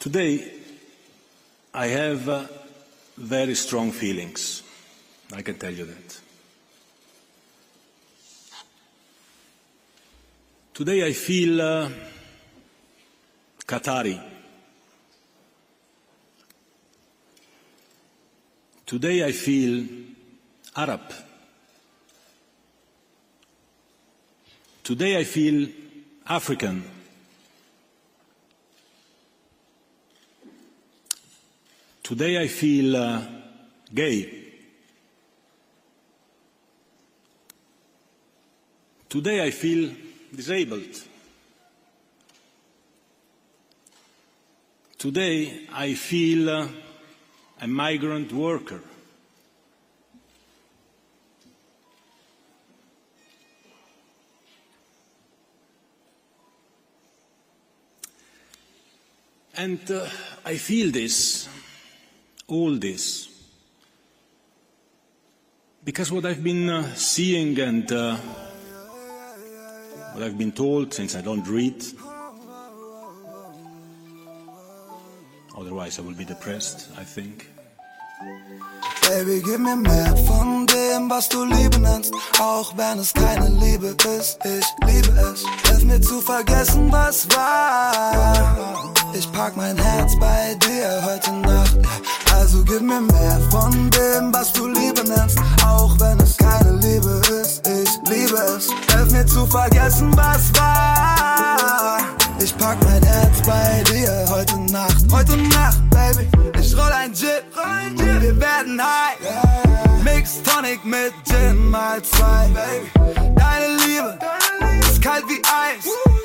Today, I have uh, very strong feelings. I can tell you that. Today, I feel uh, Qatari. Today, I feel Arab. Today, I feel African. Today I feel uh, gay. Today I feel disabled. Today I feel uh, a migrant worker. And uh, I feel this all this? Because what I've been uh, seeing and uh, what I've been told, since I don't read, otherwise I will be depressed, I think. Baby, gib mir mehr von dem, was du Liebe nennst, auch wenn es keine Liebe ist. Ich liebe es. Hilf mir zu vergessen, was war. Ich pack mein Herz bei dir heute Nacht. Also gib mir mehr von dem, was du Liebe nennst, auch wenn es keine Liebe ist. Ich liebe es. Hilf mir zu vergessen, was war. Ich pack mein Herz bei dir heute Nacht. Heute Nacht, Baby. Ich roll ein Jit, wir werden high. Mix Tonic mit Gin mal zwei. Deine Liebe ist kalt wie Eis.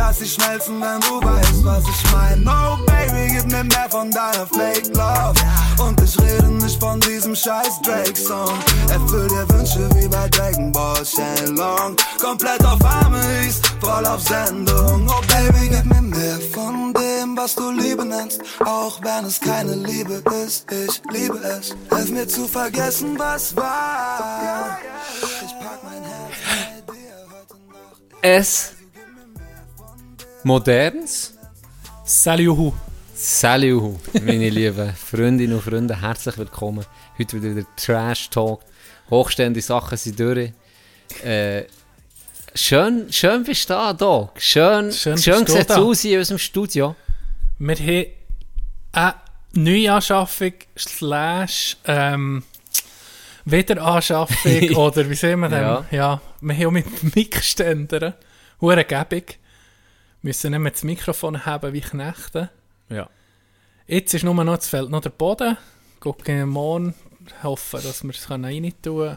Lass dich schmelzen, wenn du weißt, was ich mein. No, Baby, gib mir mehr von deiner Fake Love. Und ich rede nicht von diesem scheiß Drake-Song. Erfüll dir Wünsche wie bei Dragon Ball Shenlong. Komplett auf Amis, voll auf Sendung. Oh, Baby, gib mir mehr von dem, was du Liebe nennst. Auch wenn es keine Liebe ist, ich liebe es. Hilf mir zu vergessen, was war. Ich pack mein Herz bei dir heute Nacht. Es moderns Salut. Salut, meine lieben Freundinnen und Freunde, herzlich willkommen. Heute wieder der Trash Talk. Hochstehende Sachen sind durch. Äh, schön, schön bist du da, Doc. Schön, Schön schön, sieht es aus in unserem Studio. Wir haben eine Neuanschaffung slash ähm, Wiederanschaffung oder wie sehen wir das? Ja. Ja. wir haben auch mit Mikständern, hure gäbig, müssen nicht mehr das Mikrofon haben wie Knechte. Ja. Jetzt ist nur noch, es fehlt noch der Boden. Gucken morgen, hoffen, dass wir es rein tun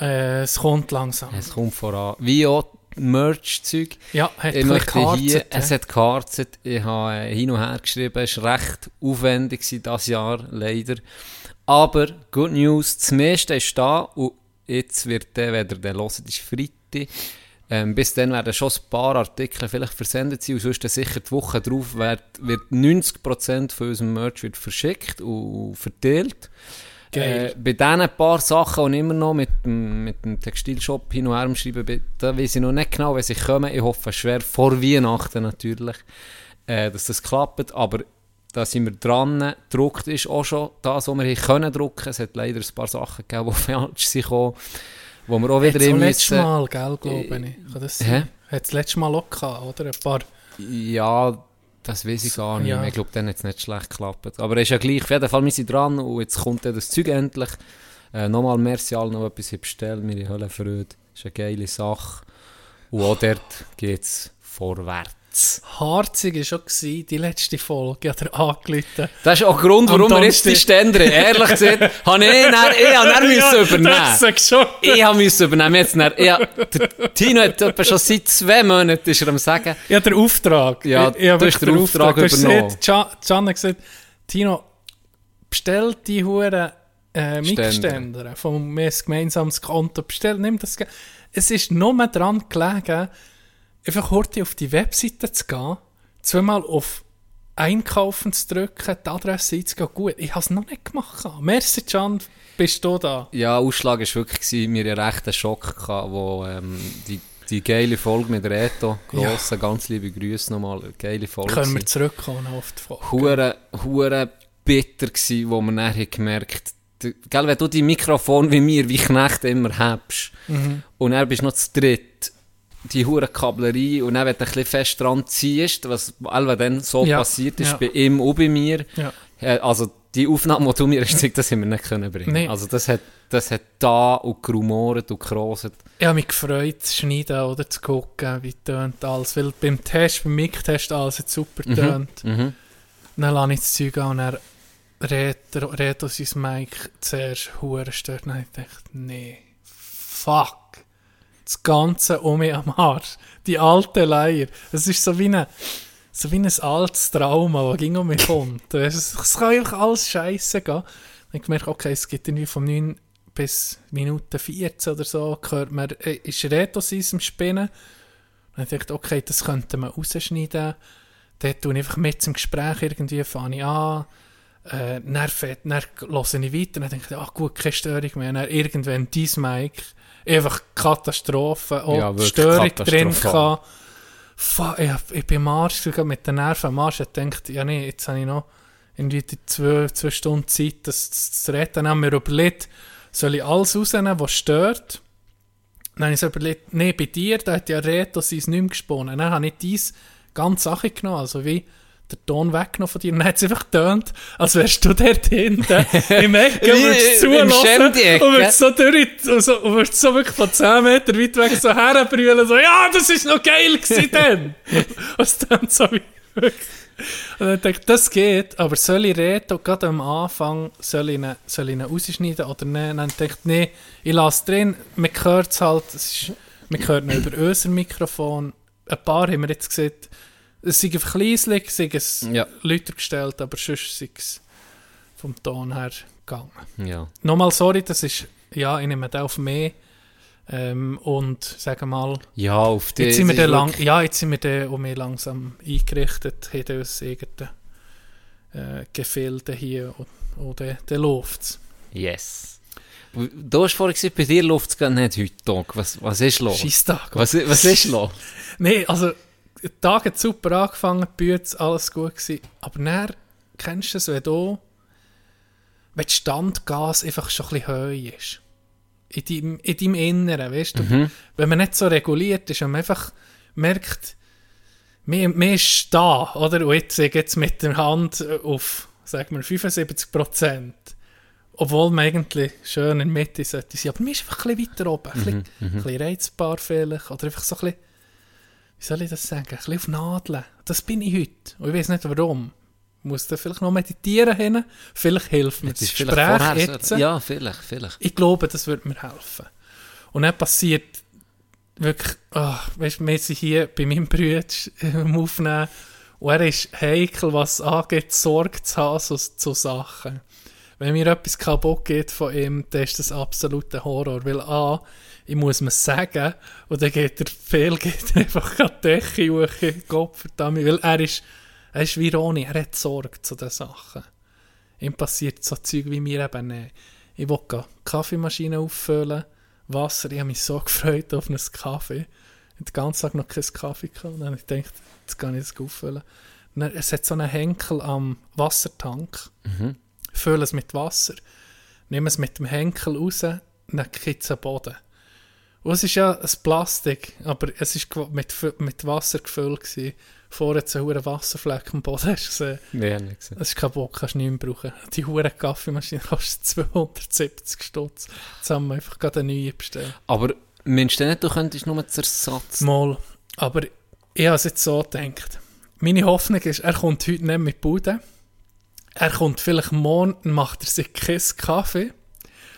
äh, Es kommt langsam. Es kommt voran. Wie auch Merch-Zeug. Ja, hat Ich möchte hier, es hat geharzt, ich habe äh, hin und her geschrieben, es war recht aufwendig dieses Jahr, leider. Aber, good news, das meiste ist da und jetzt wird der, wenn ihr den hört, ist Freitag. Ähm, bis dann werden schon ein paar Artikel vielleicht versendet sein und sonst sicher die Woche drauf wird, wird 90% von unserem Merch wird verschickt und verteilt. Äh, bei diesen paar Sachen und immer noch mit, dem- mit dem Textilshop hin und her schreiben, da weiß ich noch nicht genau, wenn sie kommen. Ich hoffe schwer vor Weihnachten natürlich, äh, dass das klappt. Aber da sind wir dran. Druckt ist auch schon das, was wir hier können drucken. Es hat leider ein paar Sachen gegeben, die falsch sind gekommen, wo wir auch wieder letztes müssen- Mal, gell, glaube ich. Kann das sein? Hat es letztes Mal auch gehabt, oder? Ein paar... Ja, das weiß ich gar nicht Ja. mehr. Ich glaube, dann hat es nicht schlecht geklappt. Aber es ist ja gleich, auf jeden Fall, wir sind dran und jetzt kommt dann das Zeug endlich. Äh, nochmal merci allen, die etwas bestellt. Wir haben Freude. Das ist eine geile Sache. Und auch dort geht es vorwärts. Harzig war schon die letzte Folge, hat er angerufen. Das ist auch der Grund, warum wir jetzt die Ständer. Ehrlich gesagt, habe ich dann, ich habe dann müssen übernehmen. Das schon. Ich habe müssen übernehmen. Jetzt dann, ich, der Tino hat schon seit zwei Monaten ist er am sagen, Ja, der Auftrag. Ja, ich, ich du hast den Auftrag hast übernommen. gesagt, Gian, Gian hat gesagt, Tino, bestell die Huren äh, Mikständer vom gemeinsames Konto. Bestell, nimm das. Es ist nur dran gelegen, einfach heute auf die Webseite zu gehen, zweimal auf Einkaufen zu drücken, die Adresse einzugehen. Gut, ich habe es noch nicht gemacht. Merci, Can, bist du da? Ja, Ausschlag war wirklich, wir hatten einen Schock, gehabt, wo ähm, die Die geile Folge mit Reto, grosse, ganz liebe Grüße nochmal, geile Folge. Können wir zurückkommen auf die Folge. hure, hure bitter gsi, wo man hat gemerkt, gell, wenn du die Mikrofon wie mir, wie Knecht immer habst, und dann bist du noch zu dritt, die hure Kablerie, und dann, wenn du ein bisschen fest dran ziehst, was allweil dann so Ja, passiert ist, ja. bei ihm und bei mir, Ja. äh, also die Aufnahme, die du mir hast das haben wir nicht können bringen. Nee. Also das hat, das hat da und gerumort und geroset. Ich habe mich gefreut, zu schneiden oder zu gucken, wie tönt alles. Weil beim Test, beim Mic-Test, alles hat super tönt. Mhm. Dann lasse ich das Zeug an und er redet, redet sein Mic zuerst hure stört. Dann habe ich gedacht, nee, fuck. Das Ganze um mich am Arsch. Die alte Leier. Es ist so wie ein, so wie ein altes Trauma, das ging um mich kommt. Es, kann einfach alles scheiße gehen. Ich gemerkt, okay, es gibt irgendwie von 9 bis Minute 14 oder so, hört man, äh, ist Reto in seinem Spinnen. Dann dachte ich, okay, das könnte man rausschneiden. Dort tue ich einfach mit im Gespräch irgendwie, fange ich an. Äh, dann, dann höre ich weiter. Dann denke ich, ach gut, keine Störung mehr. Dann irgendwann dein Mic. Einfach Katastrophe. Auch Ja, Störung drin gehabt. Fuck, ich, ich bin am Arsch, mit den Nerven am Arsch. Ich dachte, ja nee, jetzt habe ich noch irgendwie die zwei, zwei Stunden Zeit, das, das zu retten. Dann haben wir überlegt, soll ich alles rausnehmen, was stört? Dann habe ich so überlegt, nee, bei dir, da hat ja Reto sein nicht mehr gesponnen. Dann habe ich diese ganze Sache genommen, also wie der Ton weggenommen von dir. Und dann hat es einfach getönt, als wärst du dort hinten im Ecke und würdest Schemdi-Ecke. und würdest so durch, und so, und würdest so wirklich von 10 Meter weit weg so herbrüllen, so, ja, das ist noch geil gewesen dann. und es dann so wie, und dann denke ich, das geht, aber soll ich Reto gerade am Anfang, soll ich ihn, soll ich ihn rausschneiden oder nicht? Und dann denke ich, nee, ich lasse drin, man hört es halt, es ist, man hört ihn über unser Mikrofon. Ein paar haben wir jetzt gesehen, es sei verkleislich, sei es Ja. lauter gestellt, aber sonst sei es vom Ton her gegangen. Ja. Nochmal sorry, das ist, ja, ich nehme auf mehr. Ähm, und sagen mal, Ja, auf die... jetzt sind wir lang, ja, jetzt sind wir dann auch mehr langsam eingerichtet, haben uns eigene äh, Gefilde hier und, und dann, dann läuft es. Yes. Du hast vorhin gesagt, bei dir läuft es nicht heute Tag. Was, was ist los? Scheisstag. Was, was ist los? Nein, also, der Tag hat super angefangen, die Bühne, alles gut gewesen. Aber dann, kennst du es, wenn du, wenn das Standgas einfach schon ein bisschen höher ist. In deinem, in deinem Inneren, weißt du? Wenn man nicht so reguliert ist und man einfach merkt, man, man ist da, oder? Und jetzt, ich jetzt mit der Hand auf, sagen wir, 75 Prozent. Obwohl man eigentlich schön in der Mitte sollte sein. Aber man ist einfach ein bisschen weiter oben. Ein bisschen, ein bisschen reizbar vielleicht. Oder einfach so ein bisschen, wie soll ich das sagen? Ein bisschen auf Nadeln. Das bin ich heute. Und ich weiß nicht warum. Ich muss da vielleicht noch meditieren hin. Vielleicht hilft mir das, Gespräch vorher jetzt. Ja, vielleicht, vielleicht. Ich glaube, das würde mir helfen. Und dann passiert wirklich, oh, weißt du, wir sind hier bei meinem Bruder am Aufnehmen und er ist heikel, was angeht, Sorge zu haben so, zu Sachen. Wenn mir etwas kaputt geht von ihm, dann ist das absoluter Horror, weil A, ich muss mir sagen, und dann geht der Fehl geht einfach an die Decke hoch, in den Kopf, verdammt, weil er ist, er ist wie Ronny, er hat Sorge zu den Sachen. Ihm passiert so Zeug wie mir eben nicht. Ich will gehen, Kaffeemaschine auffüllen, Wasser. Ich habe mich so gefreut auf einen Kaffee. Ich den ganzen Tag noch keinen Kaffee gehabt. Dann habe ich gedacht, jetzt kann ich das auffüllen. Und dann, es hat so einen Henkel am Wassertank. Fülle es mit Wasser. Nehme es mit dem Henkel raus, dann kippt es am Boden. Und es ist ja ein Plastik, aber es war mit, mit Wasser gefüllt. Gewesen. Vorher hat es einen Wasserfleck am Boden. Hast du gesehen? Nee, ich gesehen. Es ist kaputt, kannst du nicht mehr brauchen. Die hure Kaffeemaschine kostet 270 Stutz. Jetzt haben wir einfach gerade eine neue bestellt. Aber meinst du nicht, du könntest nur zu Ersatz... Mal. Aber ich habe es jetzt so gedacht. Meine Hoffnung ist, er kommt heute nicht mit Bude. Er kommt vielleicht morgen und macht er sich keinen Kaffee.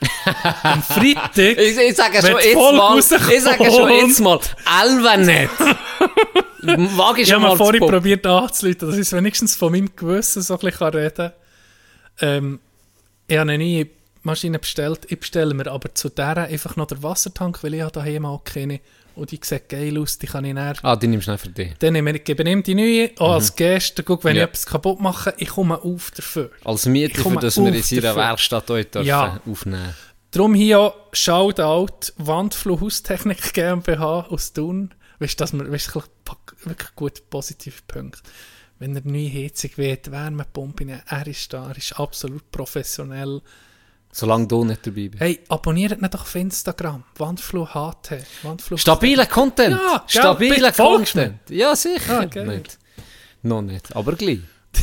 Am Freitag, Ich, ich sage schon jetzt mal, ich sage schon jetzt mal, Elva nicht. Wag ich ich schon habe vorhin probiert anzuleiten, dass ich wenigstens von meinem Gewissen so ein bisschen reden kann. Ähm, ich habe eine Maschine bestellt. Ich bestelle mir aber zu der einfach noch den Wassertank, weil ich habe daheim auch keine. Und die sieht geil aus, die kann ich dann... Ah, die nimmst du für dich. Dann nehme ich, gebe ich ihm die neue, auch als Geste. Guck, wenn Ja. ich etwas kaputt mache, ich komme auf dafür. Als Mieter, für das wir in seiner. Werkstatt heute dürfen Ja. aufnehmen Darum hier auch Shoutout Wandfluh Haustechnik GmbH aus Thun. Weißt du, dass man, weißt, wirklich gut positive Punkte. Wenn er neue Heizung wird, Wärmepumpe, er ist da, er ist absolut professionell. Solange du nicht dabei bist. Hey, abonniert ihn doch auf Instagram. Wandfluh HT. Wandfluh Stabiler Content. Ja, Stabiler Content. Ja, sicher. Ah, nicht. Noch nicht, aber gleich.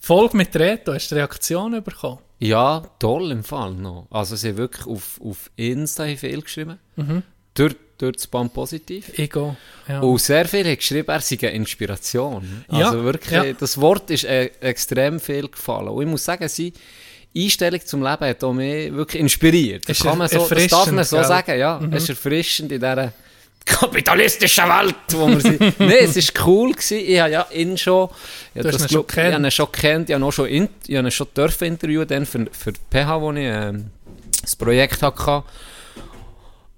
Folge mit Reto, hast du Reaktionen bekommen? Ja, toll im Fall noch. Also sie haben wirklich auf, auf Insta viel geschrieben. Mhm. Durch, durch das Band positiv. Ego. Ja. Und sehr viel haben geschrieben, er sei eine Inspiration. Ja, Also wirklich, ja. das Wort ist äh, extrem viel gefallen. Und ich muss sagen, seine Einstellung zum Leben hat auch mich wirklich inspiriert. Das, kann man so, das darf man so erfrischend, sagen, ja. Mhm. Es ist erfrischend in dieser kapitalistischen Welt, wo wir sind. Nein, es war cool. Gewesen. Ich habe ja ihn schon, ich Du das schon ich gekannt. habe ihn schon kennt, ich habe ihn schon, in, ich habe ihn schon dürfen interviewen dann für, für die PH, wo ich ähm, das Projekt hatte.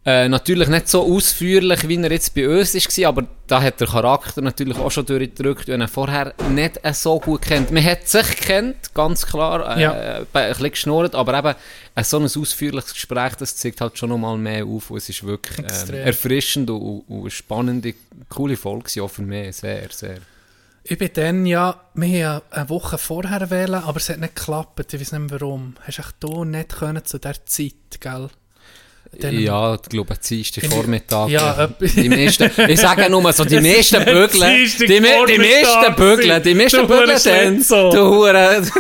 Äh, natürlich nicht so ausführlich, wie er jetzt bei uns war, aber da hat der Charakter natürlich auch schon durchgedrückt, wenn er vorher nicht äh, so gut kennt. Man hat sich kennt, ganz klar, äh, Ja. ein bisschen geschnurrt, aber eben äh, so ein ausführliches Gespräch, das zeigt halt schon nochmal mehr auf und es ist wirklich Extrem. erfrischend und, und, eine spannende, coole Folge auch für mich, sehr, sehr. Ich bin dann ja, wir haben ja eine Woche vorher wählen, aber es hat nicht geklappt. Ich weiß nicht mehr warum. Hast du auch nicht können zu dieser Zeit, gell? Dann- ja, ich glaube, Dienstag Vormittag. Ja, äh, die meisten, ich sage nur so, die meisten Bügeln, die, die meisten Bügeln, die meisten Bügeln dann, Schlitzohr. du Hure,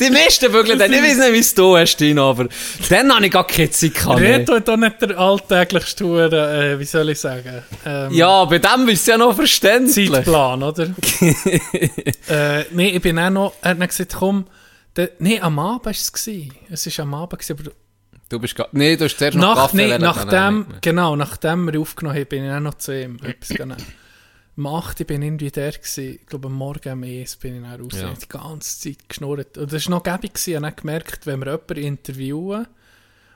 die meisten Bügeln dann, ich weiß nicht, wie es du hast, Tino, aber dann habe ich gar keine Zeit gehabt. Reto hat auch nicht der alltäglichste, Hure, äh, wie soll ich sagen, ähm, Ja, bei dem ist es ja noch verständlich. Zeitplan, oder? äh, nee, ich bin auch noch, er hat gesagt, komm, nee, am Abend war es. Es war am Abend, aber Du bist gar, nee, du hast zuerst noch nach, Kaffee nee, nachdem, genau, nachdem wir aufgenommen haben, bin ich auch noch zu ihm etwas genommen. Am 8. bin ich irgendwie der gewesen, ich glaube am Morgen am ES bin ich dann raus, Ja. die ganze Zeit geschnurrt. Und das war noch gäbig, gewesen. ich habe dann gemerkt, wenn wir jemanden interviewen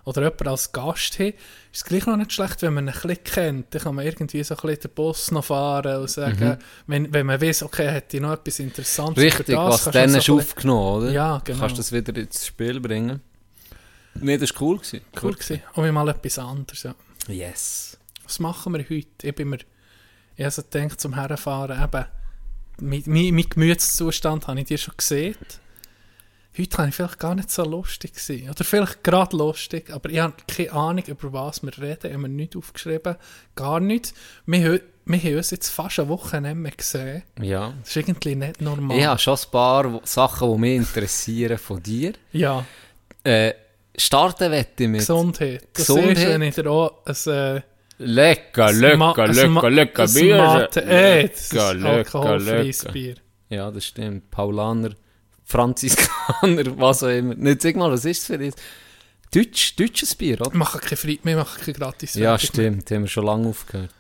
oder jemanden als Gast haben, ist es gleich noch nicht schlecht, wenn man ihn ein bisschen kennt. Dann kann man irgendwie so ein bisschen den Bus noch fahren und sagen, wenn, wenn man weiß, okay, hätte ich noch etwas Interessantes Mhm. Richtig, was dann bisschen- aufgenommen, oder? Ja, genau. Kannst du das wieder ins Spiel bringen? Nee, das war cool. Gewesen. Cool gewesen. Und wir mal etwas anderes, ja. Yes. Was machen wir heute? Ich bin mir, ich habe so gedacht, zum Herfahren, eben, mein, mein, mein Gemütszustand habe ich dir schon gesehen. Heute kann ich vielleicht gar nicht so lustig sein. Oder vielleicht gerade lustig, aber ich habe keine Ahnung, über was wir reden. Ich habe mir nichts aufgeschrieben. Gar nichts. Wir, wir haben uns jetzt fast eine Woche nicht mehr gesehen. Ja. Das ist irgendwie nicht normal. Ich habe schon ein paar Sachen, die mich interessieren von dir. Ja, Äh, starten wette ich mit Gesundheit. Das Gesundheit. ist, wenn ich dir auch ein... Äh, lecker, lecker, lecker, lecker Bier. Mate, ey, das ist Lecker, alkoholfreies. Bier. Ja, das stimmt. Paulaner, Franziskaner, was auch immer. Nicht, sag mal, was ist es für ein Deutsch, deutsches Bier, Wir oder? machen kein Free, wir machen kein gratis Ja, stimmt. Haben wir schon lange aufgehört.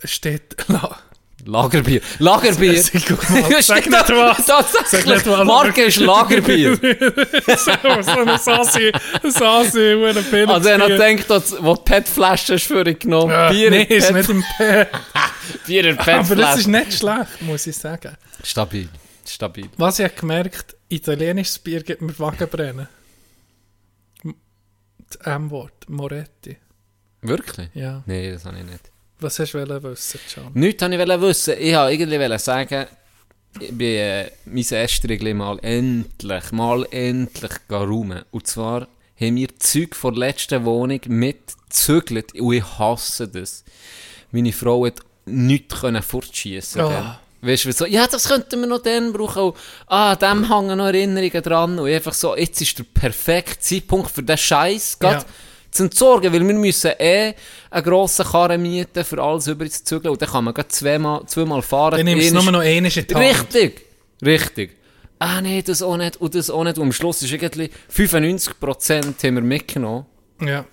Es steht... La, Lagerbier. Lagerbier. Sag nicht was. Tatsächlich. Nicht was, Marke ist Lagerbier. so ein Sassi, ein Sassi, wo ein Bild Also er hat gedacht, dass- wo die PET-Flasche ist für ihn genommen. ja, Bier nee, ist PET- nicht im Bett. Bier in Aber das ist PET-Flasche. nicht schlecht, muss ich sagen. Stabil. Stabil. Was ich gemerkt, italienisches Bier gibt mir Wagenbrennen. Das M-Wort, Moretti. Wirklich? Ja. Nein, das habe ich nicht. Was hast du wissen, Can? Nichts wollte ich wissen. Ich wollte irgendwie sagen, ich bin äh, mein Estrigli mal endlich, mal endlich räumen. Und zwar haben wir Zeug von der letzten Wohnung mitgezügelt und ich hasse das. Meine Frau hat nichts können fortschießen Oh. können. Weißt du, so, ja, das könnten wir noch dann brauchen. Und, ah, dem hängen noch Erinnerungen dran. Und einfach so, jetzt ist der perfekte Zeitpunkt für den Scheiß Ja. Zu entsorgen, weil wir müssen eh einen grossen Karren mieten, für alles über zu zügeln. Und dann kann man gleich zweimal, zweimal fahren. Dann nimmst du nur noch Hand. Richtig, richtig. Ah nee, das auch nicht und das auch nicht. Und am Schluss ist irgendwie 95% haben wir mitgenommen. Ja.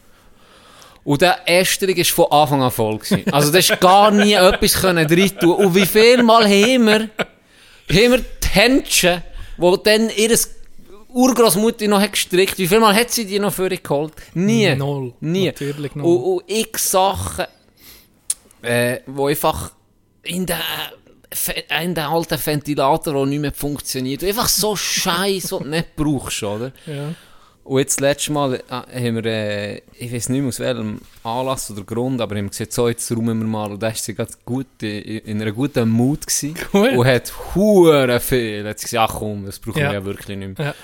Und der Ästerung war von Anfang an voll. Gewesen. Also da ist gar nie etwas können rein tun. Und wie viel Mal haben wir, haben wir die Händchen, die dann ihre Urgroßmutter noch hat gestrickt, wie viel Mal hat sie die noch für geholt? Nie. Null. Nie. Natürlich null. Und, und ich Sachen, äh, wo einfach in der Fe- einen der alten Ventilator, der nicht mehr funktioniert. Einfach so Scheiß, den du nicht brauchst, oder? Ja. Und jetzt, letztes Mal, äh, haben wir, äh, ich weiß nicht mehr aus welchem Anlass oder Grund, aber haben gesagt, so, jetzt räumen wir mal. Und da war sie gerade gut, in, in einer guten Mut gewesen. Gut. Und hat hure viel. Hat sie gesagt, ach komm, das brauchen Ja. wir ja wirklich nicht mehr. Ja.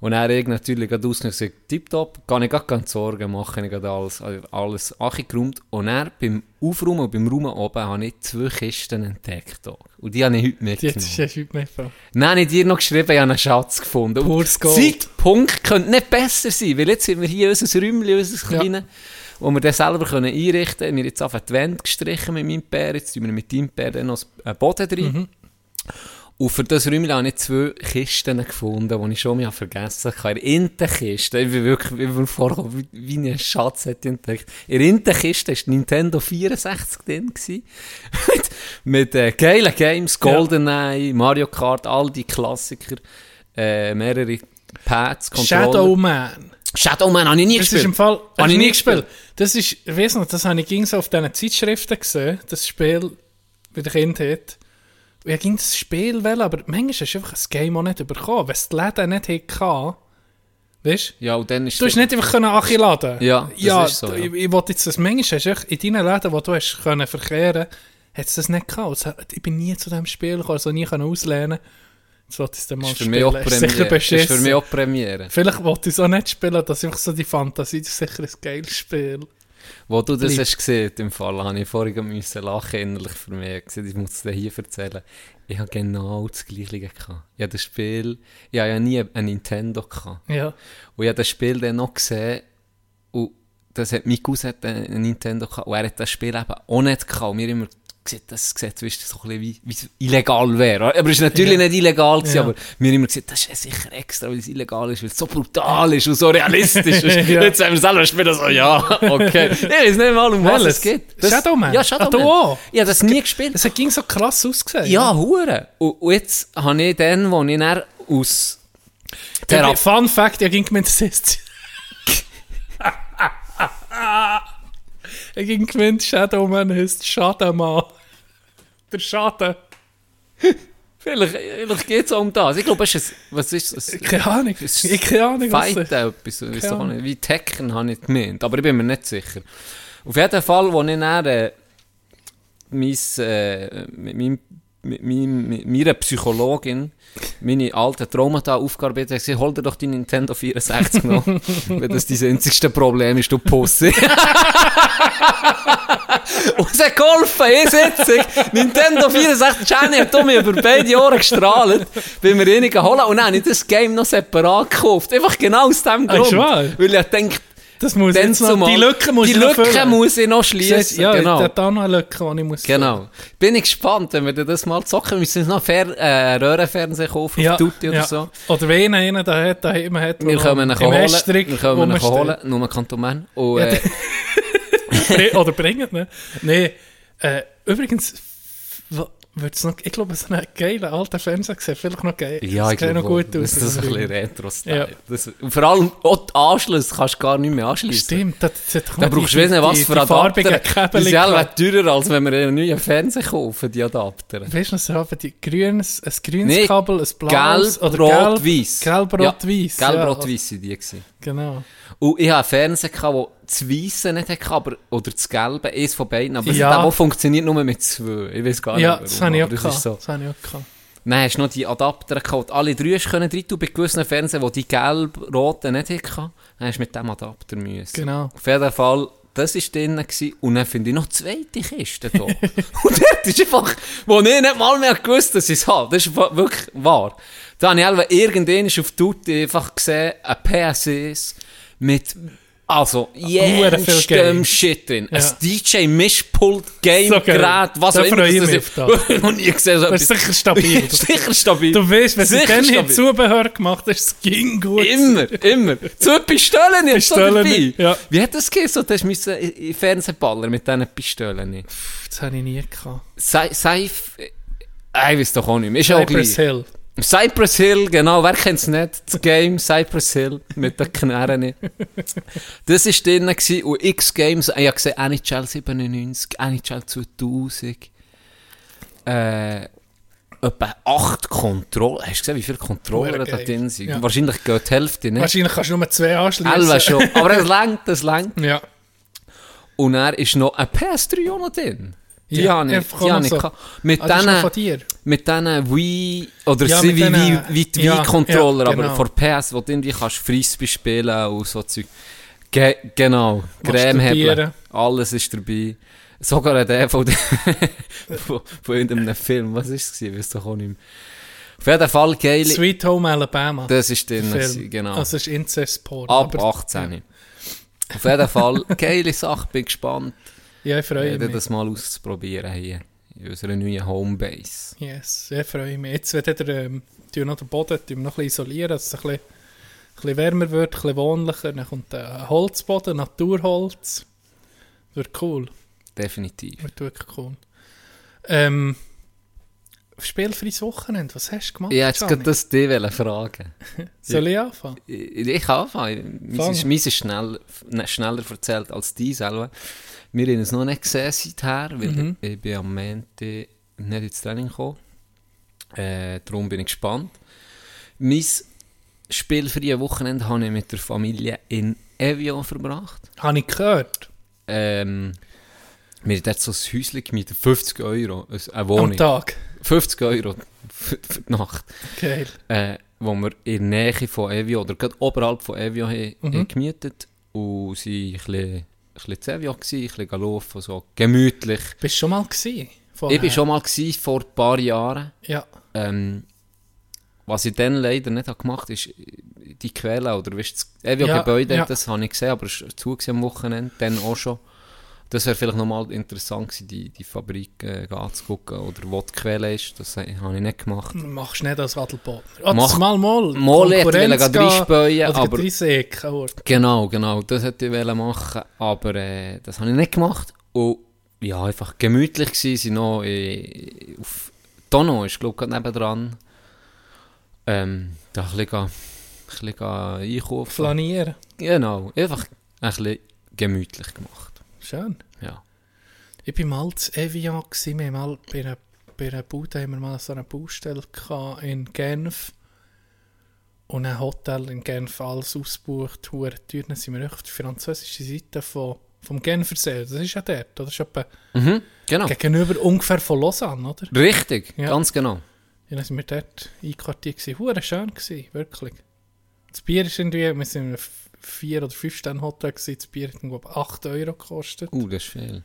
Und er ich natürlich gerade ausgenommen und gesagt, tipptopp, kann ich gar keine Sorgen machen, ich habe alles, alles angeräumt. Und er beim Aufräumen und beim Räumen oben habe ich zwei Kisten entdeckt. Und die habe ich heute Die mitgenommen. jetzt ist heute mitgebracht. Dann habe ich dir noch geschrieben, ich habe einen Schatz gefunden. Und Pures Gold. Zeitpunkt könnte nicht besser sein, weil jetzt sind wir hier unser Räumchen, unser Ja. kleines, wo wir das selber können einrichten können. Wir haben jetzt auf die Wand gestrichen mit meinem Pär, jetzt tun wir mit deinem Pär dann noch einen Boden drin. Mhm. Und für das Räumchen habe ich zwei Kisten gefunden, die ich schon mal vergessen habe. In der Kiste, ich bin wirklich ich bin vorgekommen, wie, wie ein Schatz hätte ich entdeckt. In der Kiste war Nintendo 64 drin. gewesen. mit mit äh, geilen Games, GoldenEye, Mario Kart, all die Klassiker, äh, mehrere Pads, Controller. Shadow Man. Shadowman habe ich nie Das ist gespielt. im Fall. Habe ich nie nie gespielt? Das ist, ich weiß noch, das habe ich ging so auf diesen Zeitschriften gesehen, das Spiel bei der Kindheit. Ich ging das Spiel wählen, aber manchmal hast du einfach ein Game auch nicht bekommen. Wenn es die Läden nicht hatte, weißt Ja, und dann ist du? Du hast nicht einfach können nachladen. Ja, das ja ist so, ja. Ich, ich wollte jetzt das, manchmal hast du in deinen Läden, wo du hast können verkehren, hat es das nicht gehabt. Hat- Ich bin nie zu diesem Spiel gekommen, also nie können auslehnen. Jetzt wollte ich es dann mal ist für spielen. Ist sicher Premiere. Ist für beschissen. mich auch Premiere. Vielleicht wollte ich es auch nicht spielen, dass einfach so die Fantasie, das ist sicher ein geiles Spiel. Wo du das Lieb. hast gesehen, im Fall, habe ich vorhin müssen lachen, innerlich für mich. Gesehen, Ich muss es dir hier erzählen. Ich habe genau das Gleiche gehabt. Ich habe das Spiel, ich habe ja nie ein Nintendo gehabt. Ja. Und ich habe das Spiel dann noch gesehen und das hat mein Cousin hat ein Nintendo gehabt und er hat das Spiel eben auch nicht gehabt. Und mir immer gesagt, das sieht du, so ein bisschen wie, wie es illegal wäre. Aber es ist natürlich Ja. nicht illegal gewesen, Ja. aber mir immer gesagt, das ist ja sicher extra, weil es illegal ist, weil es so brutal ist und so realistisch ist. Ja. Jetzt haben wir selber spielen so, ja, okay. Ich weiß nicht mal, um was es geht. Das- Shadowman? Ja, Ah, Shadowman. auch? Ich habe das nie gespielt. Es ging so krass ausgesehen. Ja, hure. Und, und jetzt habe ich dann, wo ich dann aus Der Fun Fact, ich ging gemeint, das ist. Ich ging gemeint, Shadowman heißt Schadenmann. Der Schaden. Vielleicht, vielleicht geht es auch um das. Ich glaube, es ist ein, was ist es? Keine Ahnung. Es Ich keine Ahnung, das etwas, Keine. Wie Tekken habe ich gemeint, aber ich bin mir nicht sicher. Auf jeden Fall, als ich dann äh, mein, äh, mit, meinem, mit, meiner Psychologin meine alten Traumata aufgearbeitet habe, gesagt, hol dir doch die Nintendo 64 noch, weil das dein einzigste Problem ist, du Pussy. Und es hat geholfen, ich sitze, Nintendo 64, Jenny hat mir über beide Jahre gestrahlt, bin mir einigen holen und dann habe ich das Game noch separat gekauft. Einfach genau aus dem Grund. Weil ich denke, Das muss dann jetzt noch, die Lücke muss die ich noch Lücke füllen. muss ich noch schließen. Ja, genau. habe da noch eine Lücke, die ich muss Genau. Bin ich gespannt, wenn wir das mal zocken. Wir müssen uns noch Fer äh, Röhrenfernseher kaufen, Ja, auf Tutti oder ja. so. Oder wenn einer da hat, da immer hat, Wir können ihn holen. Wir können ihn holen. Nur Kantoman. Und, Ja, äh. Oder bringen, ne? Nee, äh, übrigens, wird es noch, ich glaube, es ist ein geiler alter Fernseher gesehen, vielleicht noch geil. ja, das ich sieht noch gut aus. das ist ein bisschen Retro-Style. Ja. Das- vor allem auch die Anschlüsse kannst du gar nicht mehr anschließen. Stimmt, das, das Da brauchst die- du wissen, was die- für die Adapter. Die Käbel sind teurer, als wenn wir einen neuen Fernseher kaufen, die Adapter. Weißt du, sie haben? Die grünes, ein grünes Nee, Kabel, ein blaues Gelb, oder rot, weiß. Gelb, rot, weiß. Gelb, rot, weiß sind die gewesen. Genau. Und ich hatte einen Fernseher, der das Weiße nicht hatte, aber, oder das Gelbe, eins von beiden. Aber Ja. der, der funktioniert nur mit zwei. Ich weiß gar nicht, Ja, warum, das habe ich auch das ist so. Das habe ich auch gehabt. Dann hast du noch die Adapter gehabt, alle drei können rein tun, bei gewissen Fernsehen, die die gelb-roten nicht hatten. Dann hast du mit dem Adapter müssen. Genau. Auf jeden Fall, das war drin gewesen. und dann finde ich noch die zweite Kiste da. und dort ist einfach, wo ich nicht mal mehr gewusst dass ich es habe. Das ist wirklich wahr. Da habe ich einfach irgendwann auf Tutti einfach gesehen, ein PS1 mit, also, Game. Shit drin. Ja. Ein DJ-Mischpult, Game-Gerät, was Da auch immer. ich das mich auf noch nie gesehen, so Das ist etwas. sicher stabil. Sicher stabil. Du weißt, wenn sie Sicher dann haben Zubehör gemacht hast, es ging gut. Immer, immer. Zwei Pistolen jetzt so Pistolen, dabei. ja. Wie hat das gegeben? So, du hast müssen in Fernsehballer mit diesen Pistolen. Das habe ich nie gehabt. Sei, Seif... äh, Ich weiß doch auch nicht mehr. Ist ja auch Cypress gleich. Hill. Cypress Hill, genau. Wer kennt es nicht? Das Game Cypress Hill mit den Knarren. Das war drin gewesen. und X Games. Ich habe gesehen NHL 97, NHL 2000. Äh, etwa acht Controller. Hast du gesehen, wie viele Controller da drin sind? Ja. Wahrscheinlich geht die Hälfte nicht. Wahrscheinlich kannst du nur zwei anschließen. Elf schon. Aber es längt, es längt. Ja. Und er ist noch ein PS3 auch noch drin. Die Ja, habe ich, die habe ich so. Mit Ah, diesen, mit diesen Wii, oder Ja, sie wie, diesen- wie, wie die ja, Wii-Controller, ja, aber genau. vor PS, wo du irgendwie kannst Frisbee spielen und so Zeug. Ge genau, Cremehebel, alles ist dabei. Sogar ein DVD von, von irgendeinem Film, was ist es weiss doch auch nicht mehr. Auf jeden Fall geil, Sweet Home Alabama. das ist drin, genau. Also ist Incest-Porn. Ab aber- 18. Auf jeden Fall, geile Sache, bin gespannt. Ja, ich freue Ja, mich. das mal auszuprobieren hier in unserer neuen Homebase. Yes, ich freue mich. Jetzt wird der, ähm, noch den Boden noch ein bisschen isolieren, dass es ein bisschen, ein bisschen wärmer wird, ein bisschen wohnlicher. Dann kommt ein Holzboden, Naturholz. Wird cool. Definitiv. Wird wirklich cool. Ähm, spielfreies Wochenende, was hast du gemacht? Ich Gianni? gerade das dich wollen fragen. Soll ich anfangen? Ich, ich kann anfangen. Meins ist, meins ist schnell, ne, schneller erzählt als die selber. Wir haben es noch nicht gesehen seither, weil Mhm. ich bin am Montag nicht ins Training gekommen. Äh, darum bin ich gespannt. Mein spielfreie Wochenende habe ich mit der Familie in Evian verbracht. Habe ich gehört. Ähm, wir haben dort so ein Häuschen gemietet, 50 Euro, eine Am Wohnung. Tag. 50 Euro für, für die Nacht. Geil. Äh, wo wir in der Nähe von Evio, oder gerade oberhalb von Evio, haben, Mhm. haben gemietet. Und sie waren ein bisschen, bisschen zu gewesen, ein bisschen laufen, so gemütlich. Bist du schon mal gewesen? Ich war schon mal gewesen, vor ein paar Jahren. Ja. Ähm, was ich dann leider nicht habe gemacht habe, ist die Quelle, oder weißt, das Evio-Gebäude, Ja, ja. das habe ich gesehen, aber es war zu am Wochenende, dann auch schon. Das wäre vielleicht nochmal interessant gewesen, die, die Fabrik äh, anzugucken, oder wo die Quelle ist, das äh, habe ich nicht gemacht. Machst du nicht als Wadelbodner. Oder Mach- mal mal. Mal hätte ich gehen reinspäuen, Oder aber- oder? Genau, genau, das hätte ich machen, aber äh, das habe ich nicht gemacht. Und ja, einfach gemütlich gewesen, sind noch äh, auf Tono, ist glaube ich gerade nebendran. Ähm, da ein bisschen, ein bisschen einkaufen. Flanieren. Genau, einfach ein bisschen gemütlich gemacht. Schön. Ja. Ich war mal zu Evian, gewesen. wir haben mal bei einer, bei einer Bude haben wir mal so eine Baustelle gehabt in Genf. Und ein Hotel in Genf, alles ausgebucht, hohe Tür. Dann sind wir auf die französische Seite von, vom Genfersee. Das ist ja dort, oder? Das ist etwa Mhm, genau. gegenüber ungefähr von Lausanne, oder? Richtig, Ja. ganz genau. Ja, dann sind wir dort einquartiert gewesen. Hure schön gewesen, wirklich. Das Bier ist irgendwie, wir sind vier oder fünf Sterne Hotel gewesen, das Bier hat irgendwie 8 Euro gekostet. Uh, das ist viel.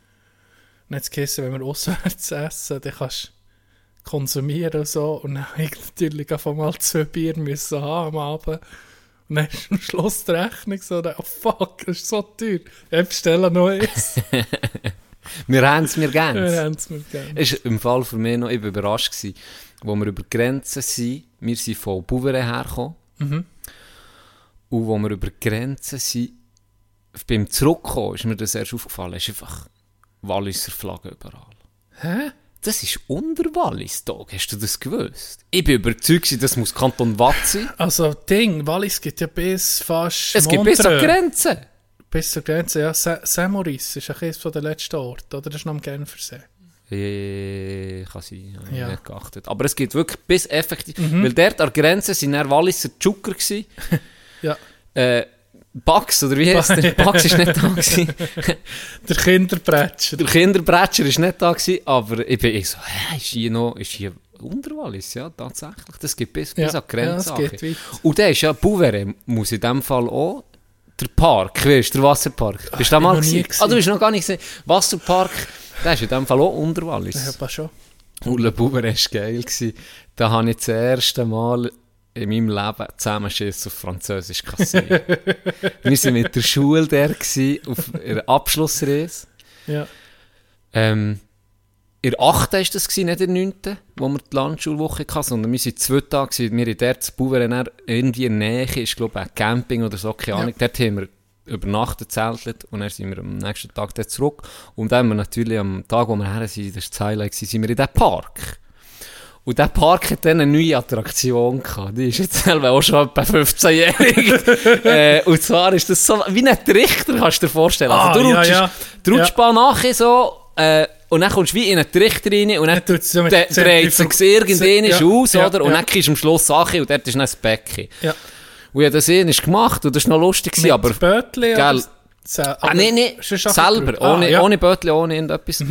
Und jetzt geheißen, wenn wir auswärts essen, dann kannst du konsumieren und so. Und dann habe ich natürlich einfach mal zwei Bier müssen haben am Abend. Und dann ist am Schluss die Rechnung so, dann, oh fuck, das ist so teuer. Ich bestelle noch eins. Wir haben es, wir Wir gehen es. haben es mir gegeben. ist im Fall für mich noch ich war überrascht gewesen, wo wir über Grenzen sind. Wir sind von Bouveret hergekommen. Mhm. Und wo wir über Grenzen sind, beim Zurückkommen ist mir das erst aufgefallen, ist einfach Walliser Flagge überall. Hä? Das ist unter Wallis, Dog. Hast du das gewusst? Ich bin überzeugt, das muss Kanton Watt sein. Also, Ding, Wallis gibt ja bis fast Es gibt bis an Montreux. Grenze. Bis zur Grenze, ja. Saint-Maurice ist eines von den letzten Orten, oder? Das ist noch am Genfersee. Äh, kann sein, habe ich Ja. nicht geachtet. Aber es geht wirklich bis effektiv, weil dort an der Grenze sind dann Walliser Tschucker gewesen. Ja. Äh, Bugs, oder wie heißt der? Bugs ist nicht da gewesen. Der Kinderbretschen. Der Kinderbretcher ist nicht da gewesen, aber ich bin ich so, hä, ist hier noch, ist hier Unterwallis? Ja, tatsächlich. Das geht bis, bis Ja, an die Grenze. ja. Und der ist ja, Bouveret muss in dem Fall auch der Park, weißt du, der Wasserpark. Bist du da mal gewesen? Ah, du bist noch gar nicht gesehen. Wasserpark, der ist in dem Fall auch Unterwallis. Ja, aber schon. Und Le Bouveret war geil. Gewesen. Da habe ich das erste Mal in meinem Leben Zusammenschiss auf Französisch kassiert. Wir waren mit der Schule der gewesen, auf einer Abschlussreise. Ja. Ähm, in der 8. war das, gewesen, nicht in der 9., wo wir die Landschulwoche hatten, sondern wir waren zwei Tage, gewesen. wir in dort zu dann irgendwie in der Nähe, ist glaube ich ein Camping oder so, keine Ja. Ahnung, dort haben wir übernachtet, zeltet und dann sind wir am nächsten Tag dort zurück. Und dann haben wir natürlich am Tag, wo wir her sind, das war das Highlight, sind wir in diesem Park. Und dieser Park hat dann eine neue Attraktion gehabt. Die ist jetzt selber auch schon etwa 15-jährig. äh, und zwar ist das so wie ein Trichter, kannst du dir vorstellen. Also Ah, du ja, rutschst, ja. du rutschst Ja. nachher so, äh, und dann kommst du wie in einen Trichter rein und dann Dann so mit dreht sich irgendwann Ja, aus, ja, oder? Und ja. dann kriegst du am Schluss Sache und dort ist dann das Becken. Ja. Und ich habe das einmal gemacht und das war noch lustig, gewesen, aber... Mit Bötli Gell. Ah, sonst auch selber? Ah, ohne, ja. Mhm. ohne Bötchen, ohne irgendetwas.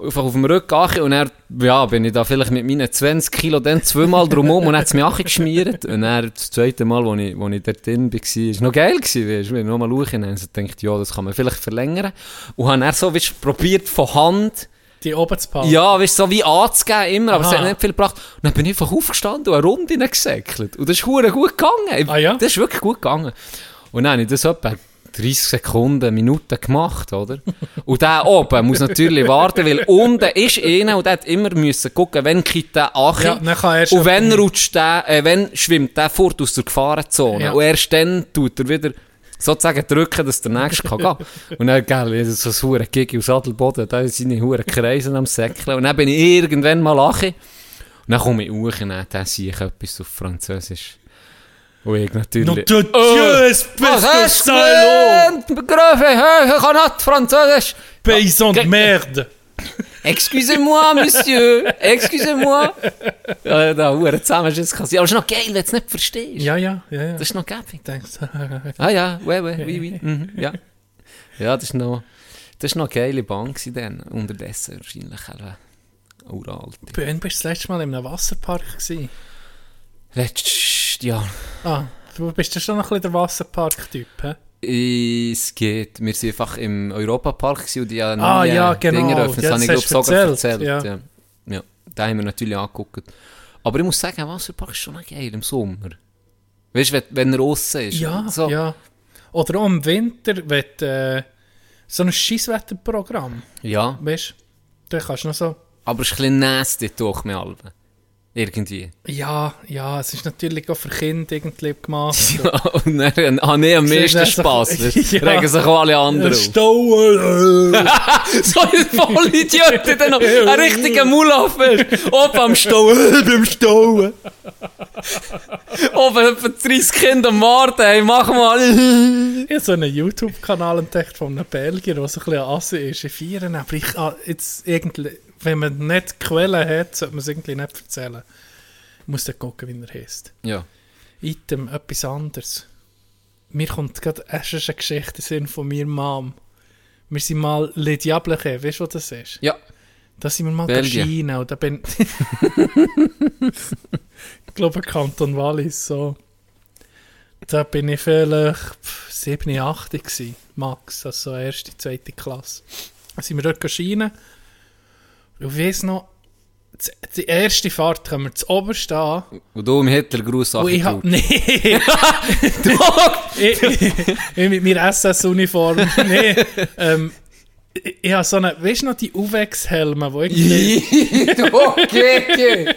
Einfach auf dem Rücken angekommen und dann, ja, bin ich da vielleicht mit meinen 20 Kilo dann zweimal drumherum und hat es mich angeschmiert. Und dann das zweite Mal, wo ich, wo ich dort drin war, war noch geil gewesen, weißt wenn ich nochmal schauen und dann dachte ja, das kann man vielleicht verlängern. Und habe dann so, weißt probiert von Hand, Die oben zu behalten. ja, weißt so wie anzugeben immer, aber es Aha. hat nicht viel gebracht. Und dann bin ich einfach aufgestanden und eine Runde hineingesäckelt. Und das ist gut gegangen. Ah, ja? Das ist wirklich gut gegangen. Und dann habe ich das etwa 30 Sekunden, Minuten gemacht, oder? Und der oben muss natürlich warten, weil unten ist einer und der hat immer müssen gucken, wenn kippt der Achi Ja, und wenn rutscht der, äh, wenn schwimmt der fort aus der Gefahrenzone. Ja. Und erst dann tut er wieder sozusagen drücken, dass der Nächste kann gehen. Und dann, gell, so ein hure Gigi aus Adelboden, da sind seine hure Kreise am Säckeln. Und dann bin ich irgendwann mal lachen. Und dann komme ich hoch und dann sehe ich etwas auf Französisch. Salaud! gelernt? Gröfe, hä? ich kann nicht Französisch. Paysan de merde! Excusez-moi, Monsieur. Excusez-moi. Ja, da, hure zusammen ist jetzt kassiert. Aber es ist noch geil, wenn du es nicht verstehst. Ja, ja, ja, ja. Das ist noch gäbig. Denkst Ah ja, oui, oui, oui, oui. Mhm, ja. ja, das ist noch, das ist noch eine geile Bank dann. Unterdessen wahrscheinlich auch uralt. Wann bist du das letzte Mal in einem Wasserpark gewesen? Letztes Jahr. Ah, du bist ja schon noch ein bisschen der Wasserpark-Typ, hä? Es geht. Wir waren einfach im Europapark und die haben Ah, ja, genau. Dinge eröffnet. Das habe ich, glaube sogar erzählt. erzählt, Ja. ja. Ja. da haben wir natürlich angeguckt. Aber ich muss sagen, ein Wasserpark ist schon noch geil im Sommer. Weißt du, wenn, wenn er aussen ist. Ja, so. ja. Oder auch im Winter, wenn du, äh, so ein Scheisswetterprogramm, Ja, weißt du, dann kannst du noch so... aber es ist ein bisschen nasty durch mir alle. Irgendwie. Ja, ja, es ist natürlich auch für Kinder irgendwie gemacht. Ja, und dann habe ich am meisten das so- Spass. Ja. Regen sich auch alle anderen auf. Stauer! so ein Vollidiot, der noch ein richtiger Mulaff ist. Oben am Stau, äh, beim Stau. Oben etwa 30 Kinder am Warten, hey, mach mal. Ich habe so einen YouTube-Kanal entdeckt von einem Belgier, der so ein bisschen Asse ist. Ich feiere aber ich ah, jetzt irgendwie, wenn man nicht Quellen hat, sollte man es irgendwie nicht erzählen. Ich muss dann gucken, wie er heißt. Ja. Item, etwas anderes. Mir kommt gerade erst eine Geschichte Sinn von mir Mom. Wir sind mal Le Diable, weißt du, was das ist? Ja. Da sind wir mal Belgien. China und da bin ich glaube Kanton Wallis so. Da bin ich vielleicht pff, 7, 8 gewesen, max, also erste, zweite Klasse. Da sind wir dort Schienen. Ich weiss noch, die erste Fahrt kommen wir zu oberst an. Und du im Hitlergruß Und ich hab, nee, ich, ich, ich mit meiner SS-Uniform, nee, ähm, ich, ich habe so eine, weißt du noch, die Uwex-Helme, wo irgendwie, okay, okay.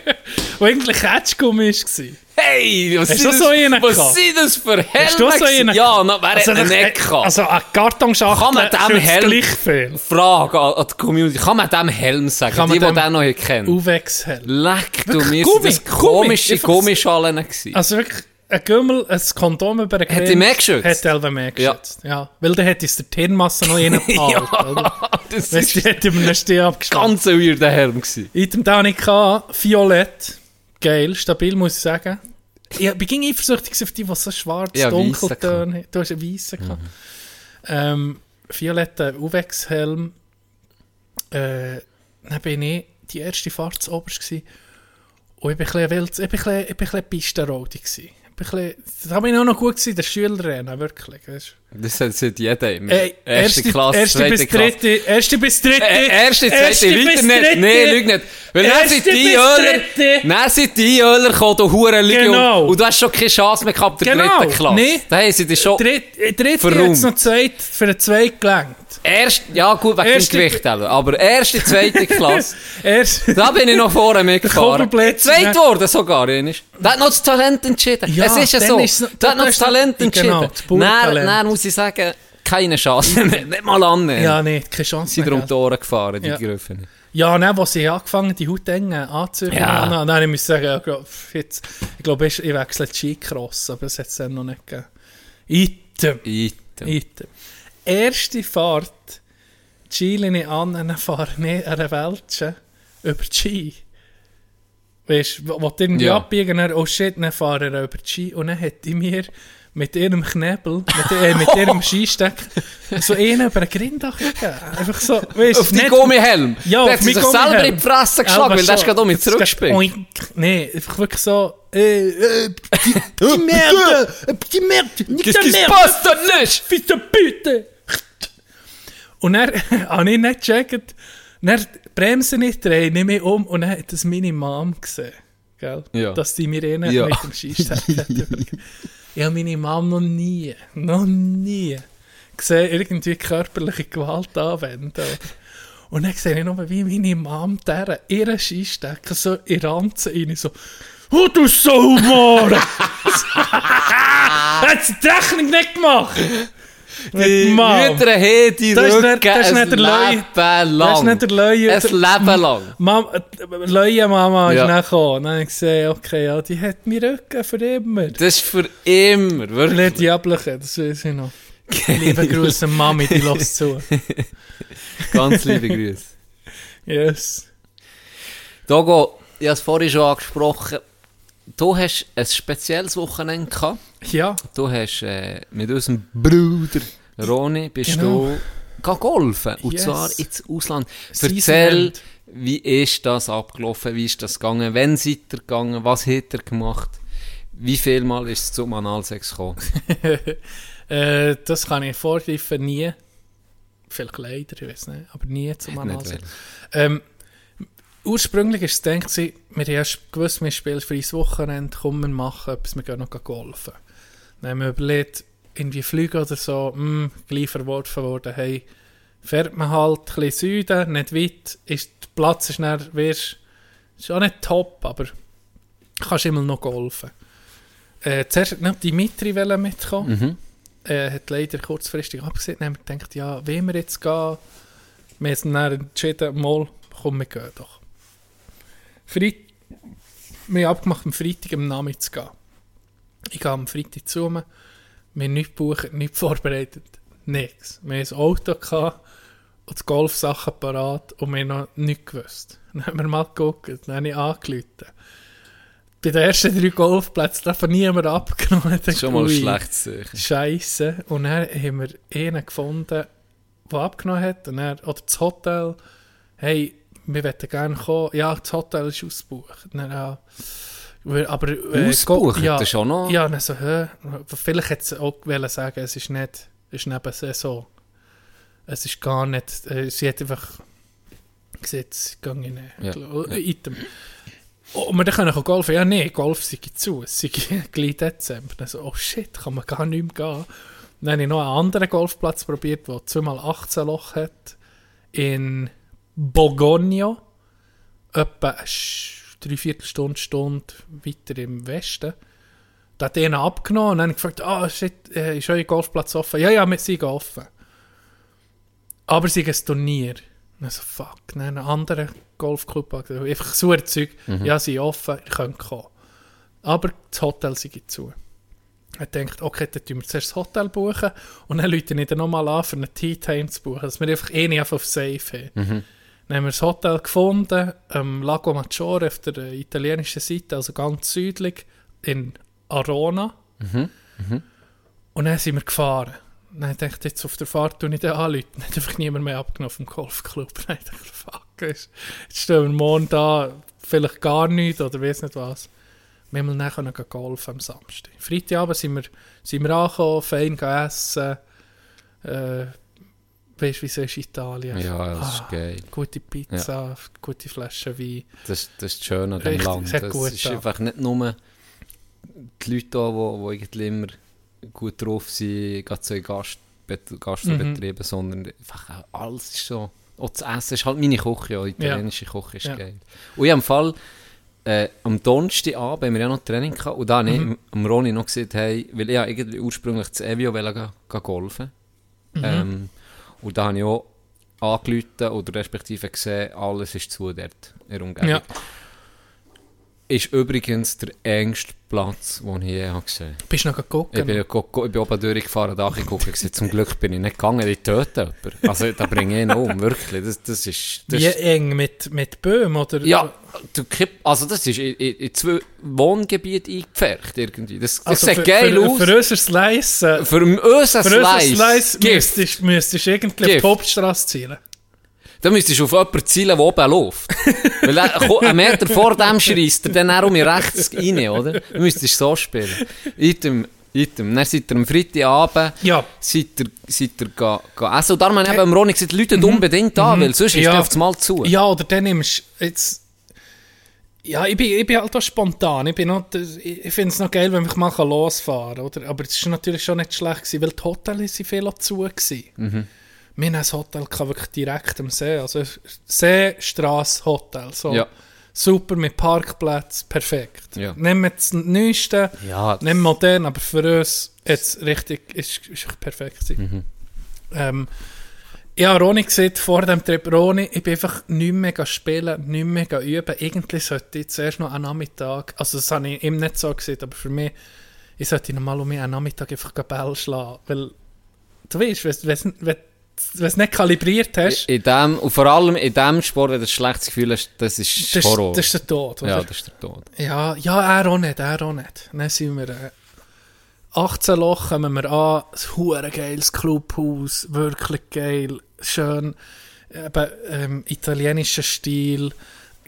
wo Ketschgummi war. Hey, was du das, so was sind das für Helme? Ja, no, wer Also, hat einen gehabt? also eine Kartonschachtel Kann man dem Helm- gleich viel. Frage an, an die Community. Kann man dem Helm sagen? Kann man die, die den noch kennen. Uwex-Helm. Leck du, mir sind das komische Gummischalen gewesen. Also wirklich, ein Gümmel, ein Kondom über den Hat die mehr geschützt? Hat Elva mehr geschützt, ja. Weil dann hätte es der Tirnmasse noch reingehalten, oder? das Weißt ist hätte über einen Steh abgeschlagen. ganz ein weirder Helm gewesen. Item nicht gehabt, Violett. Geil, stabil muss ich sagen. Ich bin eifersüchtig auf die, die so schwarz, Ja, dunkeltöne haben. Du hast einen weißen gehabt. Ähm, violetter Uwex-Helm. Äh, dann bin ich die erste Fahrt zu oberst gewesen. Und ich bin ein bisschen, wild, ich bin ein bisschen, ich bin ein bisschen Pistenrode gewesen. Ich bin ein bisschen, da bin ich auch noch gut gewesen, der Schülerrennen, wirklich. Weisst. Das hat jeder immer. Ey, erste, Klasse, erste zweite bis Klasse. dritte, erste bis dritte, Äh, erste, zweite, erste weiter nicht. Nein, lüg nicht. Weil dann Erste sind die Öler, dann sind die Öler gekommen, du Huren. Genau. Und, du hast schon keine Chance mehr gehabt, der Genau. dritten Klasse. Nee. Da haben sie dich schon... Dritt, äh, dritte hat es noch zweit, für den zweiten gelangt. Erst, ja gut, wegen Erste- dem Gewicht, aber erste, zweite Klasse, Erst, da bin ich noch vorne mitgefahren. Zweit worden sogar, einmal. Da hat noch das Talent entschieden. Ja, es ist ja so. ist da hat noch das Talent entschieden. genau, das dann, dann muss ich sagen, keine Chance mehr. Nicht mal annehmen. ja, nee, keine Chance Sie sind mehr. um die Ohren gefahren, die Ja. Griffen. Ja, ne, wo sie angefangen die Hautengen anzuziehen, Ja. ja. dann muss ich sagen, ja, jetzt, ich glaube, ich wechsle die Skicross, aber das hat es dann noch nicht gegeben. Item. Item. Item. Erste Fahrt, Chile an, dann fahre ich eine Weltsche über die Ski. Weißt du, wo du irgendwie Ja. abbiegen, dann, oh shit, dann fahre ich über die Ski. Und dann hätte ich mir mit ihrem Knebel, mit, äh, mit ihrem Skisteck, so einen über den Grindach gegeben. Einfach so, weißt Auf die nicht- Gummihelm. Ja, der auf hat sich selber in die Fresse geschlagen, weil der ist gerade um mich zurückgespielt. Nee, einfach wirklich so, äh, äh, die, die Merde, die Merde, nicht Das der das Merde. passt doch nicht! Bitte, bitte! Und dann habe ich nicht gecheckt. Dann die Bremse nicht drehen, nehme ich um und dann hat das meine Mom gesehen. Gell? Ja. Dass die mir einen Ja. mit dem Skisteck hat. Ich habe meine Mom noch nie, noch nie gesehen, irgendwie körperliche Gewalt anwenden. Und dann sehe ich nur, wie meine Mom der ihren Skistecker so in Ranzen rein, so «Oh, du Sauber!» Hat die Rechnung nicht gemacht? Die. Mütter haben die Das Rücken nicht- das ein Leben Das ist lang. nicht der Leue. Ein Leben lang. Mam, äh, Leue Mama ist Ja. dann gekommen. Dann habe ich gesehen, okay, ja, die hat meinen Rücken für immer. Das ist für immer, wirklich. Nicht Diabliche, das weiß ich noch. Liebe Grüße, Mami, die lässt zu. Ganz liebe Grüße. Yes. Dogo, ich habe es vorhin schon angesprochen. Du hast ein spezielles Wochenende gehabt. Ja, Du hast äh, mit unserem Bruder Roni bist Genau. du golfen. Und Yes. zwar ins Ausland. Season Erzähl, End. wie ist das abgelaufen? Wie ist das gegangen? Wann seid ihr gegangen? Was hat er gemacht? Wie viel Mal ist es zum Analsex gekommen? äh, das kann ich vorgreifen, nie. Vielleicht leider, ich weiß nicht, aber nie zum Analsex. Ähm, ursprünglich war es gedacht, wir haben erst gewusst, wir spielen für ein Wochenende, kommen wir machen etwas, wir gehen noch golfen. Dann haben wir überlegt, irgendwie fliegen oder so, mh, gleich verworfen worden, hey, fährt man halt ein bisschen Süden, nicht weit, ist, der Platz ist dann, wirst, ist auch nicht top, aber kannst immer noch golfen. Äh, zuerst noch Dimitri mitkommen, Mhm. äh, hat leider kurzfristig abgesehen. Dann haben wir gedacht, ja, wie wir jetzt gehen. Wir haben dann entschieden, mal, komm, wir gehen doch. Freit wir haben abgemacht, am Freitag am Nachmittag zu gehen. Ich gehe am Freitag zu mir. Wir haben nichts gebucht, nichts vorbereitet. Nichts. Wir haben ein Auto gehabt und die Golfsachen parat und wir haben noch nichts gewusst. Dann haben wir mal geguckt, dann habe ich angerufen. Bei den ersten drei Golfplätzen darf niemand abgenommen. Ich dachte, Schon mal schlecht sicher. Scheiße. Und dann haben wir einen gefunden, der abgenommen hat. Und dann, oder das Hotel. Hey, wir möchten gerne kommen. Ja, das Hotel ist ausgebucht. Dann, ja, aber, äh, Ausgebucht? go- Ja, Das ist auch noch... ja, dann so, hä? Vielleicht hätte sie auch wollen sagen, es ist nicht, es ist neben Saison. Es ist gar nicht, äh, sie hat einfach gesagt, sie gehe in Ja, ein Item. Oh, wir können golfen. Ja, nee, Golf sei zu. Es sei gleich Dezember. Dann so, oh shit, kann man gar nicht mehr gehen. Dann habe ich noch einen anderen Golfplatz probiert, der 2x18 Loch hat. In Bogogno. Etwa eine Sch- Dreiviertelstunde, Stunde weiter im Westen. Da hat einer abgenommen und dann gefragt, ah shit, äh, ist euer Golfplatz offen? Ja, ja, wir sind offen. Aber es ist ein Turnier. Und ich so, fuck, dann einen anderen Golfclub angesagt. Einfach so ein Zeug. Ja, sie sind offen, ihr könnt kommen. Aber das Hotel sei zu. Er denkt, okay, dann tun wir zuerst das Hotel buchen und dann Leute ich dann nochmal an, für einen Tea Time zu buchen, dass wir einfach eh nicht einfach auf Safe haben. Dann haben wir das Hotel gefunden, am Lago Maggiore auf der italienischen Seite, also ganz südlich, in Arona. Und dann sind wir gefahren. Dann dachte ich, jetzt auf der Fahrt tue ich den anrufen. Dann hat einfach niemand mehr abgenommen vom Golfclub. Dann dachte ich, fuck, jetzt stehen wir morgen da, vielleicht gar nichts oder weiß nicht was. Wir haben dann golfen am Samstag. Freitagabend sind wir, sind wir angekommen, fein gegessen. Äh, weißt du, wie es ist Italien? Ja, das ist Ah, geil. Gute Pizza, gute Flaschen Wein. Das, das ist schön an dem Richtig, Land. sehr Das gut, ist ja. einfach nicht nur die Leute da, die, die irgendwie immer gut drauf sind, gerade so in Gast, Bet- Gastbetrieben, sondern einfach auch alles ist so. Auch das Essen ist halt meine Küche, ja, italienische Küche ist Ja. geil. Und ich im Fall äh, am Donnerstagabend haben wir ja noch Training gehabt und da habe ich am Ronny noch gesagt, hey, weil ich ja irgendwie ursprünglich zu Evio wollte gehen, gehen golfen. Ähm, und da habe ich auch angerufen oder respektive gesehen, alles ist zu dort in der Umgebung. Ja. Ist übrigens der engste Platz, den ich je habe gesehen Bist du noch geguckt? Ich bin, ich bin oben durchgefahren, da geguckt, gewesen. zum Glück bin ich nicht gegangen, ich töte jemanden. Also da bringe ich ihn um, wirklich. Das, das ist... Das Wie ist eng mit, mit Böhm, oder? ja, du, also das ist in, in, zwei Wohngebiete eingepfercht irgendwie. Das, das also sieht für, geil für, aus. Für unser Slice, äh, Für unser für unser Slice, Slice müsstest, müsstest du irgendwie die Hauptstraße zielen. Da müsstest du auf jemanden zielen, der oben läuft. Weil er, einen Meter vor dem schreist er dann auch um rechts rein, oder? Du müsstest so spielen. Item, Item. Dann seid ihr am Freitagabend, Ja. seid ihr, seid ihr ga, ga essen. Und darum habe ich eben am Ronny gesagt, Leute unbedingt an, weil sonst ist Ja. der Mal zu. Ja, oder dann nimmst du jetzt... Ja, ich bin, ich bin halt auch spontan. Ich, bin noch, ich finde es noch geil, wenn ich mal losfahren kann. Oder? Aber es war natürlich schon nicht schlecht, gewesen, weil die Hotels sind viel zu waren. Mhm. Wir haben ein Hotel gehabt, wirklich direkt am See. Also Seestrasse Hotel. So. Ja. Super mit Parkplatz, perfekt. Ja. Nehmen wir das Neueste, Ja, das- nicht modern, aber für uns jetzt richtig, ist, ist perfekt. Mhm. Ähm, ich habe Roni gesehen, vor dem Trip, Roni, ich bin einfach nicht mehr spielen, nicht mehr üben. Eigentlich sollte ich zuerst noch einen Nachmittag, also das habe ich ihm nicht so gesehen, aber für mich, ich sollte normal um mich einen Nachmittag einfach Ball schlagen, weil, du weißt, wenn wenn- wenn- es nicht kalibriert hast, In dem, und vor allem in dem Sport, wenn du ein schlechtes Gefühl hast, das ist das, Horror. ist, das ist der Tod, oder? ja, das ist der Tod. Ja, ja, er auch nicht, er auch nicht. Dann sind wir äh, 18 Loch, kommen wir an, ein hure geiles Clubhaus, wirklich geil, schön, eben, ähm, italienischer Stil.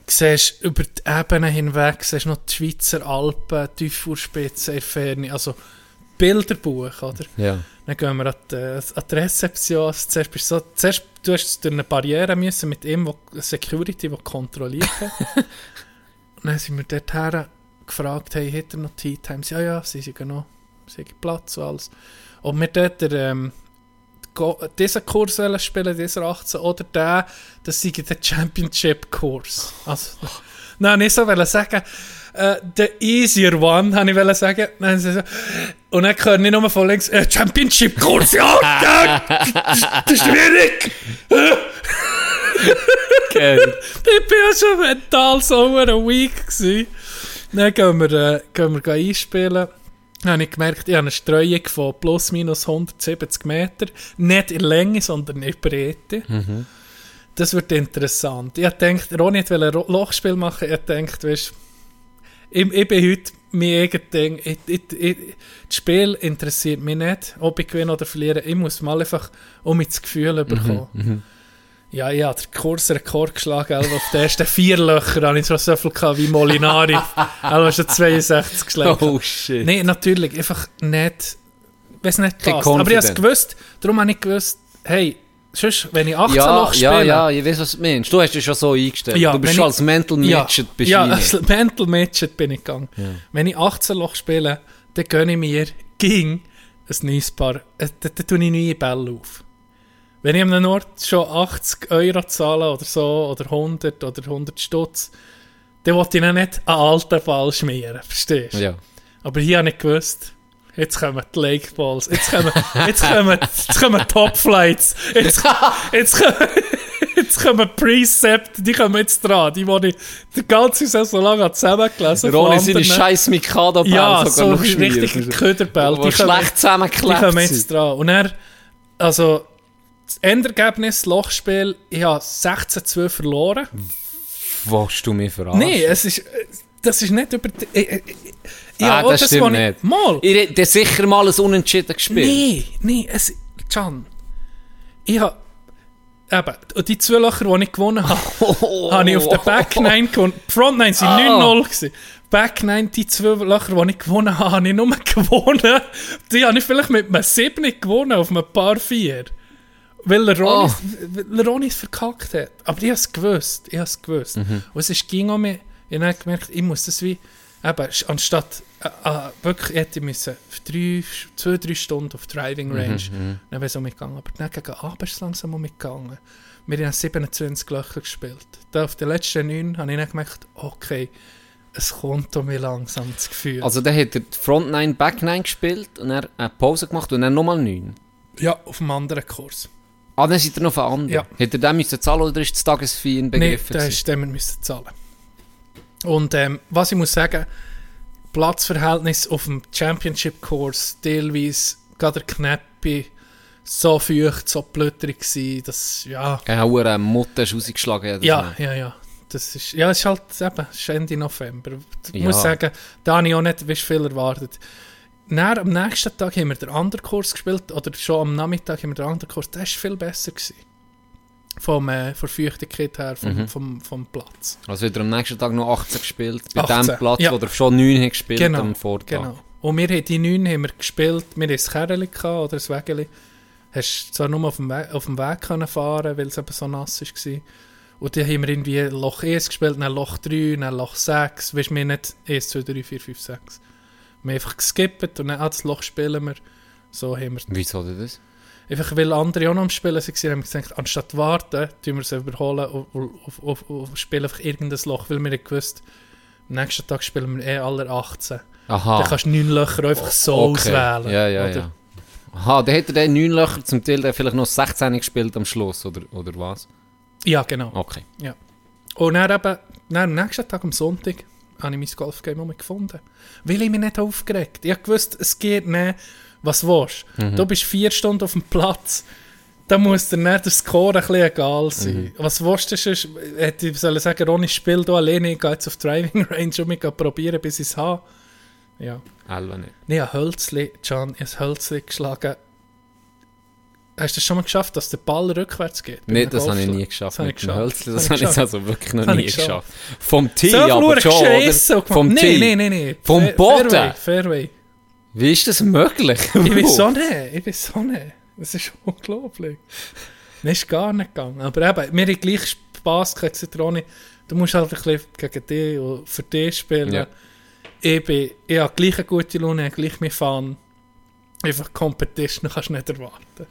Du siehst über die Ebene hinweg, siehst noch die Schweizer Alpen, die Tiefurspitze in Ferne, also Bilderbuch, oder? Ja. Dann gehen wir an die, an die Rezeption. Zuerst, bist du so, zuerst du hast durch eine Barriere müssen mit ihm, wo, Security, der kontrolliert hat. Und dann sind wir dorthin gefragt, hey, hat er noch Tea Times? Ja, ja, sie sind noch, sie haben Platz und alles. Und wir dort der, ähm, diesen Kurs spielen, dieser 18, oder der, das sei der Championship-Kurs. Also, nein, nicht so sagen, äh, the easier one, habe ich sagen. Dann sie so, und dann höre ich nur von links, äh, Championship-Kurs, ja, ja, das, ist schwierig. Geil. Ich bin ja schon mental so ein weak gewesen. Dann gehen wir, äh, gehen wir einspielen. Dann habe ich gemerkt, ich habe eine Streuung von plus minus 170 Meter. Nicht in Länge, sondern in Breite. Das wird interessant. Ich dachte, Ronny wollte ein Lochspiel machen. Ich dachte, weißt, ich, ich bin heute mein eigenes Ding. Ich, ich, ich, das Spiel interessiert mich nicht, ob ich gewinne oder verliere. Ich muss mal einfach um mich das Gefühl bekommen. Ja, ich habe den Kursrekord geschlagen, also auf den ersten vier Löcher habe ich so so viel gehabt wie Molinari. also schon 62 geschlagen. Oh shit. Nein, natürlich, einfach nicht, weiß nicht Kein passt. Aber ich habe es gewusst, darum habe ich gewusst, hey, sonst, wenn ich 18 ja, Loch spiele, ja, ja, ich weiß, was du meinst. Du hast dich schon so eingestellt. Ja, du bist schon als Mental ja, Midget ja, du als. Mental Midget bin ich gegangen. Wenn ich 18 Loch spiele, dann gönne ich mir, ging, ein neues Paar, äh, dann, dann tue ich neue Bälle auf. Wenn ich an einem Ort schon 80 Euro zahle oder so, oder 100 oder 100 Stutz, dann wollte ich dann nicht einen alten Ball schmieren, verstehst du? Ja. Aber hier habe ich gewusst, jetzt kommen die Lake Balls, jetzt kommen, jetzt kommen, jetzt kommen Top Flights, jetzt, jetzt kommen, jetzt kommen Precept, die kommen jetzt dran, die, die ich die ganze Saison lang zusammengelesen habe. Ronny seine anderen. scheiß mikado Ja, sogar so noch richtige Köderbälle. Wo schlecht die zusammengeklebt kommen sind. jetzt dran. Und er, also, das Endergebnis, Lochspiel, ich habe 16-2 verloren. Willst du mich verarschen? Nein, es ist, das ist nicht über... die- Ich, ich, ich Ah, habe auch das stimmt nicht. Mal. Ich hätte sicher mal ein Unentschieden gespielt. Nein, nein, es... Can, ich habe... Eben, und die zwei Löcher, die ich gewonnen habe, habe ich auf der Back 9 gewonnen. Front 9 waren Ah. 9-0. gewesen. Back 9, die zwei Löcher, die ich gewonnen habe, habe ich nur gewonnen. Die habe ich vielleicht mit einem 7 gewonnen, auf einem Paar 4. Weil Ronny, Ah. weil Ronny es verkackt hat. Aber ich habe es gewusst. Ich habe es gewusst. Mhm. Und es ist, ging um mich. Ich habe gemerkt, ich muss das wie... Eben, anstatt... Äh, äh, wirklich, ich hätte müssen drei, zwei, drei Stunden auf Driving Mhm, Range. Dann wäre es um mich gegangen. Aber dann gegen Abend ist es langsam um mich gegangen. Wir haben 27 Löcher gespielt. Da auf den letzten neun habe ich dann gemerkt, okay, es kommt um mich langsam das Gefühl. Also dann hat er Front 9, Back 9 gespielt und dann eine Pause gemacht und dann nochmal 9. ja, auf einem anderen Kurs. Ah, dann seid ihr noch auf einen anderen. Ja. Hat er den müssen zahlen oder ist das Tagesfee Nein, inbegriffen? da müssen zahlen. Und ähm, was ich muss sagen, Platzverhältnis auf dem Championship-Kurs, teilweise gerade der Knäppi, so feucht, so blödrig gewesen, dass, ja, Ja, eine Mutter ist rausgeschlagen. ja, ja, ja. Das ist, ja, es ist halt eben, es ist Ende November. Ich Ja. muss sagen, da habe ich auch nicht weißt, viel erwartet. Dann, am nächsten Tag haben wir den anderen Kurs gespielt, oder schon am Nachmittag haben wir den anderen Kurs, der war viel besser. Gewesen. Vom, äh, von der Feuchtigkeit her, vom, Mhm. vom, vom Platz. Also wieder am nächsten Tag noch 18 gespielt. Bei 18, dem Platz, ja. wo schon 9 hat gespielt Genau, am Vortag. Genau. Und wir haben die neun haben wir gespielt, wir hatten ein Kerli oder ein Wägeli. Hast zwar nur auf dem Weg, auf dem Weg können fahren, weil es eben so nass war. Und dann haben wir irgendwie Loch 1 gespielt, dann Loch 3, dann Loch 6. Weißt du, wir nicht 1, 2, 3, 4, 5, 6. Wir haben einfach geskippt und dann ah, das Loch spielen wir. So haben wir Wieso denn das? Einfach weil andere auch noch am Spielen waren, haben wir gesagt, anstatt warten, tun wir sie überholen und, und, und, spielen einfach irgendein Loch, weil wir gewusst am nächsten Tag spielen wir eh alle 18. Aha. Dann kannst du neun Löcher einfach so Okay. auswählen. Ja, ja, oder? ja. Aha, dann hat er 9 Löcher, zum Teil dann vielleicht noch 16 gespielt am Schluss, oder, oder was? Ja, genau. Okay. Und dann eben, dann am nächsten Tag, am Sonntag, habe ich mein Golfgame gefunden. Weil ich mich nicht aufgeregt Ich wusste, es geht nicht, was willst Mhm. du. bist vier Stunden auf dem Platz, da muss dir nicht der Score ein bisschen egal sein. Mhm. Was willst du sonst? Hätte ich sollen sagen, Ronny, spiel du alleine, ich gehe jetzt auf Driving Range und mich probieren, bis ich es habe. Ja. Elva nicht. Nee, ein Hölzli, Can, ich habe Hölzli geschlagen. Hast du das schon mal geschafft, dass der Ball rückwärts geht? einem das habe ich nie geschafft. Das habe ich mit dem. Hölzli, Das habe ich ich also wirklich noch nie ich geschafft. Vom Tee, aber schon, oder? Vom. Tee. Nein, nein, nein, nein. Vom Boden? Fairway, Fairway. Wie ist das möglich? Ich weiß so nicht, ich weiß so nicht. Das ist unglaublich. Das ist gar nicht gegangen. Aber eben, mir hat gleich Spass gesagt, Ronny, du musst halt ein bisschen gegen dich und für dich spielen. Ja. Ich, bin, ich habe gleich eine gute Laune, gleich mein Fan. Einfach Competition kannst du nicht erwarten.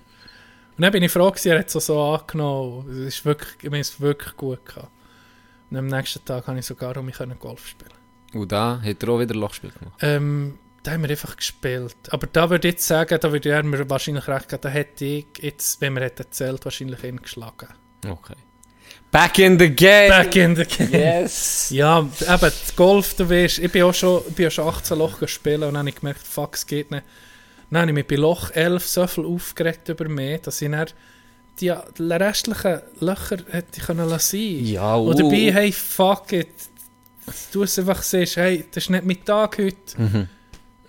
Und dann bin ich froh, gewesen, er hat es so angenommen. Es ist wirklich, ich meine, es wirklich gut gehabt. Und am nächsten Tag konnte ich sogar um mich Golf spielen. Und da hat er auch wieder Lochspiel gemacht. Ähm, da haben wir einfach gespielt. Aber da würde ich jetzt sagen, da würde er mir wahrscheinlich recht geben, da hätte ich jetzt, wenn wir hätten erzählt, wahrscheinlich ihn geschlagen. Okay. Back in the game! Back in the game. Yes! Ja, eben, Golf, du weißt, ich bin auch schon, ich bin auch schon 18 Loch gespielt und dann habe ich gemerkt, fuck, es geht nicht. Dann habe ich mich bei Loch 11 so viel aufgeregt über mich, dass ich dann die restlichen Löcher hätte ich können lassen. Ja, Und uh. dabei, hey, fuck it. Du es einfach siehst, hey, das ist nicht mein Tag heute. Mhm.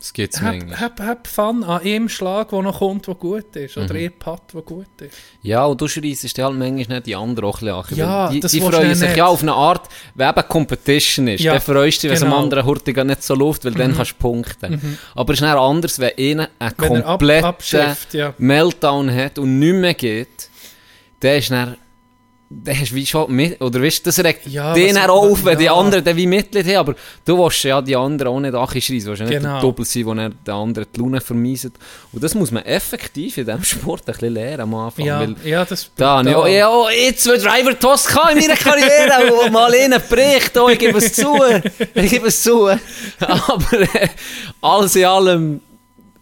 Das gibt's Hab, manchmal. hab, hab Fun an einem Schlag, der noch kommt, der gut ist. Oder einem Putt, der gut ist. Ja, und du schreissest halt manchmal nicht die anderen auch ein bisschen an. Ja, die, das die freuen sich nicht. ja auf eine Art, wenn eben Competition ist. Ja, dann freust du dich, wenn es genau. am anderen Hurtig nicht so läuft, weil dann kannst du punkten. Aber es ist dann anders, wenn einer einen ab, kompletten abschifft, ja. Meltdown hat und nicht mehr geht, dann ist dann dann hast wie schon mit, oder weißt du, das regt Ja, den auf, wenn die ja. anderen dann wie Mitglied haben, aber du willst ja die anderen auch nicht anschreien, du willst ja nicht Genau. der Doppel sein, wo dann der andere die Laune vermeiset. Und das muss man effektiv in diesem Sport ein bisschen lernen am Anfang, Ja, weil ja, das da auch, ja, oh, jetzt zwei Driver Toss in meiner Karriere, wo mal einen bricht, oh, ich gebe es zu, ich gebe es zu. Aber äh, alles in allem,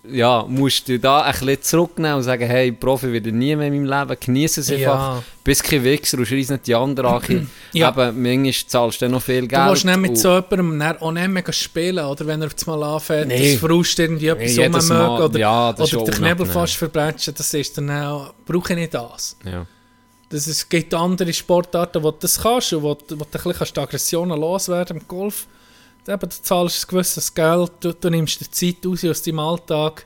ja, musst du da ein bisschen zurücknehmen und sagen, hey, Profi wird nie mehr in meinem Leben, genieße es einfach, Ja. bist kein Wichser und schreist nicht die anderen an. Ja. Eben, manchmal zahlst du noch viel Geld. Du willst nicht mit so jemandem auch nicht mehr spielen, oder wenn er jetzt mal anfängt, Nee. das Frust irgendwie etwas Nee, rummögen oder, Ja, oder den Knebel fast verbrechen, das ist dann auch, brauche ich nicht das. Ja. Das ist, es gibt andere Sportarten, wo du das kannst und wo, wo du ein bisschen Aggressionen loswerden Im Golf, eben, du zahlst ein gewisses Geld, du, du nimmst dir Zeit raus aus deinem Alltag,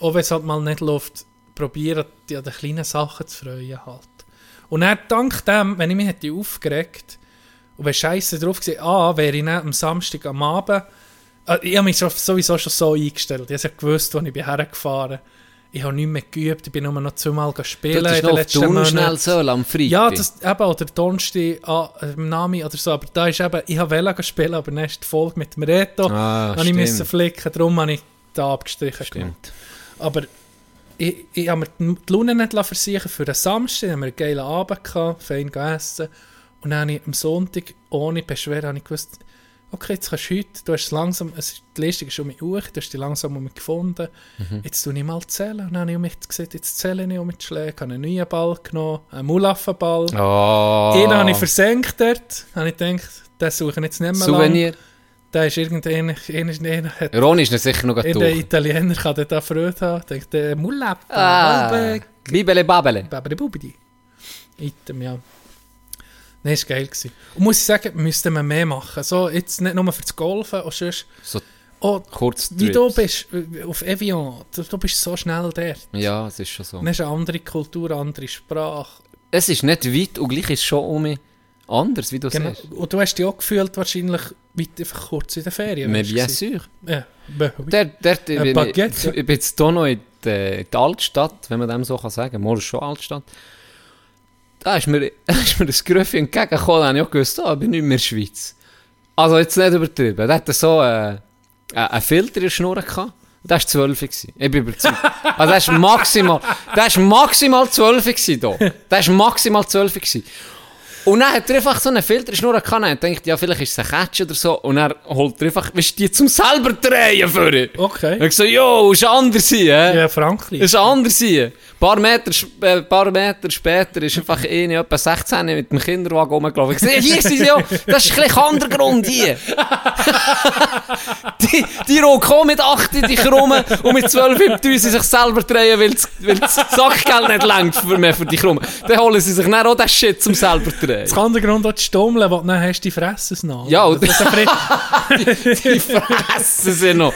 auch wenn es halt mal nicht läuft, probieren dich an den kleinen Sachen zu freuen halt. Und dann, dank dem, wenn ich mich hätte aufgeregt und wäre scheiße drauf gewesen, ah, wäre ich am Samstag am Abend, äh, ich habe mich so- sowieso schon so eingestellt, ich habe gewusst, wo ich bin hergefahren ich habe nicht mehr geübt, ich bin nur noch zweimal spielen Du den noch auf schnell sollen am Freitag. Ja, das, eben, oder Donnerstag ah, im Nami oder so, aber da ist eben, ich wollte spielen, aber dann ist die Folge mit dem Reto, Ah, ich müssen flicken, darum habe ich da abgestrichen. Stimmt. Aber ich, ich habe mir die die Laune nicht versichern für den Samstag, haben wir einen geilen Abend gehabt, fein gegessen und dann habe ich am Sonntag ohne Beschwerde habe ich gewusst, okay, jetzt kannst du heute, du hast langsam, es die Listung ist um mich hoch, du hast die langsam um mich gefunden, jetzt tue ich mal zählen. Und dann habe ich um mich gesagt, jetzt zähle ich um mich Schläge, habe einen neuen Ball genommen, einen Mulaffenball. Oh. Den habe ich versenkt dort, habe ich gedacht, den suche ich jetzt nicht mehr lang. Souvenir. Der ist irgendein, einer, hat, Ronny ist sicher noch der durch. Italiener kann auch Freude haben. Denkt, der Mulaffen, Ah, Balbe, Bibele Babele. Babidi Bubidi. Item, ja. Nein, das war geil. Gewesen. Und muss ich sagen, müsste man mehr machen. So, jetzt nicht nur für das Golfen, auch sonst, So oh, kurz wie du bist, äh, auf Evian, du, du bist so schnell dort. Ja, es ist schon so. Dann hast du eine andere Kultur, eine andere Sprache. Es ist nicht weit und gleich ist es schon um mich anders, wie du Genau. siehst. Und du hast dich auch gefühlt, wahrscheinlich weit einfach kurz in der Ferien. Mais bien sûr. Ja. Der, der, der, ich, bin jetzt hier noch in die Altstadt, wenn man dem so kann sagen. Morgen ist schon Altstadt. Da ist mir, da ist mir das Grüffi entgegengekommen, habe ich auch gewusst, ah, ich bin nicht mehr in der Schweiz. Also jetzt nicht übertrieben. Der hatte so äh, äh, einen Filter in der Schnur gehabt. Der war 12 gewesen. Ich bin überzeugt. Also der war maximal, ist maximal 12 gewesen. Der war maximal 12 gewesen. Und dann hat er einfach so einen Filter in der Schnur gehabt und denkt, ja, vielleicht ist es ein Catch oder so. Und er holt er einfach, weißt du, die zum selber drehen für. Okay. Und ich so, jo, ist anders hier? Ja, Frankreich. Ist anders hier. Ein paar Meter, äh, paar Meter später ist einfach eine, etwa 16 mit dem Kinderwagen rumgelaufen. Ich sehe, hier sind sie ja, das ist ein bisschen anderer Grund hier. die, die rocken mit 8 in dich rum und mit 12 im sie sich selber drehen, weil das, Sackgeld nicht längt für mehr für dich rum. Dann holen sie sich dann auch den Shit zum selber drehen. Das kann der Grund auch die Stummeln, du dann hast, die fressen es noch. Ja, und- das einfach- Die fressen sie noch.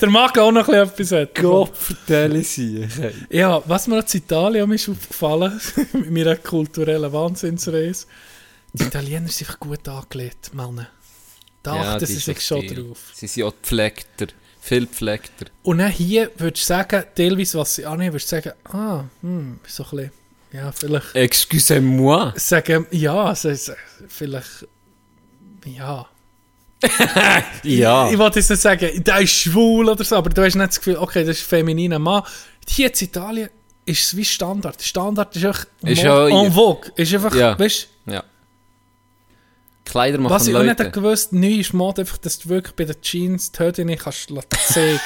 der mag auch noch ein bisschen etwas hat. Gott, vertelle sie. Ja, was mir in Italien ist aufgefallen, mit meiner kulturellen Wahnsinnsreise, die Italiener sind einfach gut angelegt, Männer. Da achten sie sich schon drauf. Sie sind auch gepflegter. Viel gepflegter. Und dann hier würdest du sagen, teilweise, was sie annehmen, würdest du sagen, ah, hm, so ein bisschen, ja, vielleicht, Excusez-moi. sagen, ja, vielleicht, ja. Ja. Ich wollte jetzt nicht sagen, der ist schwul oder so, aber du hast nicht das Gefühl, okay, das ist ein femininer Mann. Hier in Italien ist es wie Standard. Standard ist einfach Ist ja- en vogue. Ist einfach, Ja. weißt Ja. Kleider machen was ich auch nicht Leute. gewusst neu ist Mode einfach, dass du wirklich bei den Jeans die Höhe nicht kannst sägen.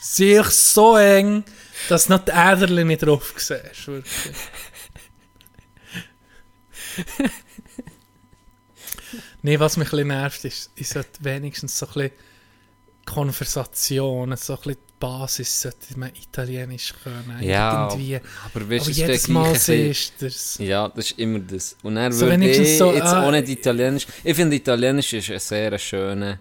Ist so eng, dass du noch die Äderchen nicht drauf siehst. Wirklich. nee, was mich ein nervt, ist, ich sollte wenigstens so ein bisschen Konversationen, so ein bisschen die Basis sollte man Italienisch können. Ja, irgendwie. aber weißt Aber jedes Mal siehst du es. Ja, das ist immer das. Und er So würde ich so, jetzt ah, nicht Italienisch. Ich finde, Italienisch ist eine sehr schöne,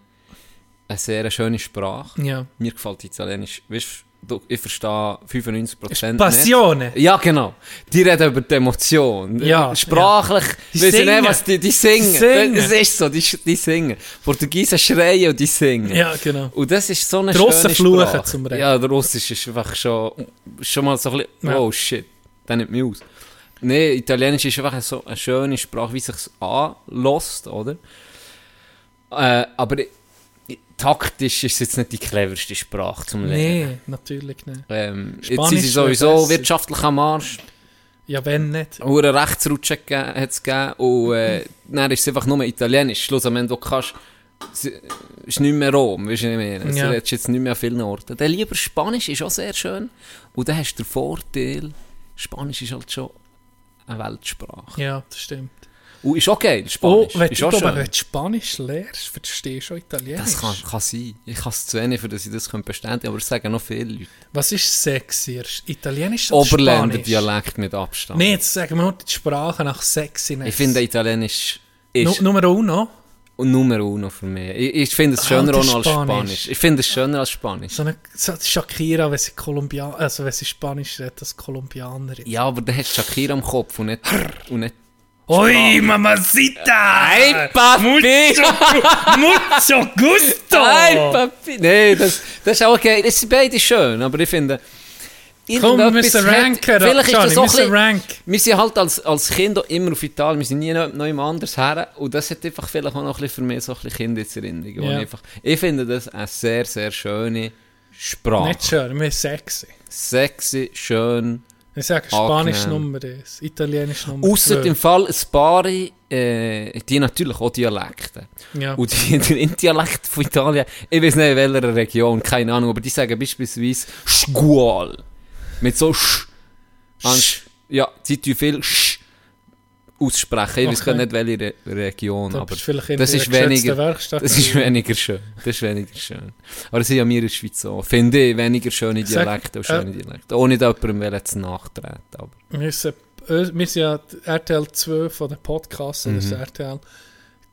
eine sehr schöne Sprache. Ja. Mir gefällt Italienisch. Weißt du, ich verstehe 95% nicht. Passione. Ja, genau. Die reden über die Emotion. Ja, Sprachlich, Die weiss ich singen. nicht, was die, die singen. Die singen. Das ist so, die, die singen. Portugiesen schreien und die singen. Ja, genau. Und das ist so eine Die schöne fluchen Sprache. zum Reden. Ja, der Russisch ist einfach schon, schon mal so ein bisschen, Ja. oh shit, der nimmt mich aus. Nein, Italienisch ist einfach so eine schöne Sprache, wie es sich anlässt, oder? Äh, aber taktisch ist es jetzt nicht die cleverste Sprache zum Lernen. Nee, natürlich nicht. Ähm, jetzt Spanisch sind sie sowieso wirtschaftlich am Arsch. Ja, wenn nicht. Auch eine Rechtsrutsche hat es gegeben. Und äh, dann ist es einfach nur Italienisch. Schlussendlich, du kannst... Es ist nicht mehr Rom, weißt du, was ich meine? Es Ja. redest jetzt nicht mehr an vielen Orten. Dann lieber Spanisch ist auch sehr schön. Und dann hast du den Vorteil, Spanisch ist halt schon eine Weltsprache. Ja, das stimmt. Und ist auch geil, Oh, Spanisch. wenn ist du, schön. wenn du Spanisch lernst, verstehst du auch Italienisch. Das kann, kann sein. Ich kann es zu wenig, für dass ich das bestätigen könnte, aber es sagen noch viele Leute. Was ist sexier? Italienisch oder Oberländer Spanisch? Dialekt mit Abstand. Nee, jetzt sagen wir nur die Sprache nach Sexiness. Ich finde, Italienisch ist Nummer uno. Und Nummer uno für mich. Ich, ich finde es Ah, schöner das als Spanisch. Spanisch. Ich finde es schöner als Spanisch. So eine so Shakira, wenn sie Kolumbian, also wenn sie Spanisch redet, als Kolumbianerin. Ja, aber der hat Shakira am Kopf und nicht... Und nicht Oi, mamacita! Hey, Papi! Mucho gusto! Hey, Papi! Nein, das, das ist auch okay. Das sind beide schön, aber ich finde... Komm, wir müssen hat- ranken. Vielleicht ist Johnny, das wir auch ein bisschen... rank. Wir sind halt als, als Kinder immer auf Italien, wir sind nie noch, noch jemand anders her. Und das hat einfach vielleicht auch noch ein bisschen für mich so ein bisschen Kindheitserinnerung. Ich, einfach, ich finde das eine sehr, sehr schöne Sprache. Nicht schön, sind sexy. Sexy, schön, Ich sage Spanisch Angenehm. Nummer 1, Italienisch Nummer Ausser 2. im Fall ein paar, äh, die natürlich auch Dialekte. Ja. Und die, der Dialekt von Italien, ich weiß nicht in welcher Region, keine Ahnung, aber die sagen beispielsweise Squall. Mit so Sch. Sch. Ja, sie tun viel Sch aussprechen. Ich weiß gar nicht welche Re Region, Da aber das der ist weniger- Werkstatt. das ist weniger schön. Das ist weniger schön. Aber das sind ja wir in der Schweiz auch. Finde ich weniger schöne Dialekte und äh, schöne Dialekte. Ohne da jemandem zu nachtreten. Aber. Wir sind, äh, wir sind ja RTL 2 von den Podcasts, Mhm. also RTL.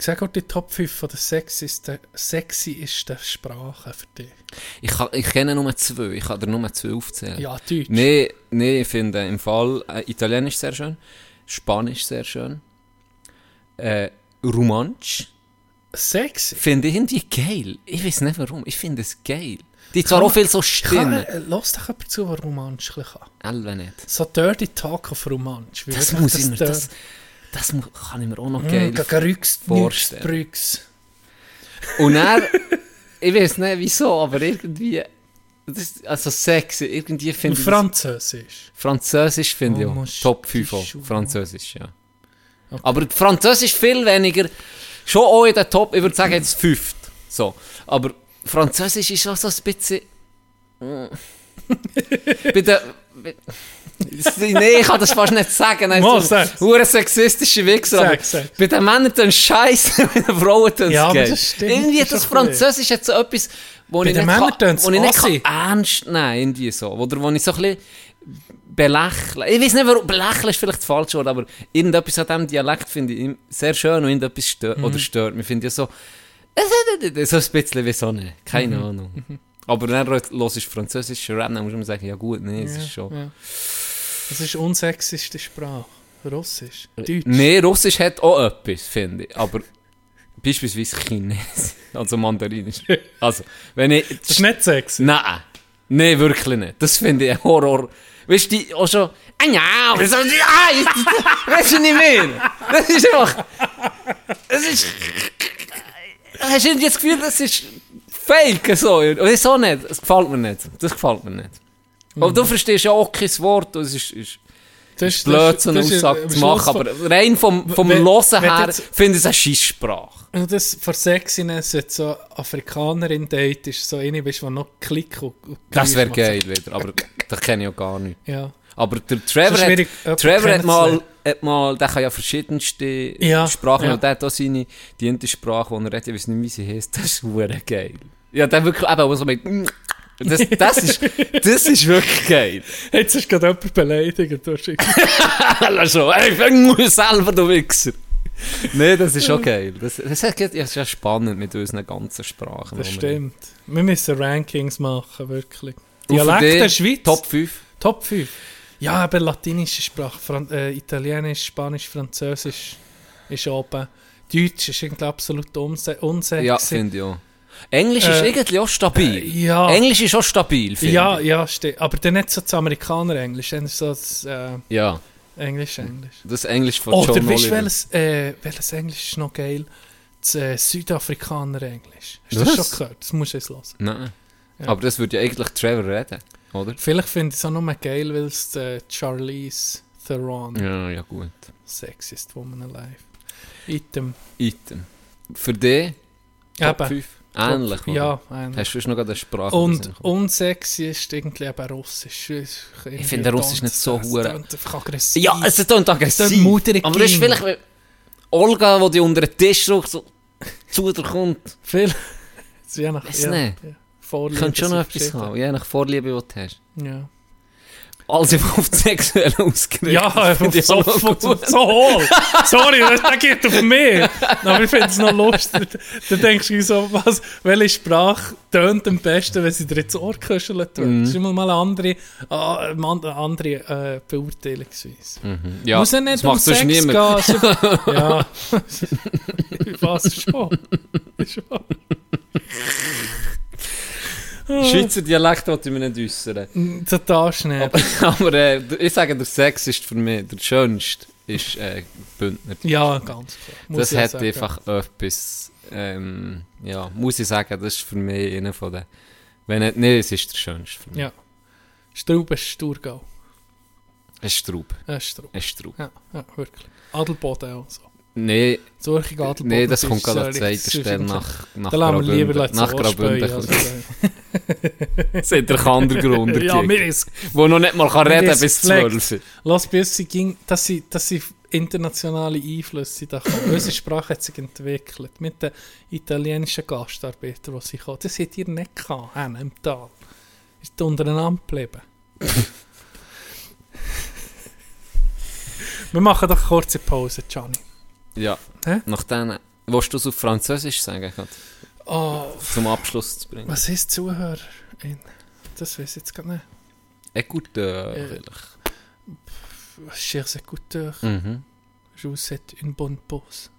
Sag auch die Top 5 von den sexiesten, sexiesten Sprachen für dich. Ich, kann, ich kenne nur zwei. Ich kann dir nur zwei aufzählen. Ja, Deutsch. Nee, nee, ich finde im Fall äh, Italienisch sehr schön, Spanisch sehr schön, äh, Romansch Sexy. finde ich irgendwie geil. Ich weiß nicht warum, ich finde es geil. Die zwar auch viel so Stimmen. lass doch jemand zu, der Romansch kann. Elwe nicht. So Dirty Talk auf Romansch. Das muss ich mir, das, das kann ich mir auch noch Mm, geil Rügs, vorstellen. Brügs. Und er, ich weiß nicht wieso, aber irgendwie, das ist, also sexy, irgendwie finde ich... Französisch. Französisch finde ich Oh, auch. musst Top die 5 auch. Französisch, ja. Okay. Aber Französisch viel weniger. Schon auch in der Top, ich würde sagen jetzt fünft. So. Aber Französisch ist auch so ein bisschen... bei der... bei- nee, ich kann das fast nicht sagen. Mal, Also, sag's. Hure sexistische Wichser. Sag, sag. Bei den Männern tun Scheiße, bei den Frauen tun Ja, aber das stimmt, Irgendwie das das Französisch hat so etwas, wo Bei ich den nicht, Männern kann, wo ich nicht kann ernst nehmen irgendwie so. Oder wo ich so ein bisschen belächle. Ich weiß nicht, warum, belächeln ist vielleicht das falsche Wort, aber irgendetwas an diesem Dialekt finde ich sehr schön und irgendetwas stört, Mhm. oder stört mich. Finde ich so, so ein bisschen wie so eine, keine Mhm. Ahnung. Aber dann los ist französisch Rap, dann muss man sagen, ja gut, nee, es ist schon... Ja. Das ist unsexiste Sprache. Russisch. Deutsch. Nee, Russisch hat auch etwas, finde ich. Aber beispielsweise Chinesisch, also Mandarinisch. Also, wenn ich... Das ist nicht sexy. Nein, nee, wirklich nicht. Das finde ich ein Horror. Weißt du, auch schon... Ah ja, ja, weißt du nicht mehr. Das ist einfach... Das ist... Hast du das Gefühl, das ist fake so? Und ich so nicht. Das gefällt mir nicht. Das gefällt mir nicht. Aber du verstehst ja auch kein Wort. Es ist, ist Das ist blöd, so eine das Aussage zu machen. Aber rein vom, vom Wenn- Hören wenn her jetzt- finde ich es eine Scheisssprache. von- Und das von Sexiness, wenn du so Afrikanerin date, ist so eine, weißt, die noch Klick und, und Das wäre geil wieder. Aber das kenne ich auch gar nicht. Ja. Aber der Trevor, hat, Trevor hat, mal, hat mal, der kann ja verschiedenste Ja, Sprachen, ja. und der hat auch seine, die eine Sprache, die er redet, ich weiß nicht, wie sie heißt, das ist geil. Ja, der wirklich, eben, wo so mit, das, das, ist, das ist wirklich geil. Jetzt ist gerade jemand beleidigt. Du hast also, ey, selber, du Wichser. Nein, das ist schon geil. Das, das ist ja- spannend mit unseren ganzen Sprachen. Das stimmt. Wir müssen Rankings machen, wirklich. Dich der Schweiz. Top 5. Top 5. Ja, aber latinische Sprache, Fran äh, Italienisch, Spanisch, Französisch ist oben. Deutsch ist irgendwie absolut unse unsexy. Ja, finde ich auch. Englisch ist Äh, irgendwie auch stabil. ja. Englisch ist auch stabil, finde ja, ich. ja, stimmt. Aber dann nicht so das Amerikaner-Englisch, dann so das äh, Ja, Englisch-Englisch. das Englisch von Oder John weißt du, welches, äh, welches Englisch ist noch geil? Das äh, Südafrikaner-Englisch. Hast du das schon gehört? Das musst du jetzt hören. Nein. Ja. Aber das würde ja eigentlich Trevor reden, oder? Vielleicht finde ich es auch nur geil, weil es äh, Charlize Theron Ja, ja gut. Sexiest Woman Alive. Item. Item. Für dich, Top Eben. 5? Ähnlich, oder? Ja, ähnlich. Hast du noch gerade eine Sprache? Und unsexy ist irgendwie eben Russisch. Ich finde Russisch nicht so hure- einfach aggressiv. Ja, es ist dann aggressiv. Mutige Aber das ist vielleicht, wenn Olga, die dich unter den Tisch drückt, so zu dir kommt. Viel. je nach, ja, ja. Vorliebe Könntest schon noch etwas haben, je nach Vorliebe, die du hast. Ja, Alles einfach auf das Sexuelle ausgerichtet. ja ich so, so, so hohl. Sorry, das, das geht auf mich. Aber ich finde es noch lustig. Dann denkst du so, was, welche Sprache tönt am besten, wenn sie dir ins Ohr kuscheln tut. Mhm. Das ist immer mal eine andere, ah, eine andere äh, Beurteilungsweise. Mhm. Ja, Muss ja nicht das um macht Sex niemand. gehen. ja. Was schon. schon. Schweizer Dialekt wollte ich mir nicht äußern. Total schnell. Aber, aber äh, ich sage, der Sex ist für mich der schönste, ist äh, Bündner. Ja, ganz klar. Muss das hat sagen. einfach etwas, ähm, ja, muss ich sagen, das ist für mich einer von den, wenn nicht, nee, es ist der schönste für mich. Ja. Straube ist Sturgau. Es ist Straub. Drauf. Es ist Straub. Ja, ja, wirklich. Adelboden auch so. Nee, Zürcher Adelboden. nee, das kommt gerade an zweiter Stelle nach, nach Da lassen wir lieber. Nach Graubünden. Also, Das hat der Kandergrund ja, mir ist Wo noch nicht mal kann reden bis gefleckt. 12. Lass bis sie ging, dass sie, dass sie internationale Einflüsse da kommen. Unsere Sprache hat sich entwickelt. Mit den italienischen Gastarbeitern, die sie kommen. Das hat ihr nicht gehabt, im Tal. Ist untereinander geblieben. Wir machen doch eine kurze Pause, Gianni. Ja. Hä? Nach denen, willst du es auf Französisch sagen, gerade, Oh, zum Abschluss zu bringen? was ist Zuhörer? Das weiß ich jetzt gar nicht. Écouteur, Äh, vielleicht. Chers écouteurs, Mhm. je vous souhaite une bonne pause.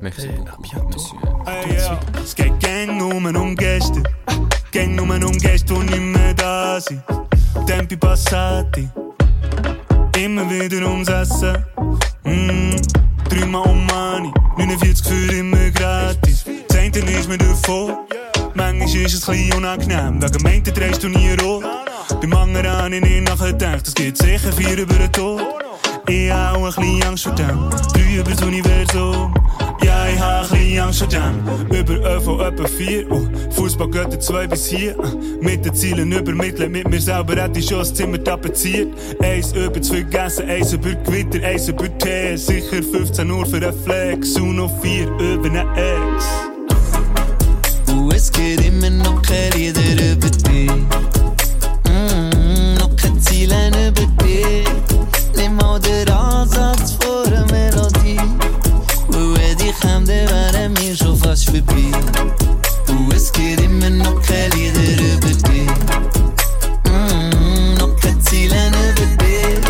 Merci à beaucoup, bientôt. monsieur. Ey, ja. Es geht gang nur um Gäste. Gang nur um Gäste, die nicht mehr da sind. Tempi passati. Immer wieder ums Essen. Mm. Dreimal um Money. 49 für immer gratis. Das eine ist mir davon. Manchmal ist es ein bisschen unangenehm. Wegen meinten drehst du nie rot. Beim anderen habe ich nicht nachgedacht. Es geht sicher vier über den Tod. Ich auch ein bisschen dem. Drei über das Universum. Ja, ich habe ein bisschen dem. Über ÖV etwa vier. Oh, Fußball geht zwei bis hier. Mit den Zielen übermitteln. Mit mir selber hätte ich schon das Zimmer tapeziert. Eins über zu vergessen. Eins über Gewitter. Eins über Tee. Sicher 15 Uhr für einen Flex. Und noch vier über einen Ex. Und es geht immer noch keine Lieder über dich. Und wenn die kommt, dann wären wir schon fast vorbei. Und es geht immer noch keine Lieder über dich. Mm, noch keine Ziele über dich.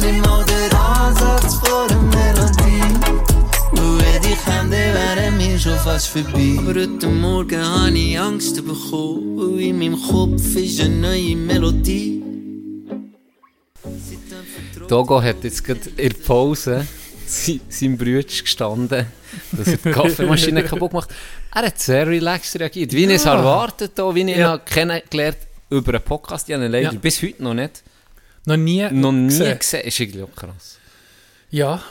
Nimm mal den Ansatz vor der Melodie. Und wenn die kommt, dann wären wir schon fast vorbei. Aber heute Morgen habe ich Angst bekommen, weil in meinem Kopf ist eine neue Melodie. Togo hat jetzt gerade in der Pause sein- seinem Bruder gestanden, dass er die Kaffeemaschine kaputt macht. Er hat sehr relaxed reagiert, wie ich es erwartet habe, wie ich ihn Ja. habe kennengelernt über einen Podcast. Ich habe ihn leider Ja. bis heute noch nicht, Noch nie, noch nie gesehen. gesehen. Ist irgendwie auch krass. Ja,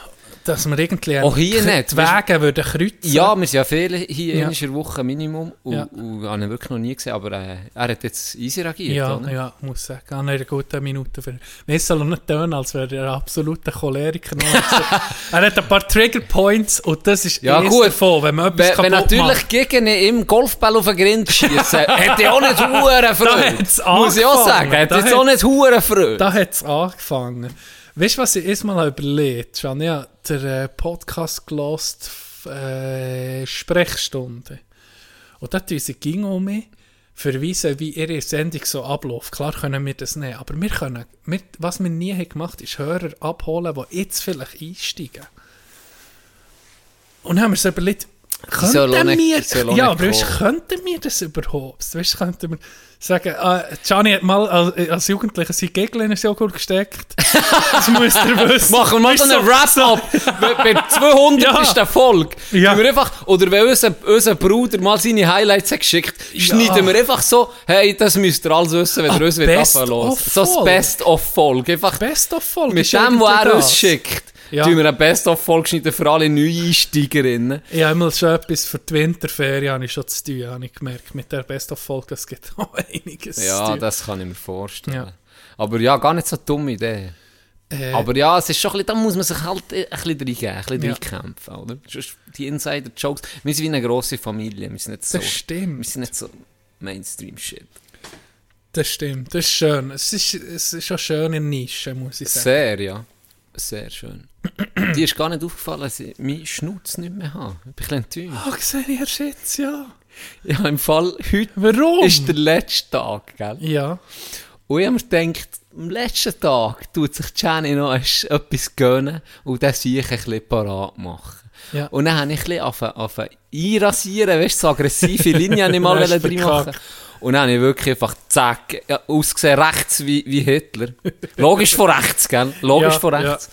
dass wir irgendwie Auch hier nicht, die Wege würden kreuzen. Ja, wir sind ja viele hier Ja. in der Woche Minimum und, Ja. und habe ihn wirklich noch nie gesehen, aber äh, er hat jetzt easy reagiert. Ja, oder? ja, muss sagen. An einer guten Minute. Für... Mir soll er nicht tun, als wäre er ein absoluter Choleriker. er hat ein paar Trigger Points und das ist Ja, gut. davon, wenn man etwas Wenn, wenn natürlich macht. gegen ihn im Golfball auf den Grind schießen, hätte ich auch nicht Huren Freude. Muss ich auch sagen, hätte jetzt auch nicht Huren Freude. Da hat es angefangen. Weißt du, was ich erstmal habe überlegt Schon Ich habe den äh, Podcast gelost, äh, Sprechstunde. Und da tun sie ging um mich verweisen, wie ihre Sendung so abläuft. Klar können wir das nicht, aber wir können, wir, was wir nie haben gemacht ist Hörer abholen, die jetzt vielleicht einsteigen. Und dann haben wir so überlegt, könnten wir, ja, aber weißt, könnten wir das überhaupt? Weißt, könnten wir sagen, äh, Gianni hat mal als, als Jugendlicher sein Gegel in einen Joghurt gesteckt. das müsst ihr wissen. Machen wir mal so einen Wrap-Up bei der 200. Ja. Folge. Ja. Tun Wir einfach, oder wenn unser, unser Bruder mal seine Highlights hat geschickt, schneiden wir einfach so, hey, das müsst ihr alles wissen, wenn Ah, ihr uns wieder of So das Folge. Best-of-Folge. Einfach Best of Folge. mit ist dem, was er uns schickt, Ja. tun wir eine Best-of-Folge schneiden für alle Neueinsteigerinnen. Ich habe schon etwas für die Winterferien habe ich schon zu tun, habe ich gemerkt. Mit der Best of Folge, das gibt auch einiges Ja, das kann ich mir vorstellen. Ja. Aber ja, gar nicht so eine dumme Idee. Äh, Aber ja, es ist schon ein bisschen, da muss man sich halt ein bisschen reingeben, ein bisschen Ja. reinkämpfen, oder? Sonst Die Insider-Jokes, wir sind wie eine grosse Familie, wir sind nicht so, das stimmt. wir sind nicht so Mainstream-Shit. Das stimmt, das ist schön. Es ist, es ist schon schön in Nische, muss ich sagen. Sehr, ja. Sehr schön. Dir ist gar nicht aufgefallen, dass ich meinen Schnutz nicht mehr habe. Ich bin ein bisschen enttäuscht. Ah, sehe ich erst jetzt, ja. Ja, im Fall, heute Warum? ist der letzte Tag, gell? ja. Und ich habe mir gedacht, am letzten Tag tut sich Jenny noch etwas gönnen und dann sehe ich ein bisschen parat machen. Ja. Und dann habe ich ein bisschen angefangen- einrasieren, weißt du, so aggressive Linie habe ich mal drin machen. Und dann habe ich wirklich einfach, zack, ja, ausgesehen rechts wie, wie Hitler. Logisch von rechts, gell? Logisch Ja, von ja. rechts.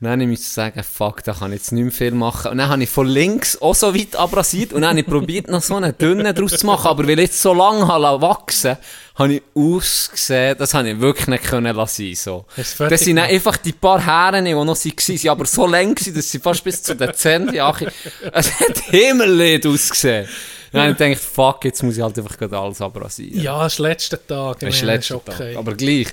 dann musste ich sagen, fuck, da kann ich jetzt nicht mehr viel machen. Und dann habe ich von links auch so weit abrasiert und dann habe ich probiert, noch so einen dünnen draus zu machen. Aber weil ich jetzt so lange habe wachsen habe ich ausgesehen, das habe ich wirklich nicht können lassen. So. Fertig Das sind einfach die paar Herren, die noch waren, sind aber so lang gewesen, dass sie fast bis zu den Zähnen, es hat himmellied ausgesehen. Dann habe ich gedacht, fuck, jetzt muss ich halt einfach gerade alles abrasieren. Ja, das ist letzter Tag. Das ist Ich letzter okay. Tag. Aber gleich.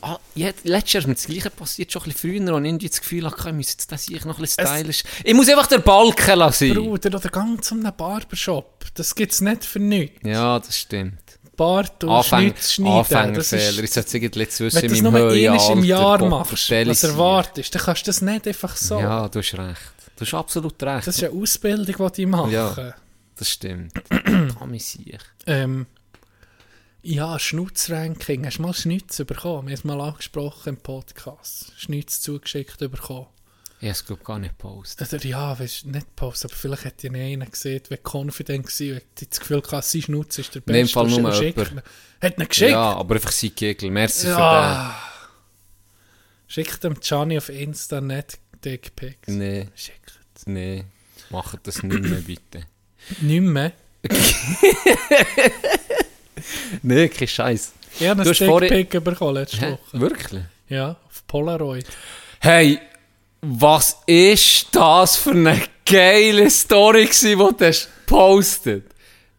Ah, ja, letztes Jahr ist mir das Gleiche passiert, schon ein bisschen früher, und irgendwie das Gefühl hatte, ich müsse jetzt das hier noch ein bisschen stylisch. Ich muss einfach den Balken lassen. Bruder, oder gang zu einem Barbershop. Das gibt es nicht für nichts. Ja, das stimmt. Bart und Anfäng schneiden. Das Anfängerfehler. Ich ist, sollte es jetzt wissen wenn du in das meinem nur einmal im Jahr machst, was ich erwartest, dann kannst du das nicht einfach so. Ja, du hast recht. Du hast absolut recht. Das ist eine Ausbildung, die die machen. Ja. Das stimmt. Amüsiert. Ähm, ja, Schnutzranking. Hast du mal Schnitz bekommen? Wir haben es mal angesprochen im Podcast. Schnitz zugeschickt bekommen. Ich habe es, glaube gar nicht gepostet. Oder ja, weißt, nicht Post, aber vielleicht hat ja einer gesehen, wer confident war, hat das Gefühl gehabt, sein Schnutz ist der beste. Fall nur jemand. Hat ihn geschickt? Ja, aber einfach sein Kegel. Merci Ja. Schickt dem Gianni auf Insta nicht Dickpics. für den. Nee, Schickt. nee. Macht das nicht mehr, bitte. Nicht mehr. nee, kein Scheiß. Ich habe Du einen hast vorhin- Dickpic bekommen letzte Hä? Woche. Wirklich? Ja, auf Polaroid. Hey, was ist das für eine geile Story gewesen, die du hast gepostet?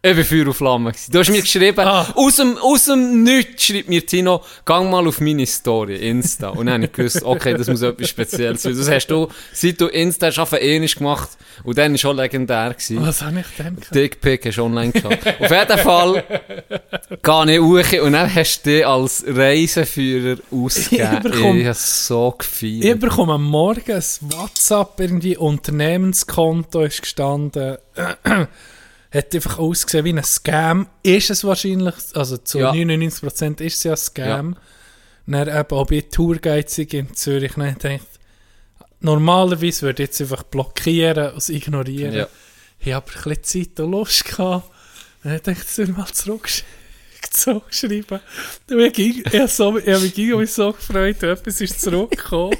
Ich war Feuer und Flamme. Du hast mir geschrieben, Ah. aus, dem, aus dem Nichts schreibt mir Tino, gang mal auf meine Story, Insta. Und dann habe ich gewusst, okay, das muss etwas Spezielles sein. Das hast du, seit du Insta hast, auf ähnlich gemacht. Und dann war schon legendär. Gewesen. Was habe ich denn gehabt? Dickpick hast du online geschaut. Auf jeden Fall gehe ich hoch und dann hast du dich als Reiseführer ausgegeben. Ich bekomme- ich habe so gefeiert. Ich bekomme am Morgen ein WhatsApp, irgendwie Unternehmenskonto ist gestanden. Hat einfach ausgesehen wie ein Scam. Ist es wahrscheinlich, also zu Ja. 99% ist es ja ein Scam. Dann eben, ich Tourguide sei in Zürich, dann denke ich, normalerweise würde ich jetzt einfach blockieren und ignorieren. Ja. Ich habe aber ein bisschen Zeit und Lust gehabt. Dann dachte ich, soll mal zurücksch zurückschreiben. Und Ich, ging- ich, habe so, ich habe mich so gefreut, etwas ist zurückgekommen.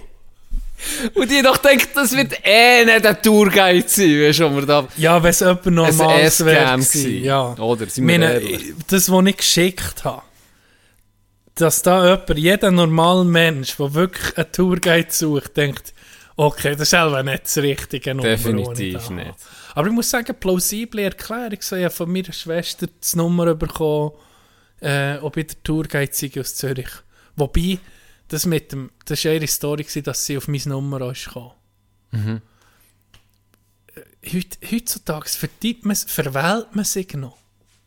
Und ich doch denkt, das wird eh nicht ein Tourguide sein, weißt du, wir da Ja, wenn es jemand Normales wäre. Ja. Oder, sind wir meine, ehrlich? das, was ich geschickt habe, dass da jemand, jeder normale Mensch, der wirklich einen Tourguide sucht, denkt, okay, das ist selber nicht das richtige Nummer. Definitiv da habe. nicht. Aber ich muss sagen, plausible Erklärung. So, ich habe von meiner Schwester das Nummer bekommen, äh, ob ich der Tourguide sei aus Zürich. Wobei, das, mit dem, das war ihre Story, gewesen, dass sie auf meine Nummer ist gekommen. Mhm. Äh, Heut, heutzutage verdient man, verwählt man sich noch.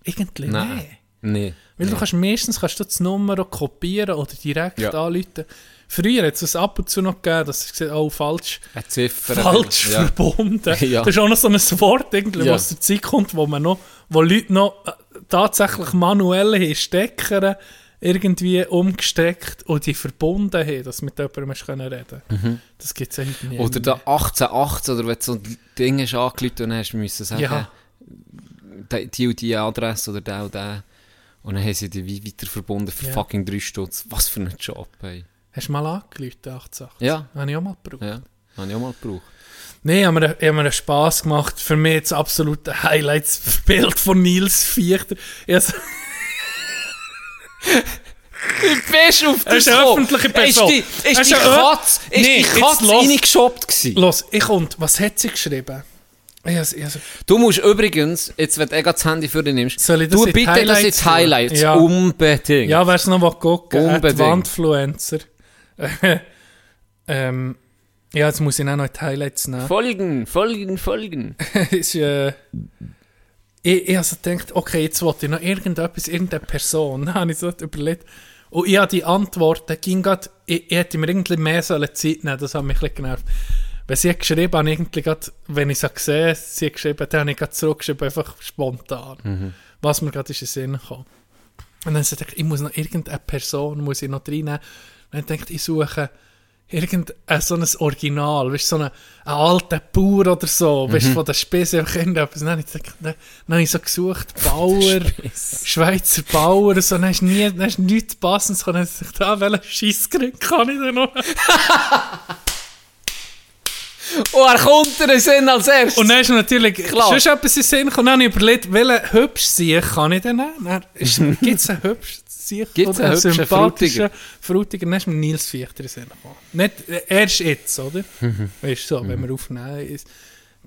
Irgendwie Nein. nicht. Nee. Weil du kannst meistens kannst du das Nummer auch kopieren oder direkt Ja. anrufen. Früher hat es ab und zu noch gegeben, dass ich gesagt oh, falsch, Ziffer. falsch Ja. verbunden. Ja. Das ist auch noch so ein Wort, irgendwie, Ja. was zur Zeit kommt, wo man noch, wo Leute noch äh, tatsächlich manuell haben Stecker irgendwie umgesteckt und die verbunden haben, dass du mit jemandem hast können reden Das gibt es eigentlich nicht. Mhm. Oder der 1818, oder wenn du so Dinge hast angerufen und dann hast du müssen sagen, Ja. die, und die Adresse oder der und der. Und dann haben sie dich wie weiter verbunden für Ja. fucking drei Stutz. Was für ein Job, ey. Hast du mal angerufen, 18? Ja. Habe ich auch mal gebraucht. Ja, habe ich auch mal gebraucht. Nein, ich habe mir, ich habe mir einen Spass gemacht. Für mich das absolute Highlight, das Bild von Nils Viechter. Ich habe Du bist auf Er ist eine öffentliche Person. Ist die, ist ist die Katze, ist Nee, die jetzt Katze los. reingeshoppt gewesen? Los, ich und was hat sie geschrieben? Ich habe, Du musst übrigens, jetzt wenn du eh das Handy für dich nimmst, Soll ich das du bitte das Highlights jetzt tun? Highlights. Ja. Unbedingt. ja, wer es noch mal gucken Unbedingt. Wandfluencer. ähm, ja, jetzt muss ich auch noch die Highlights nehmen. Folgen, folgen, folgen. ist, äh, ich, ich habe so gedacht, okay, jetzt wollte ich noch irgendetwas, irgendeine Person. Dann habe ich so überlegt. Und ich habe die Antworten, ging grad, ich, ich hätte mir irgendwie mehr sollen Zeit nehmen das hat mich ein bisschen genervt. Wenn sie hat geschrieben hat, irgendwie grad, wenn ich es gesehen sie hat geschrieben, dann habe ich gerade zurückgeschrieben, einfach spontan. Was mir gerade in den Sinn kam. Und dann dachte ich, ich muss noch irgendeine Person muss ich noch reinnehmen. Und dann ich, ich suche irgendein so ein Original, weißt, so einen alten Bauer oder so, weißt, von der Spitze einfach irgendetwas. Dann habe ich, dann, dann habe ich so gesucht, Bauer, Schweizer Bauer, so, dann hast du nie, dann hast nichts passendes gehabt. Dann ich gedacht, ah, welchen Scheissgrund kann ich denn noch? Und er kommt in den Sinn als erstes. Und dann ist natürlich Klar. schon etwas in den Sinn gekommen. Dann habe ich überlegt, welchen hübsch Sieg kann ich denn nehmen? Gibt es einen hübschen Sieg Gibt's einen hübschen sympathischen Frutiger? Dann ist mir Nils Fichter in. Nicht äh, erst jetzt, oder? Mhm. Weißt du, so, wenn wir aufnehmen. Ist,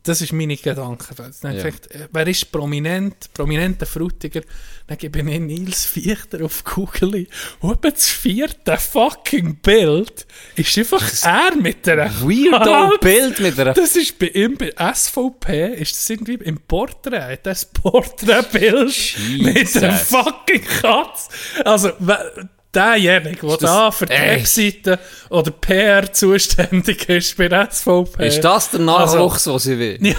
das ist meine Gedankenwelt. Dann Ja. gesagt, äh, wer ist prominent, prominenter Frutiger? Dann gebe ich Nils Fichter auf Google. Und das vierte fucking Bild ist einfach er mit einer Weirdo. Bild mit einer... Das ist bei ihm, bei SVP, ist das irgendwie im Porträt, ein Porträtbild mit einer fucking Katze. Also, derjenige, der das- da für die. Webseite oder PR zuständig ist bei der SVP. Ist das der Nachwuchs, was sie will?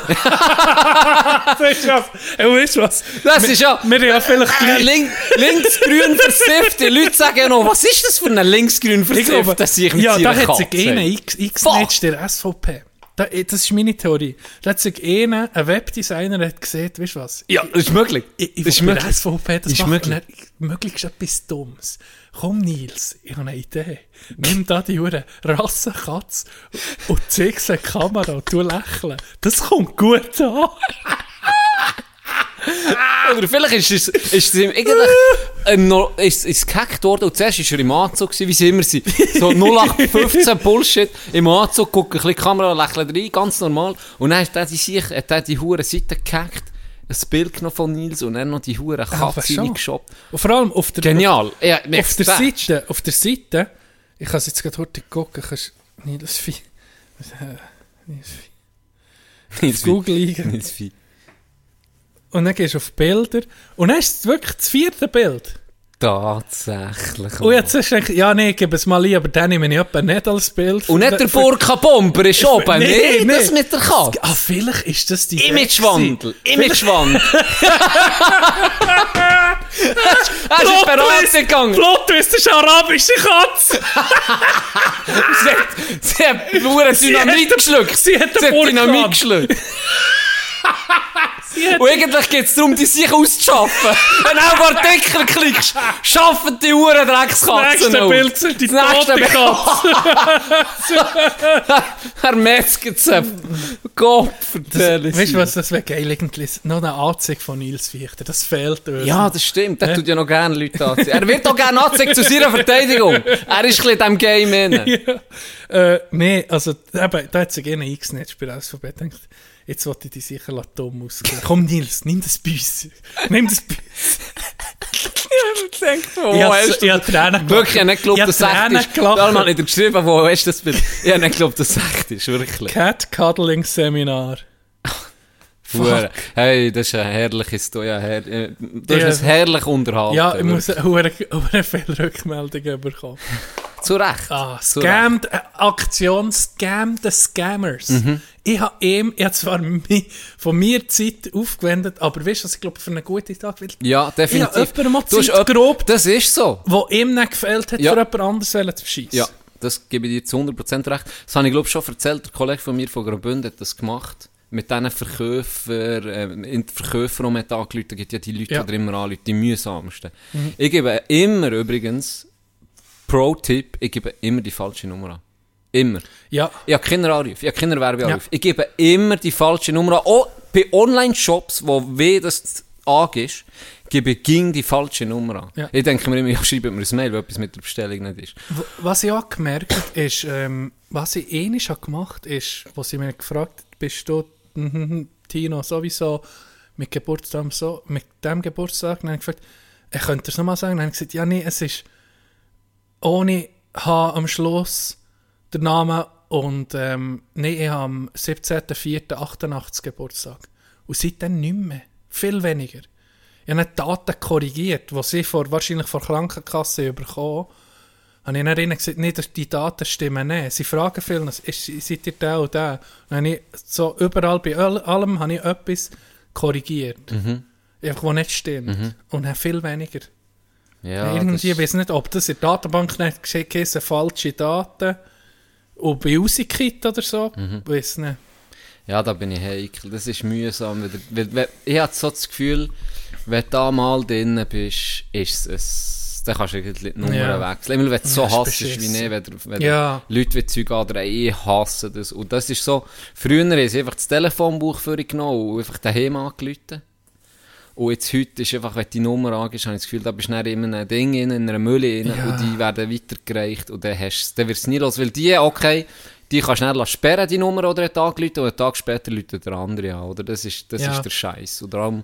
das ist ja, weißt du was? Das ist ja... Wir ja vielleicht Äh, gleich... Link, linksgrün versifft. Die Leute sagen ja noch, was ist das für ein linksgrün Ich versifft, das ich mit ja, da hat sich einer X-Netz der SVP. Da, das ist meine Theorie. Sich einer, ein Webdesigner, hat gesehen, weißt du was? Ja, das ist möglich. Ich, ich das ist möglich. SVP das Ist machen. möglich. möglich. Möglichst etwas Dummes. Komm, Nils, ich habe eine Idee. Nimm da die Hure Rassenkatze und zeig sie in die Kamera und du lächeln. Das kommt gut an. Oder vielleicht ist es, ist es ihm eigentlich ähm, noch, ist, ist gehackt worden und zuerst war er im Anzug, gewesen, wie sie immer sind. So 0815 Bullshit, im Anzug, guckt ein bisschen die Kamera, lächelt rein, ganz normal. Und dann hat er die, sich, hat er die hure Seite gehackt, ein Bild genommen von Nils und dann noch die hure Katze reingeshoppt. Und vor allem auf der, Genial. Ja, auf der. Seite, auf der Seite, ich kann es jetzt gerade heute gucken, kannst Nils Vieh, Nils Vieh. Nils Vieh. Nils Vieh. Und dann gehst du auf Bilder und dann ist es wirklich das vierte Bild. Tatsächlich. Und jetzt hast du gedacht, ja nee, gib es mal ein, aber dann nehme ich etwa nicht als Bild. Und nicht der Burka-Bomber ist oben. Nee, nee. das mit der Katze. Ah, vielleicht ist das die Imagewandel. Imagewandel. Er ist Beratung gegangen. Plot ist eine arabische Katze. Sie hat, sie hat Dynamit geschluckt. sie hat sie hat. Dynamit geschluckt. Und eigentlich geht es darum, die sich auszuschaffen. Wenn du auf Artikel klickst, schaffen die Uhren Das Dreckskatzen nächste aus. Bild sind die Das nächste tote. Katze. Er metzgt sie. Gott, vertell Weißt du was, das wäre geil irgendwie. Noch eine Anzeige von Nils Fichter, das fehlt uns. Ja, das stimmt. Der tut ja noch gerne Leute anziehen. Er wird auch gerne angezeigt zu seiner Verteidigung. Er ist ein bisschen in diesem Game inne. ja. Äh, nee, also eben, da hat sich einer eingesnatcht bei der SVP. Denkt, jetzt wollte ich die sicher la- dumm ausgehen. Komm Nils, nimm das uns. Nimm das uns. Ich denke, wo Ich hab- hast du ich hab Tränen gelacht. Wirklich, ich habe nicht geglaubt, Ich dass es echt ist. gelacht. Da hat nicht geschrieben, wo hast du das Bild. Ich habe nicht geglaubt, dass es echt ist. Wirklich. Cat Cuddling Seminar. Hure. Hey, das ist eine herrliche Story. Ja, her äh, du hast Ja. es herrlich unterhalten. Ja, ich muss hure viele Rückmeldungen bekommen. Zu Recht. Ah, Zu Scam, äh, Aktion Scam the Scammers. Mhm. Ich habe ihm, ich habe zwar mi, von mir Zeit aufgewendet, aber weißt du, was ich glaube, für einen guten Tag will, Ja, definitiv. Ich habe Du Zeit gerobt. Das ist so. wo ihm nicht gefällt hat, Ja. für jemand anderes zu beschissen. Ja, das gebe ich dir zu 100% recht. Das habe ich, glaube schon erzählt. Der Kollege von mir von Graubünden hat das gemacht. Mit diesen Verkäufern, ähm, in die Verkäufer, die man hat angerufen gibt ja die Leute, Ja. die immer anrufen, die mühsamsten. Ich gebe immer übrigens, Pro-Tipp, ich gebe immer die falsche Nummer an. Immer. Ja. Ich habe keine Anrufe, ich habe keine Werbeanrufe. Ja. Ich gebe immer die falsche Nummer an. Auch bei Online-Shops, wo weh das angehst, gebe ich ging die falsche Nummer an. Ja. Ich denke mir immer, ja, schreibe mir ein Mail, wenn etwas mit der Bestellung nicht ist. Was ich auch gemerkt habe, ist, ähm, was ich ähnlich habe gemacht ist, wo sie mich gefragt hat, bist du, mhm, Tino, sowieso mit Geburtstag so, mit dem Geburtstag, dann habe ich gefragt, ich könnte es nochmal sagen, dann habe ich gesagt, ja, nee, es ist ohne H am Schluss der Name und ähm, nee, ich habe am 17.04.88 Geburtstag. Und seitdem nicht mehr. Viel weniger. Ich habe nicht Daten korrigiert, die sie vor, wahrscheinlich vor Krankenkasse bekommen habe ich dann ihnen gesagt, nee, die Daten stimmen nicht. Sie fragen viel, seid ihr der und der? Und ich so überall bei all- allem habe ich etwas korrigiert. Einfach, was nicht stimmt. Und habe viel weniger. Ja, Irgendwie, ich weiß nicht, ob das in der Datenbank nicht geschickt ist, falsche Daten. Und bei Usikit oder so. Mhm. Weiß nicht. Ja, da bin ich heikel. Das ist mühsam. Weil, weil, ich habe so das Gefühl, wenn du da mal drin bist, ist es Dann kannst du irgendwie die Nummer Ja. wechseln. Immer wenn du so Ja, ist hasst, wie nicht, wenn, wenn Ja. Leute wie Zeug andrehen, ich hasse das. Und das ist so, früher sie einfach das Telefonbuch für genommen und einfach daheim angerufen. Und jetzt heute ist einfach, wenn die Nummer angehst, habe ich das Gefühl, da bist du in einem Ding, in einer Mülle rein, Ja. und die werden weitergereicht und dann, hast, dann wird es nie los. Weil die, okay, die kannst du schnell sperren, die Nummer, oder einen Tag läuten, und einen Tag später läutet der andere an, oder? Das ist, das Ja. ist der Scheiß. Und darum,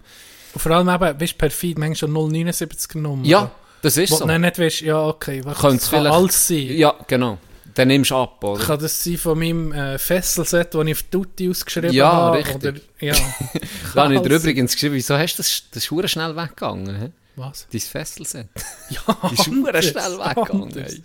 Und vor allem eben, weißt du, perfid, manchmal schon 079 Nummer. ja, das ist Wo so. dann nicht weißt, ja, okay, was kann vielleicht- alles sein. Ja, genau. Dann nimmst du ab, oder? Kann das sein von meinem äh, Fesselset, das ich auf Tutti ausgeschrieben Ja, habe? richtig. Oder, ja. Da habe ich dir übrigens geschrieben, wieso hast du das, das ist schnell weggegangen, hä? Was? Dein Fesselset. Ja, Die ist schnell weggegangen.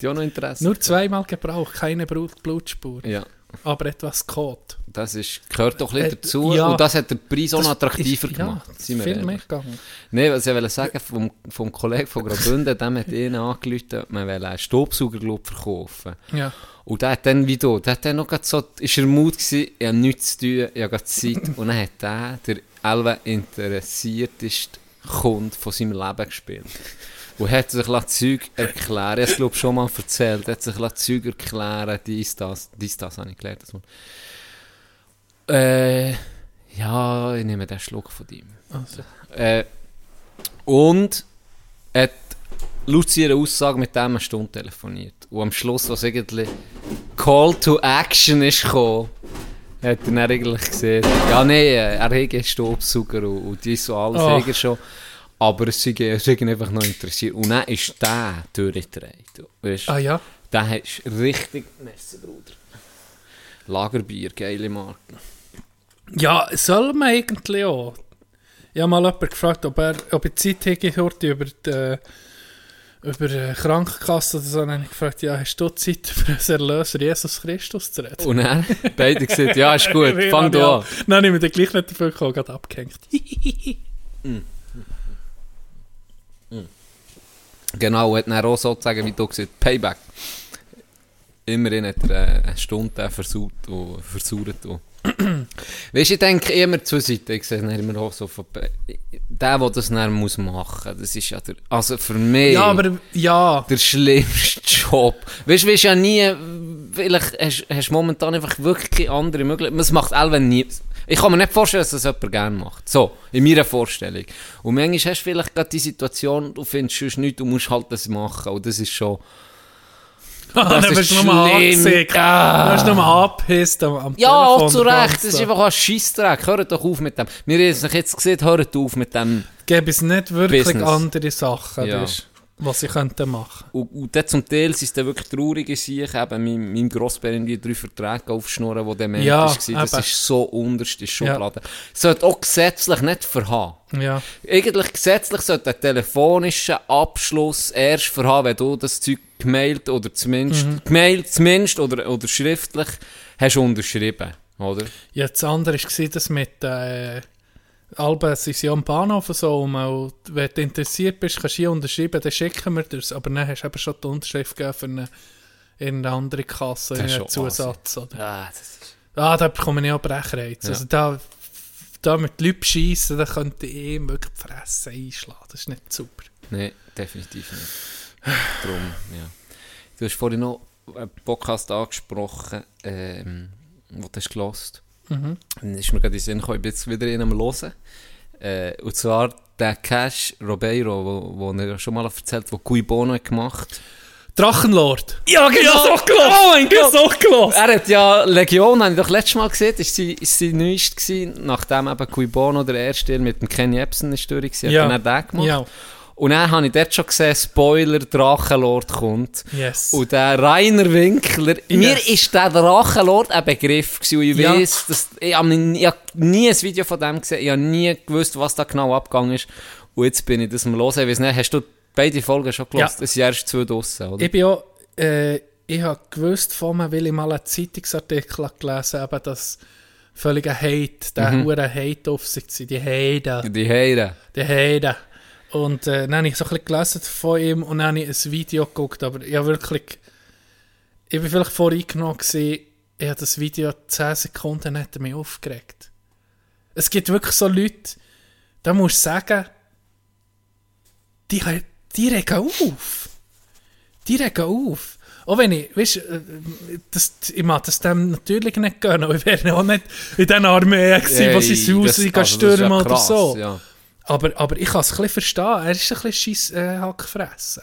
Die haben noch Interesse. Nur zweimal gebraucht, keine Blut Blutspur. Ja, Aber etwas Code. das ist, gehört doch ein bisschen Äh, dazu. ja. Und das hat den Preis auch attraktiver ist- gemacht. Ja, viel mehr gegangen. Nein, was ich wollte sagen, vom, vom Kollegen von Graubünden, dem hat ihn angerufen, ob man einen Staubsauger glaub, verkaufen Ja. Und der hat dann, wie du, der hat dann noch so, ist er Mut gewesen, ich habe nichts zu tun, ich habe Zeit. Und dann hat der, der Elva interessierteste Kunde von seinem Leben gespielt. Und hat sich Zeug erklären, ich glaube schon mal erzählt, hat sich Zeug erklären, dies, das, dies, das habe ich gelernt. Das. Äh, ja, ich nehme den Schluck von ihm. Also. Äh, und hat laut seiner Aussage mit dem eine Stunde telefoniert. Und am Schluss, was irgendwie Call to Action ist gekommen, hat er dann eigentlich gesehen, ja nee, er hat einen Staubsauger und, und dies und alles Oh. schon. Aber es ihn einfach noch interessiert. Und dann ist der durchgedreht. Weißt, Ah ja. Der ist richtig Messer, Bruder. Lagerbier, geile Marke. Ja, soll man eigentlich auch. Ich habe mal jemanden gefragt, ob, er, ob ich Zeit hätte heute über die, äh, über die Krankenkasse oder so. Dann habe ich gefragt, ja, hast du Zeit für unseren Erlöser Jesus Christus zu reden? Und dann beide gesagt, ja, ist gut, fang du an. Habe ich mir gleich nicht dafür gekommen, gerade abgehängt. Genau, hat dann auch sozusagen, wie du gesagt Payback. Immerhin hat er äh, eine Stunde versaut und versaut. Und weißt du, ich denke immer zwei Seiten. Ich sehe immer auch so von Der, der das dann muss machen das ist ja der, also für mich Ja, aber ja. der schlimmste Job. Weißt du, weißt ja nie, vielleicht hast hast du momentan einfach wirklich andere Möglichkeit. Es macht Elven nie. Ich kann mir nicht vorstellen, dass das jemand gerne macht. So, in meiner Vorstellung. Und manchmal hast du vielleicht gerade die Situation, du findest sonst nichts, du musst halt das machen. Und das ist schon. dann ist bist du nochmal angesickt. Ah. Dann hast du nochmal angepisst am, am Ja, auch zu Recht. Das ist einfach ein Scheissdreck. Hört doch auf mit dem. Wir haben es jetzt gesehen, hört auf mit dem. Gäbe es nicht wirklich Business. andere Sachen, Ja. weisst, was sie könnten machen. Und, und dann zum Teil sind es dann wirklich traurige Sachen. Eben, mein, mein Grossbär in die drei Verträge aufschnurren, wo der Mensch Ja, war. Das eben. ist so unterste Schublade. Sollte auch gesetzlich nicht verhaben. Ja. Eigentlich gesetzlich sollte ein telefonischer Abschluss erst verhaben, wenn du das Zeug gemailt oder zumindest, Mhm. gemailt zumindest oder, oder schriftlich hast unterschrieben. Oder? Ja, das andere war das mit äh, Alben sind sie am Bahnhof so, und mal, wenn du interessiert bist, kannst du hier unterschreiben, dann schicken wir das. Aber dann hast du eben schon die Unterschrift gegeben für eine, irgendeine andere Kasse, Das ist einen Zusatz. Oder? Ah, das ist... Ah, da bekomme ich auch Brechreiz. Ja. Also da, da mit Leuten schiessen, da könnte ich ihm wirklich die Fresse einschlagen. Das ist nicht super. Nein, definitiv nicht. Drum, ja. Du hast vorhin noch einen Podcast angesprochen, ähm, wo du hast gelost. Mhm. Dann ist mir gerade in den Sinn gekommen, ich bin jetzt wieder in einem Hören. Äh, und zwar der Cash Robeiro, wo, wo er schon mal erzählt hat, wo Cui Bono hat gemacht Drachenlord! Ja, genau! Ja, oh mein Gott! auch gelost! Er hat ja Legion, habe ich doch letztes Mal gesehen, ist sein, ist sein neuest gewesen, nachdem eben Cui Bono der erste mit dem Kenny Epson ist durch war, Ja. hat er den gemacht. Ja, Und dann habe ich dort schon gesehen, Spoiler, Drachenlord kommt. yes. Und der Rainer Winkler, mir Yes. ist der Drachenlord ein Begriff gewesen. Und ich Ja. weiss, dass, ich habe nie, ein Video von dem gesehen, ich habe nie gewusst, was da genau abgegangen ist. Und jetzt bin ich das mal los. Ich weiss nicht, hast du beide Folgen schon gelesen? Ja. Es sind erst zwei draussen, oder? Ich bin auch, äh, ich habe gewusst von mir, weil ich mal einen Zeitungsartikel gelesen habe, dass völliger Hate, der Mhm. Hate auf sich war, die Heide, Die Heide. die Heide. Und äh, dann habe ich so ein bisschen gelesen von ihm und dann habe ich ein Video geguckt, aber ich habe wirklich, ich bin vielleicht voreingenommen gewesen, ich habe das Video 10 Sekunden hat er mich aufgeregt. Es gibt wirklich so Leute, da musst du sagen, die, die regen auf. Die regen auf. Auch wenn ich, weißt du, das, ich mag das dem natürlich nicht gönnen, aber ich wäre auch nicht in den Armee gewesen, gehen also das ist stürmen ja oder so. Ja. Aber, aber ich kann es ein bisschen verstehen. Er ist ein bisschen scheiss äh, Hackfressen.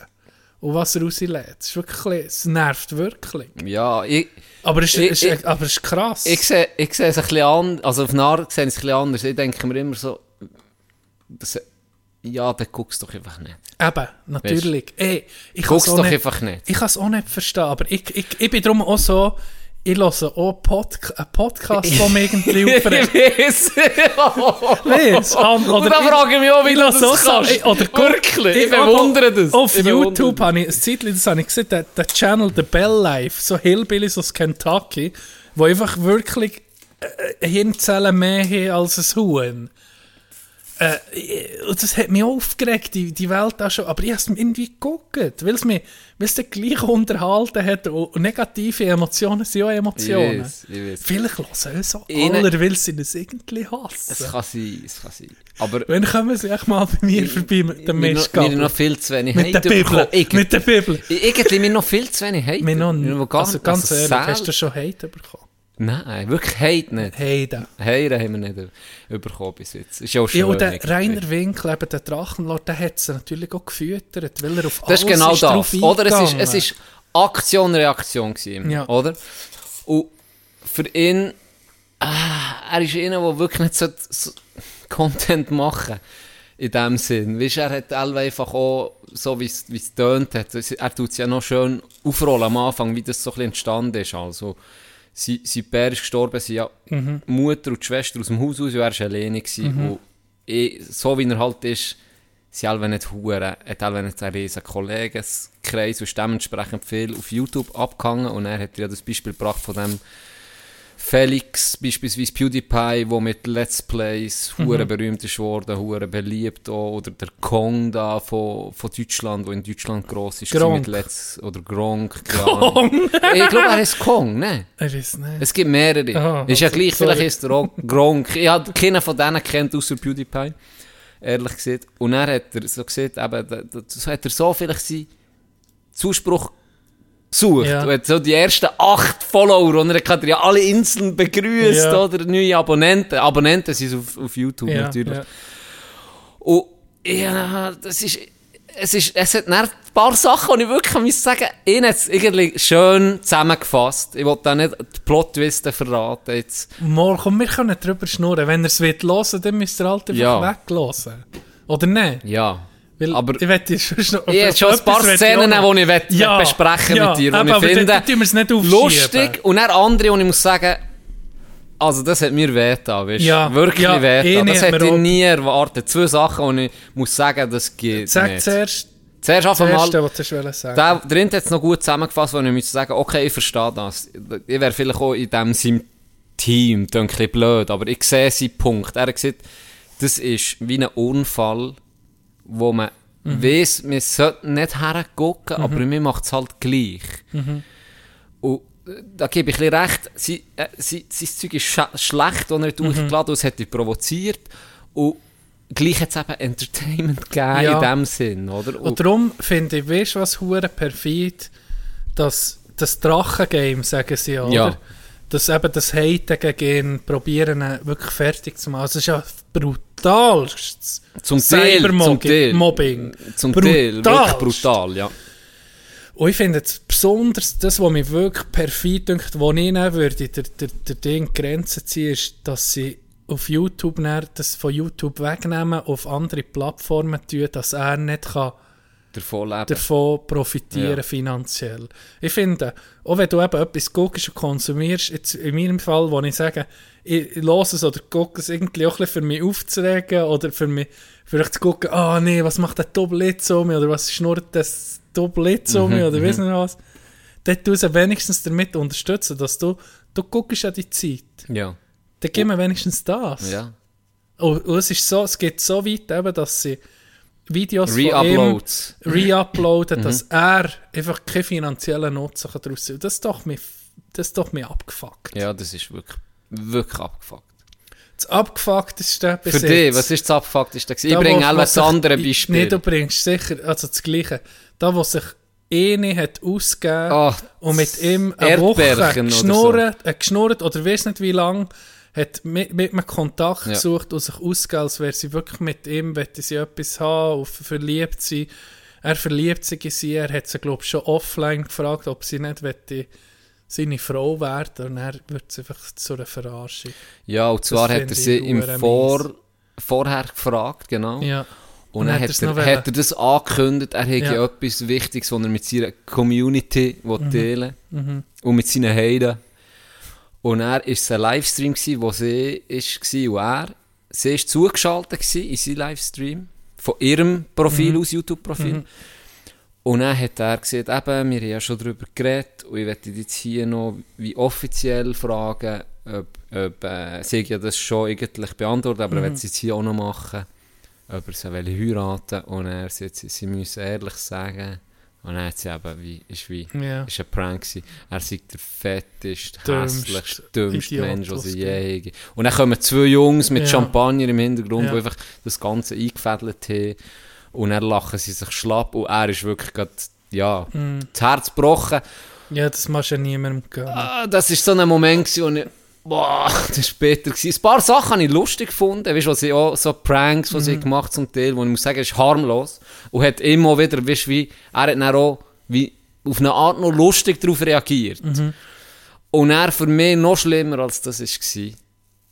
Und was er rauslässt. Es, ist wirklich, ein bisschen- es nervt wirklich. ja, ich, Aber es, Ich- ist, ich- aber es ist krass. ich sehe ich sehe es ein bisschen anders, also auf Art sehe ich es ein bisschen anders. Ich denke mir immer so, dass, ja, dann guckst du doch einfach nicht. Eben, natürlich. Ey, ich kann Guck's es auch doch nicht, einfach nicht. Ich kann es auch nicht verstehen, aber ich, ich, ich bin darum auch so, ich höre auch Podca einen Podcast, mich irgendwie aufregt. Ich weiß. Weiss, Und dann frage ich mich auch, wie du ich das auch kannst. Oder Wirklich, ich hab bewundere das. Auf Ich YouTube habe ich ein Zeitchen, das habe ich gesehen, der, der Channel The Bell Life, so Hillbillies aus Kentucky, wo einfach wirklich äh, Hirnzellen mehr haben als ein Huhn. Äh, und das hat mich aufgeregt, die, die Welt auch schon. Aber ich habe es irgendwie geguckt, weil es mich dann gleich unterhalten hat. Und negative Emotionen sind auch Emotionen. Ich weiß, ich weiß. Vielleicht hören so Ihnen- aller, weil sie es irgendwie hassen. Es kann sein, es kann sein. Aber Wenn kommen sie echt mal bei mir vorbei mit dem noch, mir Mistgabel. noch viel zu wenig Mit der Bibel. Ich- Mit der Bibel. Ich- Irgendwie mir noch viel zu wenig Hate. Mir noch, also ganz also ehrlich, hast du schon Hate bekommen? Nein, wirklich Hate nicht. Hey, da. Hate haben wir nicht bekommen bis jetzt. Ist auch schön. Ja, und der. Rainer Winkel, eben der Drachenlord, der hat sie natürlich auch gefüttert, weil er auf Das ist alles genau ist das. Oder es ist, es ist Aktion, Reaktion gewesen, Ja. oder? Und für ihn, ah, er ist einer, der wirklich nicht so, so Content machen in dem Sinn. Weißt, er hat einfach auch, so wie es wie es tönt hat, er tut es ja noch schön aufrollen am Anfang, wie das so ein bisschen entstanden ist. Also, sein, sein Bär ist gestorben, sind ja Mhm. Mutter und die Schwester aus dem Haus aus, und er war alleine. gewesen. Und ich, so wie er halt ist, sie alle nicht hure, hat alle nicht einen riesen Kollegenkreis und ist dementsprechend viel auf YouTube abgehangen und er hat ja das Beispiel gebracht von dem Felix, beispielsweise PewDiePie, der mit Let's Plays hure berühmt ist worden, hure beliebt auch, oder der Kong da von, von Deutschland, der in Deutschland gross ist, Gronk. mit Let's, oder Gronk, Kong. ich glaube, er heißt Kong, ne? Ich weiß nicht. Es gibt mehrere. Aha, ist ja also, gleich, sorry. vielleicht ist der auch Gronk. Ich habe keinen von denen kennt, außer PewDiePie. Ehrlich gesagt. Und dann hat er so gesagt, eben, so hat er so vielleicht seinen Zuspruch gesucht. Ja. Und hat so die ersten acht Follower, und er hat ja alle Inseln begrüßt, Ja. oder neue Abonnenten. Abonnenten sind auf, auf YouTube ja, natürlich. ja. Und ja, das ist, es ist, es hat ein paar Sachen, die ich wirklich muss sagen, ihn hat es irgendwie schön zusammengefasst. Ich wollte da nicht die Plot-Twisten verraten jetzt. Mal, komm, wir können drüber schnurren. Wenn er es will hören, dann müsst ihr halt einfach Ja. weglassen. Oder nicht? Ja. Weil Aber ich wette, ich noch, ich habe schon ein paar Szenen, die ich will, Ja, besprechen ja, mit dir, die aber- ich aber finde nicht aufschieben. lustig. Und dann andere, und ich muss sagen, also das hat mir wehgetan, weißt du? Ja, Wirklich ja, wehgetan. eine Das hat hätte ich nie erwartet. Zwei Sachen, und ich muss sagen, das geht Sag nicht. zuerst Zuerst das einfach mal... Erste, was du sagen hat es noch gut zusammengefasst, wo ich müsste sagen, okay, ich verstehe das. Ich wäre vielleicht auch in dem seinem Team, das ein bisschen blöd, aber ich sehe seinen Punkt. Er hat gesagt, das ist wie ein Unfall, wo man weiss, wir sollten nicht hergucken, aber mir macht es halt gleich. Und äh, da gebe ich ein recht, sie, äh, sein Zeug ist scha- schlecht, und er hat durchgeladen, und es hat provoziert. Und gleich hat es eben Entertainment gegeben Ja. in dem Sinn, oder? Und darum finde ich, weißt du was, hure perfid, dass das Drachengame, sagen sie, oder? Ja. Dass eben das Haten gegen ihn probieren, wirklich fertig zu machen. Also es ist ja brutalstes Zum Teil, Cybermobbing- zum Teil. Mobbing. Zum Teil, wirklich brutal, ja. Und ich finde jetzt besonders, das, was mich wirklich perfid dünkt, wo ich nehmen würde, der, der, der Ding Grenzen ziehen, ist, dass sie auf YouTube dann das von YouTube wegnehmen, auf andere Plattformen tun, dass er nicht kann Davon leben. davon profitieren Ja. finanziell. Ich finde, auch wenn du eben etwas guckst und konsumierst, jetzt in meinem Fall, wo ich sage, ich, ich höre es oder gucke es irgendwie auch ein bisschen für mich aufzuregen oder für mich vielleicht zu gucken, ah nee, was macht der Doppellitz um mich oder was schnurrt das Doppellitz um Mhm, mich oder weiss nicht was. Tust du wenigstens damit unterstützen, dass du, du guckst an die Zeit. ja, Dann gib mir wenigstens das. ja. Und, und es ist so, es geht so weit eben, dass sie Videos Re-Uploads. re-uploaden, dass er einfach keinen finanziellen Nutzen daraus ziehen Das ist doch mir, das ist doch mir abgefuckt. Ja, das ist wirklich, wirklich abgefuckt. Das abgefuckteste bis Für dich, was ist das Abfuckteste? gewesen? Ich Da, bringe anderes Nee, Beispiel. du bringst sicher, also das Gleiche. Da, wo sich eine hat ausgegeben Ah, und mit ihm eine Woche oder so. geschnurrt, äh, geschnurrt oder weiß nicht wie lange, hat mit, mit einem Kontakt Ja. gesucht und sich ausgegeben, als wäre sie wirklich mit ihm, wollte sie etwas haben und verliebt sein. Er verliebt sich in sie, er hat sie, glaube ich, schon offline gefragt, ob sie nicht wette seine Frau werden und er wird es einfach zu einer Verarschung. Ja, und zwar hat er sie im Vor, vorher gefragt, genau. Ja. Und Und dann hat er, hat er das angekündigt, er hätte Ja. etwas Wichtiges, was er mit seiner Community will teilen Mhm. und mit seinen Heiden. Und er war ein Livestream, gewesen, wo sie war und er, sie war zugeschaltet in seinen Livestream, von ihrem Profil Mhm. aus, YouTube-Profil. Und dann hat er gesagt, eben, wir haben ja schon darüber geredet und ich werde jetzt hier noch wie offiziell fragen, ob, ob äh, sie ja das schon eigentlich beantwortet, aber er will es jetzt hier auch noch machen, ob er sie will heiraten und er sagt, sie, sie müssen ehrlich sagen. Und dann hat sie eben, wie, ist wie, Ja. ist ein Prank gewesen. Er sagt der fetteste, hässlichste, dümmste Idiot, Mensch, den sie je haben. Und dann kommen zwei Jungs mit Ja. Champagner im Hintergrund, Ja. die einfach das Ganze eingefädelt haben. Und dann lachen sie sich schlapp und er ist wirklich gerade, ja, Mhm. das Herz gebrochen. Ja, das machst du ja niemandem gönnen. Ah, das war so ein Moment, gewesen, wo ich, boah, das war später. Gewesen. Ein paar Sachen habe ich lustig gefunden, weißt du, was sie auch, so Pranks, die sie gemacht zum Teil, wo ich muss sagen, ist harmlos. Und hat immer wieder, weißt du, wie, er hat dann auch wie auf eine Art noch lustig darauf reagiert. Und er für mich noch schlimmer als das war.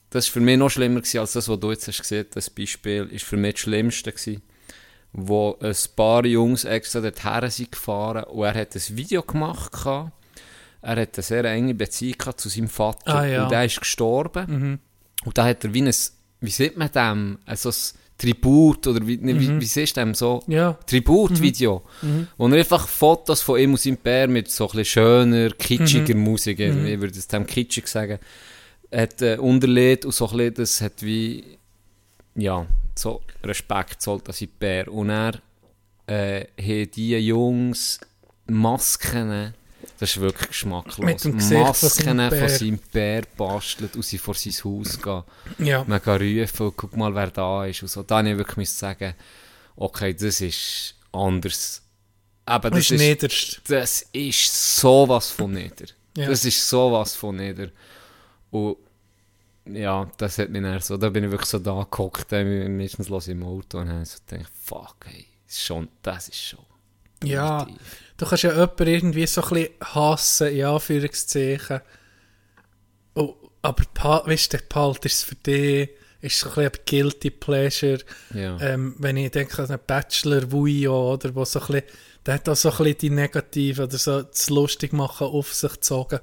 Das war für mich noch schlimmer gewesen, als das, was du jetzt hast gesehen Das Beispiel ist für mich das Schlimmste gewesen, wo ein paar Jungs extra dorthin sind gefahren und er hat ein Video gemacht gehabt. Er hat eine sehr enge Beziehung zu seinem Vater Ah, ja. und der ist gestorben. Und da hat er wie ein, wie sieht man dem, also ein Tribut oder wie, ne, wie, wie siehst du dem so? Ja. Tributvideo, wo er einfach Fotos von ihm und seinem Bär mit so ein bisschen schöner, kitschiger Musik, ich würde es dem kitschig sagen, hat äh, unterlegt und so ein bisschen, das hat wie, ja, so Respekt zollt an seinen Bär. Und er äh, hat diese Jungs Masken, das ist wirklich geschmacklos, von Masken von seinem Bär bastelt und sie vor sein Haus gehen Ja. man kann rufen, guck mal, wer da ist und so. Da habe ich wirklich sagen, okay, das ist anders. Aber Das das, ist niederst. das ist sowas von nieder. Ja. Das ist sowas von nieder. Und ja, das hat mich dann so, da bin ich wirklich so da gehockt, äh, meistens los im Auto und habe so gedacht, fuck, hey, das ist schon, das ist schon. Ja, primitiv. Du kannst ja jemanden irgendwie so ein bisschen hassen, in Anführungszeichen. Oh, aber weißt du, behaltest es für dich, ist so ein bisschen ein Guilty Pleasure. Ja. Ähm, wenn ich denke an einen Bachelor Vujo, oder, wo so ein bisschen, der hat auch so ein bisschen die Negative oder so das lustig machen auf sich gezogen.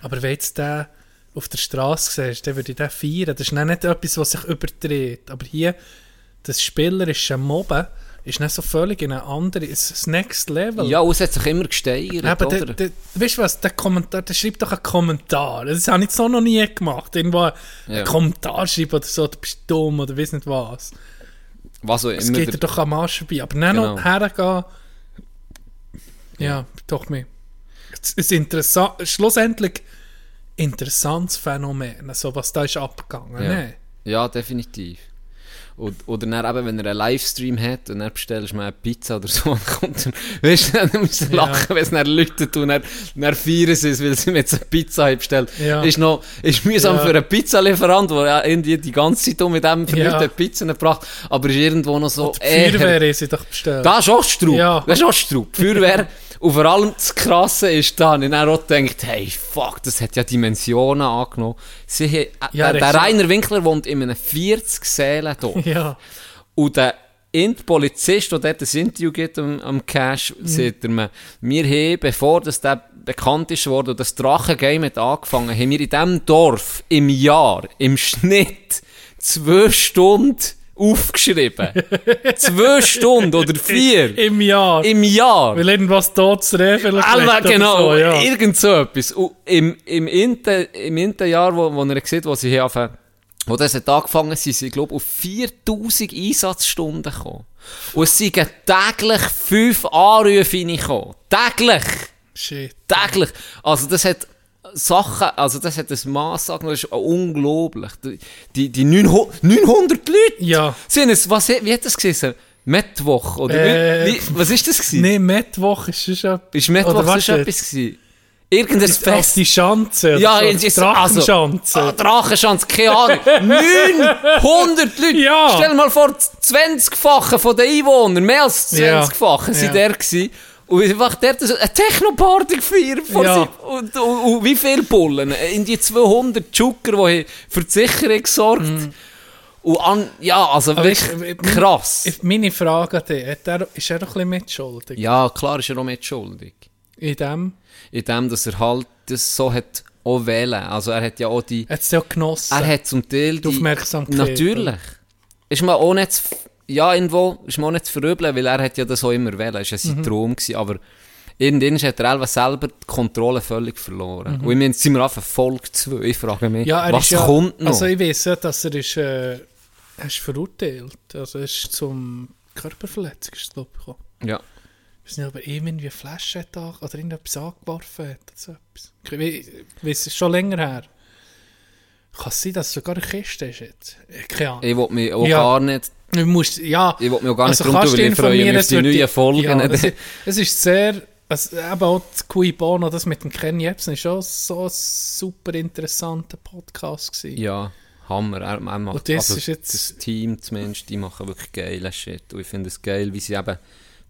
Aber wenn jetzt der auf der Straße siehst, dann würde ich den feiern. Das ist nicht etwas, was sich überdreht. Aber hier, das spielerische Mobben ist nicht so völlig in eine andere, es ist das Next Level. ja, und es hat sich immer gesteigert, Aber oder? der, weißt du was, der Kommentar, der schreibt doch einen Kommentar. Das habe ich so noch nie gemacht. Irgendwo Ja. einen Kommentar schreiben oder so, du bist dumm oder weiss nicht was. Was Es immer geht der- dir doch am Arsch vorbei. Aber dann Genau. noch hergehen, ja, doch mehr. Es ist interessant, schlussendlich interessantes Phänomen, so was da ist abgegangen. Ja. Ne? Ja, definitiv. Und, oder dann eben, wenn er einen Livestream hat und dann bestellst du mal eine Pizza oder so, dann kommt er, weißt du, dann musst du Ja. lachen, wenn es dann läutet und dann, dann feiern sie es, weil sie mir jetzt eine Pizza haben bestellt. Ja. Ist noch, ist mühsam Ja. für einen Pizzalieferant, der ja irgendwie die ganze Zeit mit dem verlöten Ja. Pizza gebracht, aber ist irgendwo noch so Die Feuerwehr haben sie doch bestellt. das ist auch Straub. Ja. Das ist auch Straub. Feuerwehr. Und vor allem das Krasse ist da, ich dann auch gedacht, hey, fuck, das hat ja Dimensionen angenommen. Sie äh, Ja, der, der Rainer Winkler wohnt in einem 40 Sälen hier. Ja. Und der Int Polizist, der dort ein Interview gibt am, am Cash, Mhm. sagt er mir, wir haben, bevor das der bekannt ist worden und das Drachengame hat angefangen, haben wir in diesem Dorf im Jahr, im Schnitt, zwei Stunden aufgeschrieben. zwei Stunden oder vier. Im Jahr. Im Jahr. Weil irgendwas tot zu reden vielleicht liegt oder genau, So, ja. irgend so etwas. Und im, im Jahr, wo, wo er sieht, wo sie hier anfangen, wo das hat angefangen sind, sie, glaube auf 4000 Einsatzstunden gekommen. Und es sind täglich fünf Anrufe reingekommen. Täglich! Shit. Täglich! Also das hat Sachen, also das hat ein Mass angenommen, das ist unglaublich. Die, die, die 900, 900 Leute Ja. sind es, was, wie hat das gesehen? Mittwoch, oder Äh, wie, was ist das gewesen? Nee, Mittwoch ist schon etwas. Ist Mittwoch warte, etwas gewesen? Irgendein Auf Fest. die Schanze. Ja, so, ist Drachenschanze. Also, ah, Drachenschanze, keine Ahnung. 900 Leute. Ja. Stell dir mal vor, 20-fache von den Einwohnern, mehr als Ja. 20-fache, sind Ja. der gewesen. Und einfach dort so eine Techno-Party gefeiert. Ja. Und, und, und wie viele Bullen? In die 200 Jucker, die für die Sicherung gesorgt Und an, ja, also Aber wirklich ich- ich- krass. Ich- Meine Frage an dich, er, ist er ein bisschen mitschuldig ja, klar ist er auch mitschuldig. in dem? In dem, dass er halt das so hat auch wählen. Also er hat ja auch die... Hat es ja genossen? Er hat zum Teil Die Aufmerksamkeit, Natürlich. Ist mir auch nicht... Ja, irgendwo ist mir auch nicht zu verübeln, weil er hat ja das auch immer wählen. Das war ja Mhm. sein Traum. Gewesen, aber irgendwann hat er selber die Kontrolle völlig verloren. Mhm. Und ich meine, jetzt sind wir auf Folge 2. Ich frage mich, ja, was ja, kommt noch? Also ich weiß ja, dass er ist, äh, er ist verurteilt. Also er ist zum Körperverletzung ist es, gekommen. ja. Ich weiß nicht, ob er irgendwie eine Flasche hat oder irgendetwas angeworfen hat. Oder so etwas. Ich we- ich weiss, es ist schon länger her. Kann es sein, dass es sogar eine Kiste ist jetzt? Äh, Keine Ahnung. Ich will mich auch Ja. gar nicht... Du musst, ja, Ich will mich auch gar nicht also kannst tun, weil ich freue auf die neuen Folgen. Ja, es, ist, es ist sehr, also, eben auch Cui Bono, das mit dem Ken Jebsen, ist schon so ein super interessanter Podcast gewesen. Ja, Hammer. Er, er macht, Und das also ist jetzt- das Team zumindest, die machen wirklich geile Shit. Und ich finde es geil, wie sie eben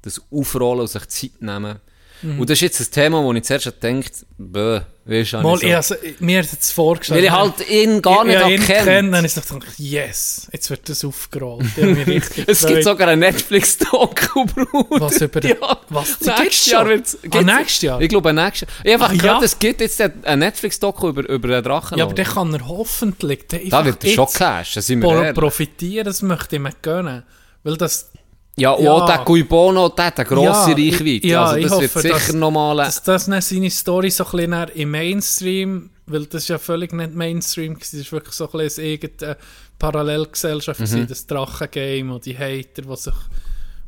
das aufrollen und sich Zeit nehmen. Und das ist jetzt ein Thema, wo ich zuerst gedacht böh, weißt du, Mal, so, ich, also, mir hat es vorgestellt. weil ich halt ihn gar nicht ich, habe ich ihn kennt. dann ist ich gedacht, yes, jetzt wird das aufgerollt. Ich Es gibt sogar einen Netflix-Doku, Bruder. Was über den- ja, was, die nächstes? Jahr wird's, Ah, gibt's- nächstes Jahr? Ich glaube, nächstes Jahr. Ich einfach Ah, ja? es gibt jetzt einen Netflix-Doku über, über den Drachen. Ja, aber dann kann er hoffentlich da wird er schon jetzt cashen, sind wir pro- profitieren, das möchte ich mir gönnen. Weil das, Ja, und Ja. auch der Guibono, der hat eine grosse Ja, ich- Reichweite. ja, also das wird hoffe, sicher dass- nochmal... dass das dann seine Story so ein bisschen dann im Mainstream, weil das ist ja völlig nicht Mainstream, das ist wirklich so ein bisschen eine eigene Parallelgesellschaft, mhm. das Drachengame und die Hater, die sich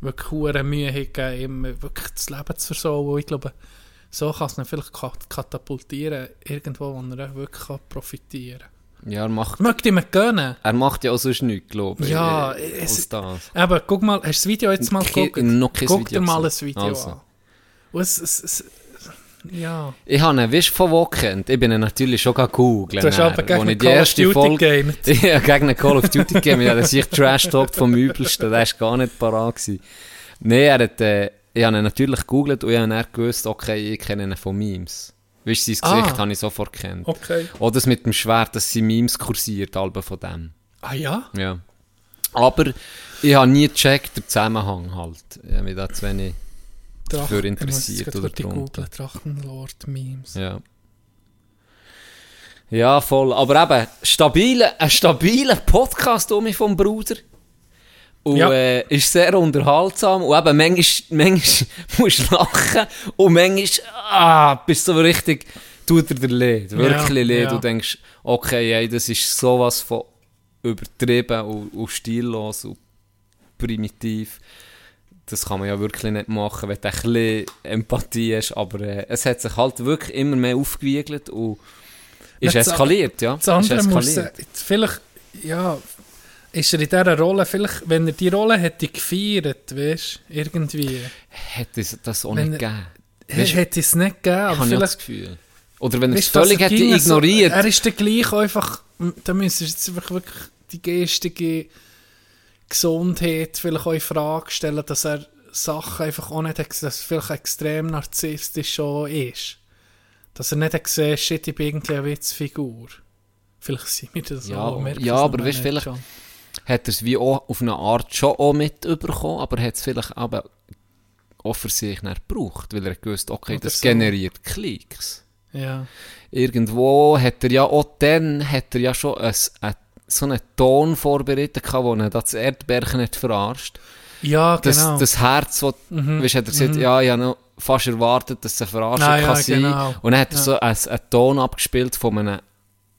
wirklich hure Mühe haben, ihm wirklich das Leben zu versauen. Ich glaube, so kann es ihn vielleicht kat- katapultieren, irgendwo, wo er wirklich profitieren kann. Ja, er macht, Ich möchte ihm gönnen. er macht ja auch sonst nichts, glaube ich. Ja, äh, es- das. Aber guck mal, hast du das Video jetzt mal geguckt? noch kein Guck Video dir mal gesehen. ein Video Also. an. Und es, es, es, ja. Ich habe ihn, weißt du, von wo kennt? Ich bin ihn natürlich schon gegoogelt. Du hast aber gegen ich Call of Duty Folge... gegamet. Ja, gegen einen Call of Duty gegeben. Ja, das ist trash talk vom Übelsten. Der war gar nicht parat. Gewesen. Nein, er hat, äh, ich habe ihn natürlich gegoogelt und ich habe dann gewusst, okay, ich kenne ihn von Memes. Weißt du, sein Gesicht Ah. habe ich sofort kennt. Okay. Oder das mit dem Schwert, dass sie Memes kursiert, Alben von dem. Ah ja? Ja. Aber ich habe nie gecheckt, den Zusammenhang halt. Ich habe mich da zu wenig dafür interessiert oder drunter. Drachenlord-Memes. Ja. Ja, voll. Aber eben, stabile, ein stabiler Podcast um mich vom Bruder. Und Ja. äh, ist sehr unterhaltsam. Und eben, manchmal, manchmal musst du lachen. Und manchmal, ah, bist du so richtig, tut dir der Leid. Wirklich Ja, leid. ja. Du denkst, okay, ey, das ist sowas von übertrieben und, und stillos und primitiv. Das kann man ja wirklich nicht machen, wenn du ein bisschen Empathie hast. Aber äh, es hat sich halt wirklich immer mehr aufgewiegelt und ist eskaliert, ja. Das andere ist muss vielleicht, ja, ist er in dieser Rolle, vielleicht, wenn er die Rolle hätte gefeiert, weißt du, irgendwie, Hätte es das auch nicht gegeben. Hätte es nicht gegeben, aber auch das vielleicht, Gefühl. Oder wenn er es völlig hätte ignoriert. er ist dann gleich einfach, da müsstest du jetzt einfach wirklich die geistige Gesundheit vielleicht auch in Frage stellen, dass er Sachen einfach auch nicht, dass er vielleicht extrem narzisstisch schon ist. Dass er nicht gesehen shit, ich bin irgendwie eine Witzfigur. Vielleicht sind wir das Ja, auch. ja, aber weißt vielleicht- schon. Hat er es wie auch auf eine Art schon auch mitbekommen, aber hat es vielleicht aber auch für sich nicht gebraucht, weil er gewusst, okay, Oder das so. generiert Klicks. Ja. Irgendwo hat er ja auch dann, hat er ja schon ein, ein, so einen Ton vorbereitet, wo er das Erdbärchen nicht verarscht. Ja, Das, genau. das Herz, wo, Mhm, weißt, hat er gesagt, mhm. ja, ich habe noch fast erwartet, dass es eine Verarschung Ah, ja, kann sein genau. Und dann hat er Ja. so einen, einen Ton abgespielt von einem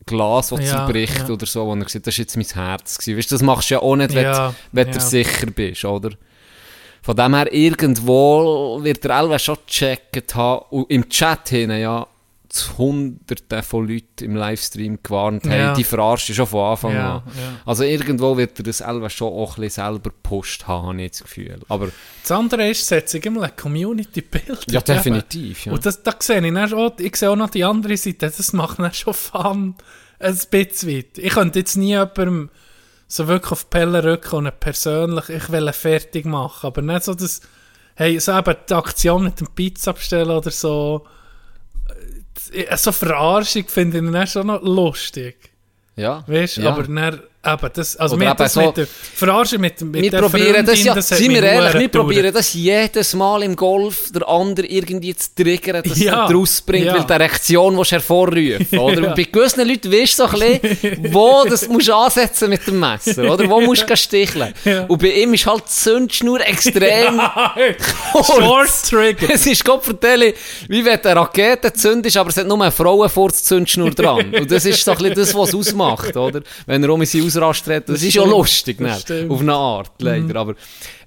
Glas, das Ja, zerbricht ja. oder so, wo er hat, das war jetzt mein Herz. Gewesen. Weißt, das machst du ja auch nicht, wenn, Ja, du- wenn ja. du sicher bist, oder? Von dem her, irgendwo wird er alle schon gecheckt haben. Und im Chat hin, ja, zu Hunderten von Leuten im Livestream gewarnt haben, Ja. die verarscht schon von Anfang Ja, an. ja. Also irgendwo wird er das selber schon auch ein bisschen selber gepusht haben, habe ich das Gefühl. Aber Das andere ist, setze ich immer eine Community-Bild. ja, definitiv. Und das, da sehe ich, dann auch, ich sehe auch noch die andere Seite, das macht dann schon Fun, ein bisschen weit. Ich könnte jetzt nie jemandem so wirklich auf die Pelle rücken und persönlich, ich will fertig machen, aber nicht so das, hey, so eben die Aktion mit dem Pizza bestellen oder so, so Verarschung finde ich dann schon noch lustig, ja. weißt du, ja. aber dann, eben, das, also Oder eben das so- mit der Verarschung mit, mit wir der probieren das ja, hat sind wir ehrlich, wir probieren das jedes Mal im Golf, der andere irgendwie zu triggern, dass Ja, er rausbringt, ja. weil die Reaktion willst du hervorrufen oder? Ja. Und bei gewissen Leuten weißt du so ein bisschen, wo das musst du ansetzen mit dem Messer, oder? Wo musst du sticheln. Ja. Und bei ihm ist halt die Zündschnur extrem kurz. Short Trigger. Es ist Gott vertelle, wie wenn eine Rakete zündest, aber es hat nur eine Frauenfurz-Zündschnur dran. Und das ist so ein bisschen das, was es ausmacht, oder? Wenn er um sie ausrastet, das, Das ist ja lustig, ne? Mhm. auf eine Art, leider. Aber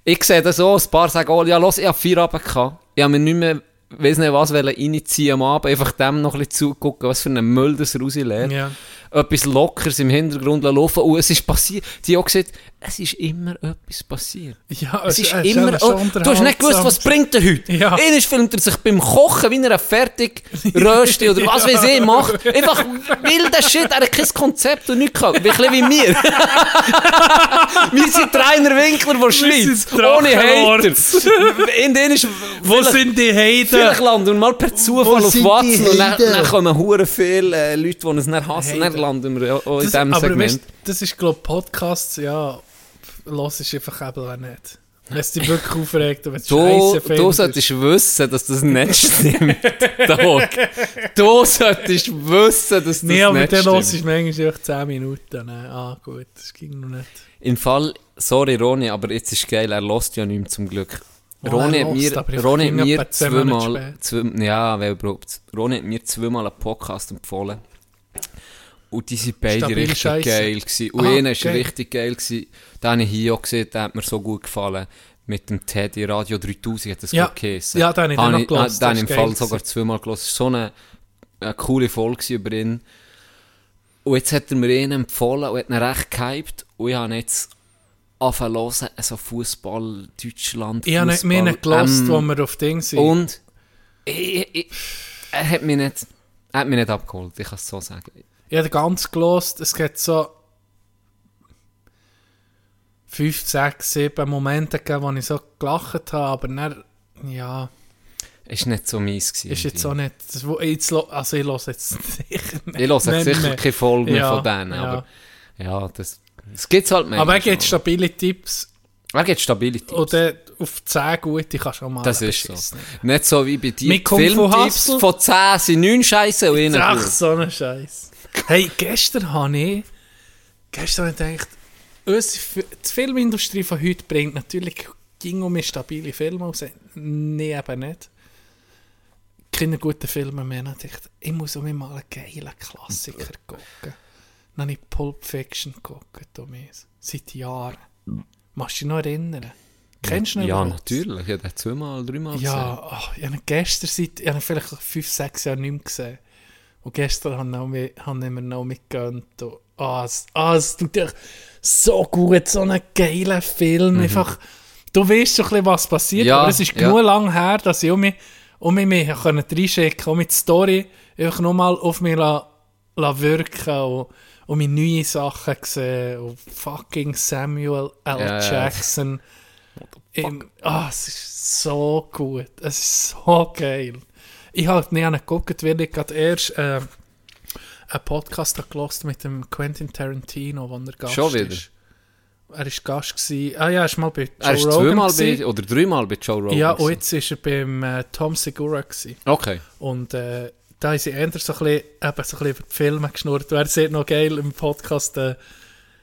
ich sehe das so, ein paar sagen, oh, ja, los, ich habe vier Abend gehabt. Ich habe mir nicht mehr, weiss nicht was, reinziehen am Abend, einfach dem noch ein bisschen zugucken, was für einen Müll das rausleert. Ja. Etwas Lockeres im Hintergrund laufen und es ist passiert. Die haben auch gesagt, es ist immer etwas passiert. Ja, Es ist es immer, schon oh, du hast nicht gewusst, was bringt er heute. Ja. Einer filmt er sich beim Kochen, wie er fertig rösti oder was weiß ich macht. Einfach wilder Shit, er hat kein Konzept und nichts gehabt. Ein bisschen wie wir. wir sind Rainer Winkler von Schweiz. Ohne Hater. In denen ist Wo sind die Heiden? Vielleicht landen wir mal per Zufall Wo auf Watson und dann, dann kommen hure viele äh, Leute, die uns nicht hassen. Heiden. Landen wir auch in Das, diesem aber Segment. weißt, das ist, glaube ich, Podcasts, ja, los ist einfach eben auch nicht. Wenn es dich wirklich aufregt und wenn es Du, scheiße du findest. solltest wissen, dass das nicht stimmt. Dog. Du solltest wissen, dass das Nee, aber nicht dann los stimmt. ist manchmal einfach 10 Minuten. Ne? Ah, gut, das ging noch nicht. Im Fall, sorry Roni, aber jetzt ist geil, er lässt ja nicht mehr zum Glück. Oh, Roni hat hörst, mir, aber ich Roni hat ging mir etwa 10 Monate zweimal, zwei, ja, wer überhaupt, Roni hat mir zweimal einen Podcast empfohlen. Und die sind beide Stabile richtig Scheisse. geil gewesen. Und Ah, einer ist geil. richtig geil gewesen. Den habe ich hier auch gesehen, der hat mir so gut gefallen. Mit dem Teddy Radio 3000 hat das Ja. gut geheißen. Ja, den habe ich dann noch gehört. Den habe ich im Fall sogar zweimal gehört. Es war so eine, eine coole Folge über ihn. Und jetzt hat er mir einen empfohlen und hat ihn recht gehypt. Und ich habe jetzt angefangen zu hören, so Fußball, Deutschland, Ich habe nicht mehr gelost, ähm, wo wir auf Ding sind. Und ich, ich, er hat mich nicht, er hat mich nicht abgeholt, ich kann es so sagen. Ich habe ganz gelost, es gibt so 5, 6, 7 Momente gegeben, wo ich so gelacht habe, aber dann, ja, Ist nicht so mies gewesen. ist jetzt auch nicht, jetzt, also ich höre jetzt sicher nicht. Ich höre sicher mehr. keine Folge mehr Ja, von denen, ja. aber ja, das, das gibt es halt mehr. Aber er gibt stabile Tipps Er gibt stabile Tipps. oder auf 10 gute kannst du auch mal das ist so. Nicht so wie bei dir. Mit Filmtipps Hustle? von 10 sind 9 Scheiße und einer Ach, gut. so ein Scheiß. Hey, gestern habe ich, gestern habe ich gedacht, unsere die Filmindustrie von heute bringt natürlich ging um stabile Filme raus. Nee, eben nicht. Keine guten Filme mehr. Dann dachte ich, ich muss um mal einen geilen Klassiker gucken. Dann habe ich Pulp Fiction geguckt, Thomas. Seit Jahren. Machst du dich noch erinnern? Kennst du ihn Ja, überhaupt? natürlich. Ich habe den zweimal, dreimal Ja, ach, ich habe ihn gestern seit, ich habe ihn vielleicht fünf, sechs Jahre nicht mehr gesehen. Und gestern habe ich noch mit- habe ich mir noch mitgegönnt. Und, ah, es, es tut dir so gut, so einen geilen Film. Einfach, du weißt schon ein bisschen, was passiert, Mhm. Ja, aber es ist ja. genug lang her, dass ich um mich, um mich reinschicken und mit der Story einfach nochmal auf mich la, la wirken und, und meine neue Sachen sehen. Und fucking Samuel L. Ja, ja. Jackson. Im, ah, es ist so gut. Es ist so geil. Ich habe nicht geguckt, weil ich gerade erst äh, einen Podcast gehört mit dem Quentin Tarantino, wo er Gast Schon wieder? ist. Er war Gast. Gewesen. Ah ja, er ist mal bei Joe Er ist Rogan. zweimal bei, oder dreimal bei Joe Rogan. Ja, und jetzt ist er beim äh, Tom Segura. Gewesen. Okay. Und äh, da haben sie eher so ein bisschen, eben so ein bisschen über die Filme geschnurrt. Und er sieht noch geil im Podcast, äh,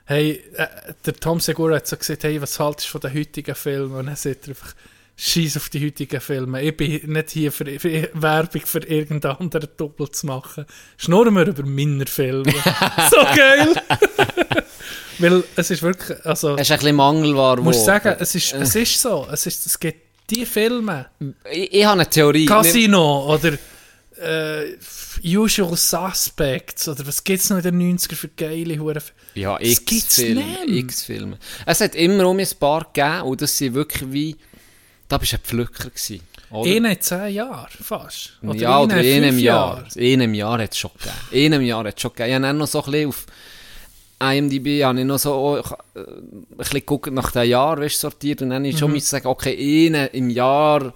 hey, äh, der Tom Segura hat so gesagt, hey, was haltest du von den heutigen Filmen? Und dann sagt er einfach, scheiß auf die heutigen Filme. Ich bin nicht hier für, für Werbung für irgendeinen anderen Doppel zu machen. Schnurren wir über meine Filme. so geil! Weil es ist wirklich, also, Es ist ein bisschen Mangelware. ich muss sagen, es ist, es ist so. Es, ist, es gibt die Filme, Ich, ich habe eine Theorie. Casino oder äh, Usual Suspects oder was gibt es noch in den 90er für geile Hure. Ja, X-Filme. X-Filme. Es hat immer um ein paar gegeben und das sind wirklich wie... Da bist du ein Pflücker gewesen. Oder? In in zehn Jahren fast. ja, oder in einem Jahr. Jahren. In einem Jahr hat es schon gegeben. In einem Jahr hat es schon gegeben. Ich habe dann noch so ein bisschen auf IMDb habe ich noch so oh, ich, äh, ein bisschen geguckt nach den Jahren, weißt, sortiert und dann habe ich Mhm. schon sagen, okay, eine im Jahr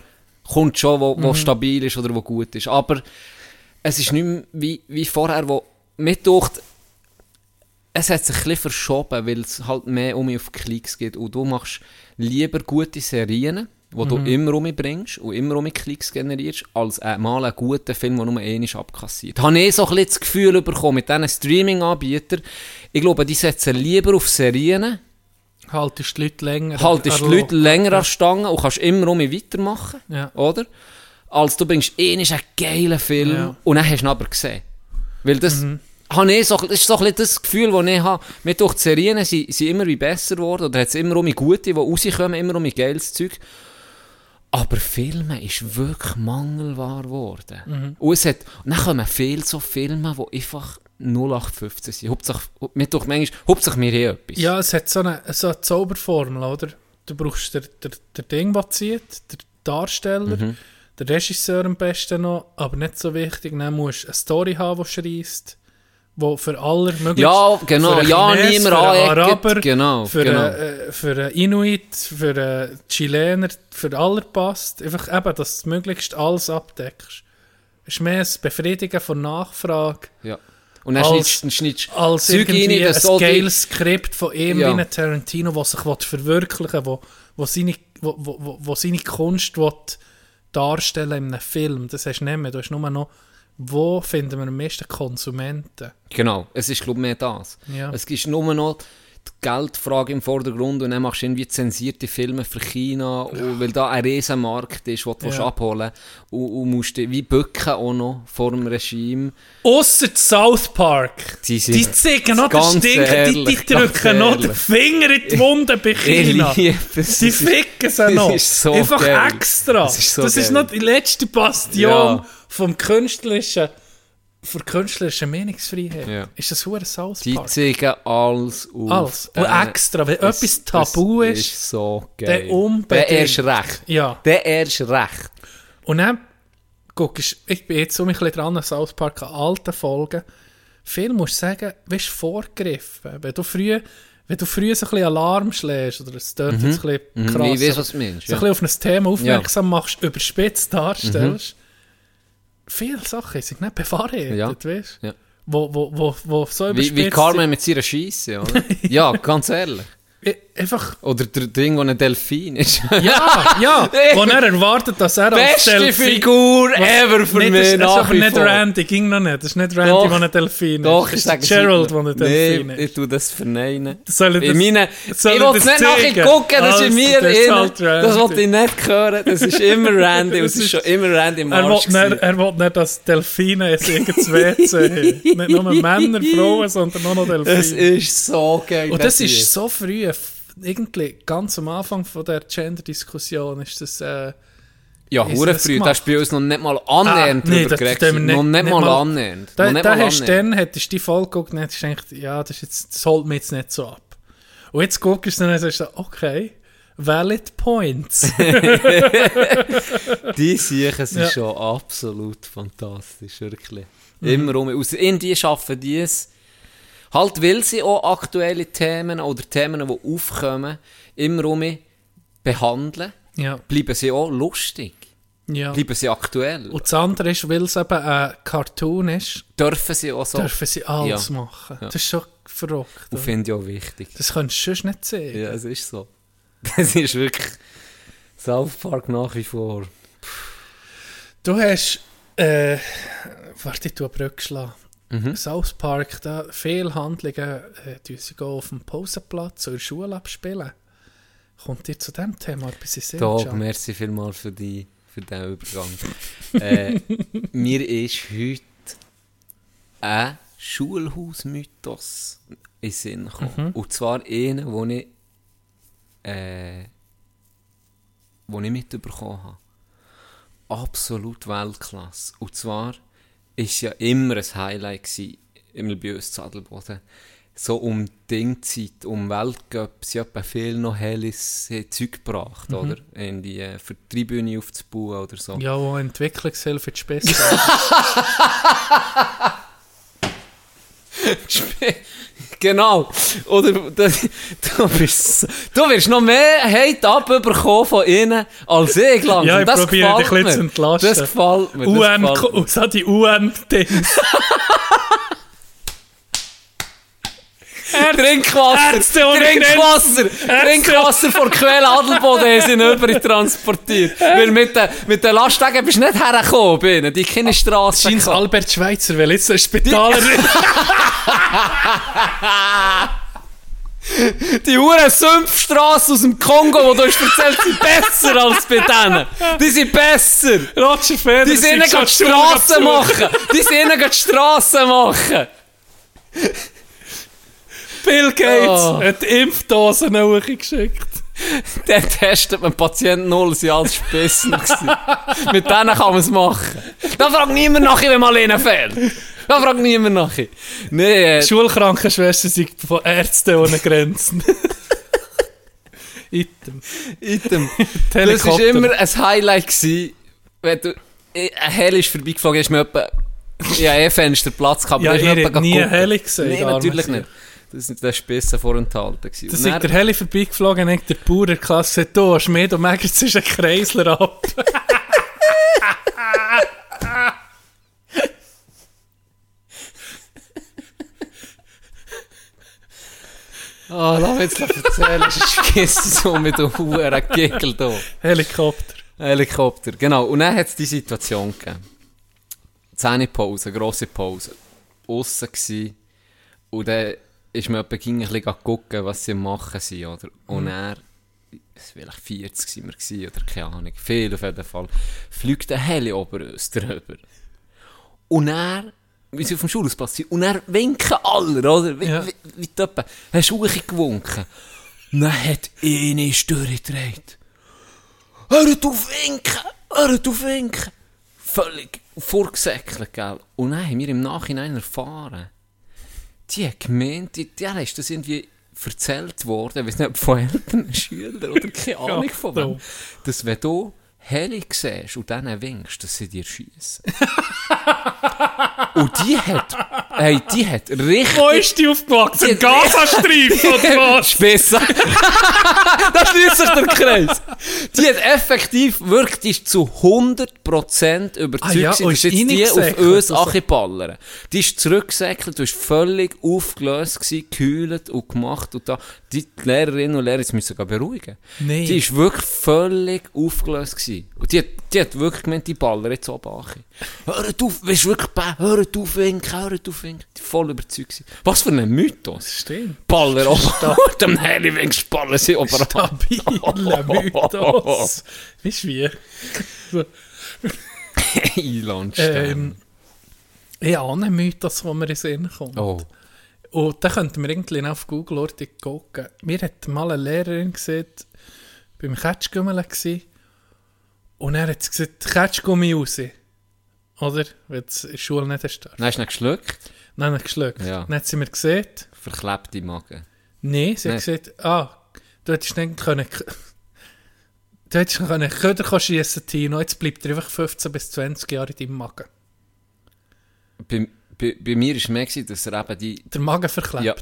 kommt schon, wo, Mhm. wo stabil ist oder wo gut ist. Aber es ist nicht mehr wie, wie vorher, wo mir durcht, es hat sich ein bisschen verschoben, weil es halt mehr um auf Klicks geht und du machst lieber gute Serien, wo du immer umbringst und immer um Klicks generierst, als äh, mal einen guten Film, der nur einmal abkassiert. Habe ich so ein bisschen das Gefühl bekommen mit diesen Streaming-Anbietern, ich glaube, die setzen lieber auf Serien, Haltest die Leute länger. haltest die Leute länger an Stangen und kannst immer um weitermachen, Ja. oder? Als du bringst einmal einen geilen Film Ja. Mhm. und dann hast du ihn aber gesehen. Weil das, habe ich so, das ist so ein bisschen das Gefühl, das ich habe. Mit durch die Serien sind, sind immer wie besser geworden, oder hat es immer um gute, die rauskommen, immer um geiles Zeug. Aber Filme ist wirklich mangelbar geworden. Mhm. Und, es hat, und dann kommen viele so Filme, die einfach 0815 sind. Hauptsache, mir durch manchmal, Hauptsache mir hier etwas. Ja, es hat so eine, so eine Zauberformel, oder? Du brauchst der, der, der Ding, der zieht, der Darsteller, Mhm. der Regisseur am besten noch, aber nicht so wichtig. Dann musst du eine Story haben, die schreist, wo für alle möglichst... Ja, genau, ja, Chines, niemand für Araber, genau, für, genau. Einen, äh, für einen Inuit, für einen Chilener, für alle passt. Einfach eben, dass du möglichst alles abdeckst. Es ist mehr das Befriedigen von Nachfrage. Ja. Und dann Als- schneidest du als Zeug rein, das ein geiles Skript von ihm Ja. wie ein Tarantino, der sich verwirklichen will, wo, wo, seine, wo, wo, wo seine Kunst will darstellen in einem Film. Das hast du nicht mehr. Du hast nur noch, wo finden wir am meisten Konsumenten? Genau, es ist glaube ich mehr das. Ja. Es ist nur noch die Geldfrage im Vordergrund und dann machst du irgendwie zensierte Filme für China, und weil da ein riesen Markt ist, den du Ja. abholen und, und musst dich wie bücken auch noch vor dem Regime. Ausser South Park. Die sind- Die zeigen noch den Stinken, die, die drücken noch den. Finger in die Wunde bei China. Liebe es. Die ficken sie noch. so Einfach geil. extra. Es ist so das ist noch die letzte Bastion Ja. Vom künstlerischen, für künstlerische Meinungsfreiheit. Ja. Ist das hure South Die zeigen alles auf. Alles. Und Äh, extra, wenn es- etwas tabu ist, ist so geil. Der erst recht. Ja. Der erst recht. Und dann, guck, ich ich bin jetzt so ein bisschen dran an South Park, an alten Folgen. Viel musst du sagen, wirst vorgegriffen. Wenn du früh, wenn du früh so ein bisschen Alarm schlägst, oder es dort jetzt ein bisschen krass, Mhm. Ich weiß, was du meinst. so Ja. ein bisschen auf ein Thema aufmerksam machst, überspitzt darstellst, viele Sachen sind nicht bewahrheitet, Ja. weißt du? Ja. Wo, wo, wo, wo so Wie, wie Carmen mit ihrer Scheisse, oder? ja, ganz ehrlich. sind. Einfach, Oder der Ding, wo ein Delfin ist. ja, ja, wo er erwartet, dass er als Beste Delfin... Figur ever für Nicht, mich das, das ist aber nicht. Randy, ging noch nicht. Das ist nicht Randy, der ein Delfin Doch, ist. ich Das ist Gerald, der ein nee, Delfin ich ist. tu das verneinen. Soll ich das- meinen, soll ich ich will das es nicht nachher gucken, das ist Also, in mir das ist drin. halt Das will ich nicht hören. Das ist immer Randy es ist schon immer Randy im Er will, Arsch. nicht, er dass Delfine ein eigenes WC haben. Nicht nur Männer, Frauen, sondern auch noch Delfine. ist so geil. Und das ist so früh, irgendwie ganz am Anfang von der Gender-Diskussion ist das... Äh, Ja, hure das früh. gemacht? Da hast du bei uns noch nicht mal annähernd Ah, nee, drüber das- geredet. das nicht- Noch nicht nicht mal mal- annähernd. da da mal hast dann, hättest du die Folge geguckt und hättest gedacht, ja, das, ist jetzt, das holt mich jetzt nicht so ab. Und jetzt guckst du dann und sagst du, okay, valid points. Die Siechen sind Ja. schon absolut fantastisch, wirklich. Immer um. Aus Indien schaffen die es. Halt, weil sie auch aktuelle Themen oder Themen, die aufkommen, immer um behandeln, ja, bleiben sie auch lustig. ja. Bleiben sie aktuell. Und das andere ist, weil es eben ein Cartoon ist, dürfen sie auch so. dürfen sie alles Ja. machen. Ja. Das ist schon verrückt. Und finde ich auch wichtig. Das könntest du sonst nicht sehen. Ja, es ist so. Das ist wirklich South Park nach wie vor. Du hast, äh, warte, ich tue eine Brücke schlagen. Mhm. South Park, da viele Handlungen, äh, die sie gehen auf dem Pausenplatz oder Schule abspielen. Kommt dir zu diesem Thema etwas in Sinn? Can? merci vielmals für, die, für diesen Übergang. äh, mir ist heute ein Schulhausmythos in Sinn gekommen. Und zwar einer, den ich, äh, wo ich mitbekommen habe. Absolut Weltklasse. Und zwar ist ja immer ein Highlight gewesen, im bei uns Zadelboden. So um Dingzeit, um Weltcup, sie haben viel noch Helis äh, Zeug gebracht, oder? In die, äh, für die Tribüne aufzubauen oder so. Ja, wo Entwicklungshilfe ist besser. Genau. Oder du, du, bist, du wirst noch mehr Hate abbekommen von ihnen als ich, langsam. Ja, ich das probiere dich ein bisschen zu entlasten. Das gefällt mir. Das UN, gefällt mir. so die UN-Dings. Trinkwasser! Ärzte Trinkwasser! Trinkwasser von Quelle Adelboden sie über transportiert. Weil mit den, mit den Lastwagen bist du nicht hergekommen. Die keine Straße. Scheint Albert Schweitzer, weil jetzt ein Spitaler... Die Huren Sümpfstrasse aus dem Kongo, die du hast erzählt, sind besser als bei denen. Die sind besser. Roger Federer... Die sind ihnen die Strassen machen. Die sind ihnen die Strassen machen. Bill Gates Oh. hat Impfdosen hochgeschickt. Dann testet man Patient Null, sie alles Spissen. Mit denen kann man es machen. Da fragt niemand nach, wenn man alleine fehlt. Da fragt niemand nach. Nee, äh, Schulkrankenschwester sind von Ärzten ohne Grenzen. Item. Item. Das war immer ein Highlight, gewesen, wenn du... Ein Heli ist vorbeigeflogen, ist mir etwa... Ja, eh Fensterplatz gehabt, Ja, aber mir habt etwa nie gucken. Heli gesehen, Nein, arme natürlich nicht. Das sind der Spissen vorenthalten. gewesen. Da Und sind der Heli vorbeigeflogen, hat der Bauer der Klasse du hast mehr, du merkst, es ist ein Kreisler ab. Oh, lass mich jetzt erzählen, es so mit dem Huren Gickel hier. Helikopter. Helikopter, genau. Und dann hat es die Situation gegeben. Zähnepause, grosse Pause. Aussen gsi. Und dann ist mir ging ein bisschen gucken, was sie machen sind, oder? Und er, es war vielleicht 40 sind wir gsi, oder keine Ahnung, viel auf jeden Fall, fliegt ein Heli ober uns drüber. Und er, wie sie auf dem Schulhausplatz sind, und er winken alle, oder? Wie, Ja. wie, wie die etwa, hast du gewunken? Dann hat eine durchgedreht. Hört auf winken! Hört auf winken! Völlig vorgesäckelt, gell? Und dann haben wir im Nachhinein erfahren, die hat gemeint, die, ist das irgendwie erzählt worden, ich weiß nicht, von Eltern, Schülern oder keine Ahnung von wem, dass wenn du Heli siehst und denen winkst, dass sie dir schiessen. und die hat, hey, die hat richtig... Wo ist die aufgewachsen? Im Gazastreifen oder was? Spitze. da schließt sich der Kreis. Die hat effektiv wirklich, die ist zu 100% überzeugt, Ah ja, dass jetzt die auf uns also. Achiballern. Die ist zurückgesäckelt, du bist völlig aufgelöst gewesen, gekühlt und gemacht und da. Die die Lehrerinnen und Lehrer müssen sogar beruhigen. Nee. Die ist wirklich völlig aufgelöst gewesen. Und die hat, die hat wirklich gemeint, die ballern jetzt oben Achi. Hört auf, willst du wirklich hört auf winken, hört auf winken. Die voll überzeugt gewesen. Was für ein Mythos. Stimmt. Baller oben. Mit dem Heli winkst ballen sie oben Stabiler Mythos. Weißt du wie? Eilandstern. ähm, ich habe einen Mythos, der mir in Sinn kommt. oh. Und da könnten wir irgendwie auf Google Orte gucken. Mir hat mal eine Lehrerin gesehen, beim Ketschgummel gsi und er hat gesagt, Ketschgummi raus. Oder? Weil es in der Schule nicht hast. Dann hast du ihn geschluckt. Hat er geschluckt. Ja. Dann hat sie mir gesehen, Verklebte Magen. Nein, sie hat Nein. gesagt, ah, du hättest nicht können, du hättest können Köder schiessen, Tino, jetzt bleibt er einfach 15 bis 20 Jahre in deinem Magen. Bei, bei, bei mir war es mehr, gewesen, dass er eben die... Der Magen verklebt. Ja.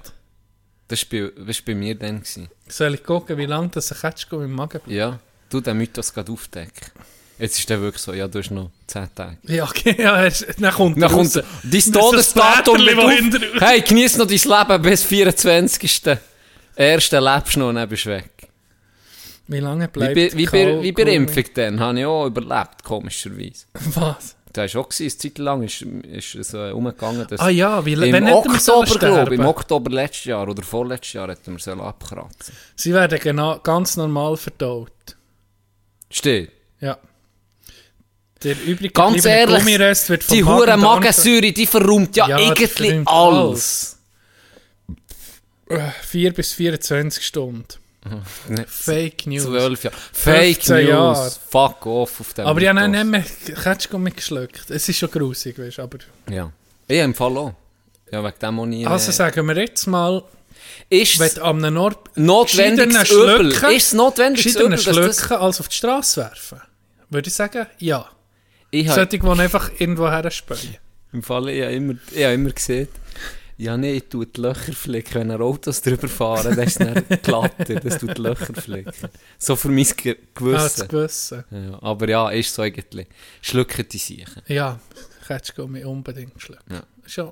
Das war bei, das war bei mir dann. Gewesen. Soll ich gucken, wie lange das ein Ketschgummi im Magen bleibt? Ja. Du den Mythos gerade aufdecken. Jetzt ist der wirklich so, ja, du hast noch 10 Tage. Ja, okay, ja, dann kommt Dann kommt raus. dein Das Todesdatum mit auf. Hey, genieß noch dein Leben bis 24. Erste lebst du noch und dann bist du weg. Wie lange Wie bleibt bei, wie, bei, wie bei der Kaugummi? Impfung dann, habe ich auch überlebt, komischerweise. Was? Das war auch, eine Zeit lang ist, ist es äh, umgegangen, dass Ah ja, wie, im wenn Oktober, glaube im? Oktober letztes Jahr oder vorletztes Jahr hätten wir sollen abkratzen. Sie werden genau, ganz normal verdaut. Steht. Ja. Der übrige Ganz ehrlich, wird Die hure Magensäure, die verrummt ja, Ja, irgendwie alles. Äh, 4 bis 24 Stunden. Nicht Fake News. Zwölf Jahre. Fake 15 News. Jahre. Fuck off auf dem Aber ich habe nicht mehr Ketschko mitgeschluckt. Es ist schon grusig, weißt du, aber... Ja. Ich im Fall auch. Ja, wegen dem auch nie. Also äh, sagen wir jetzt mal, ist wenn du am Ort notwendiges Übel? schlucken- Ist es notwendiges Übel, dass das... als auf die Straße werfen? Würde ich sagen, ja. Ich Solche, die einfach irgendwo her spülen. im Fall, ich habe immer, ich habe immer gesehen, ja nee, ich tue die Löcher flicken. Wenn ein Autos drüber fahren, dann ist es dann glatter. Das tut die Löcher flicken. So für mein Ge Als Gewissen. Gewissen. Ja, aber ja, ist so eigentlich. Schlucken die Siechen. Ja, Ketschko mich unbedingt schlucken. Ja. Schon,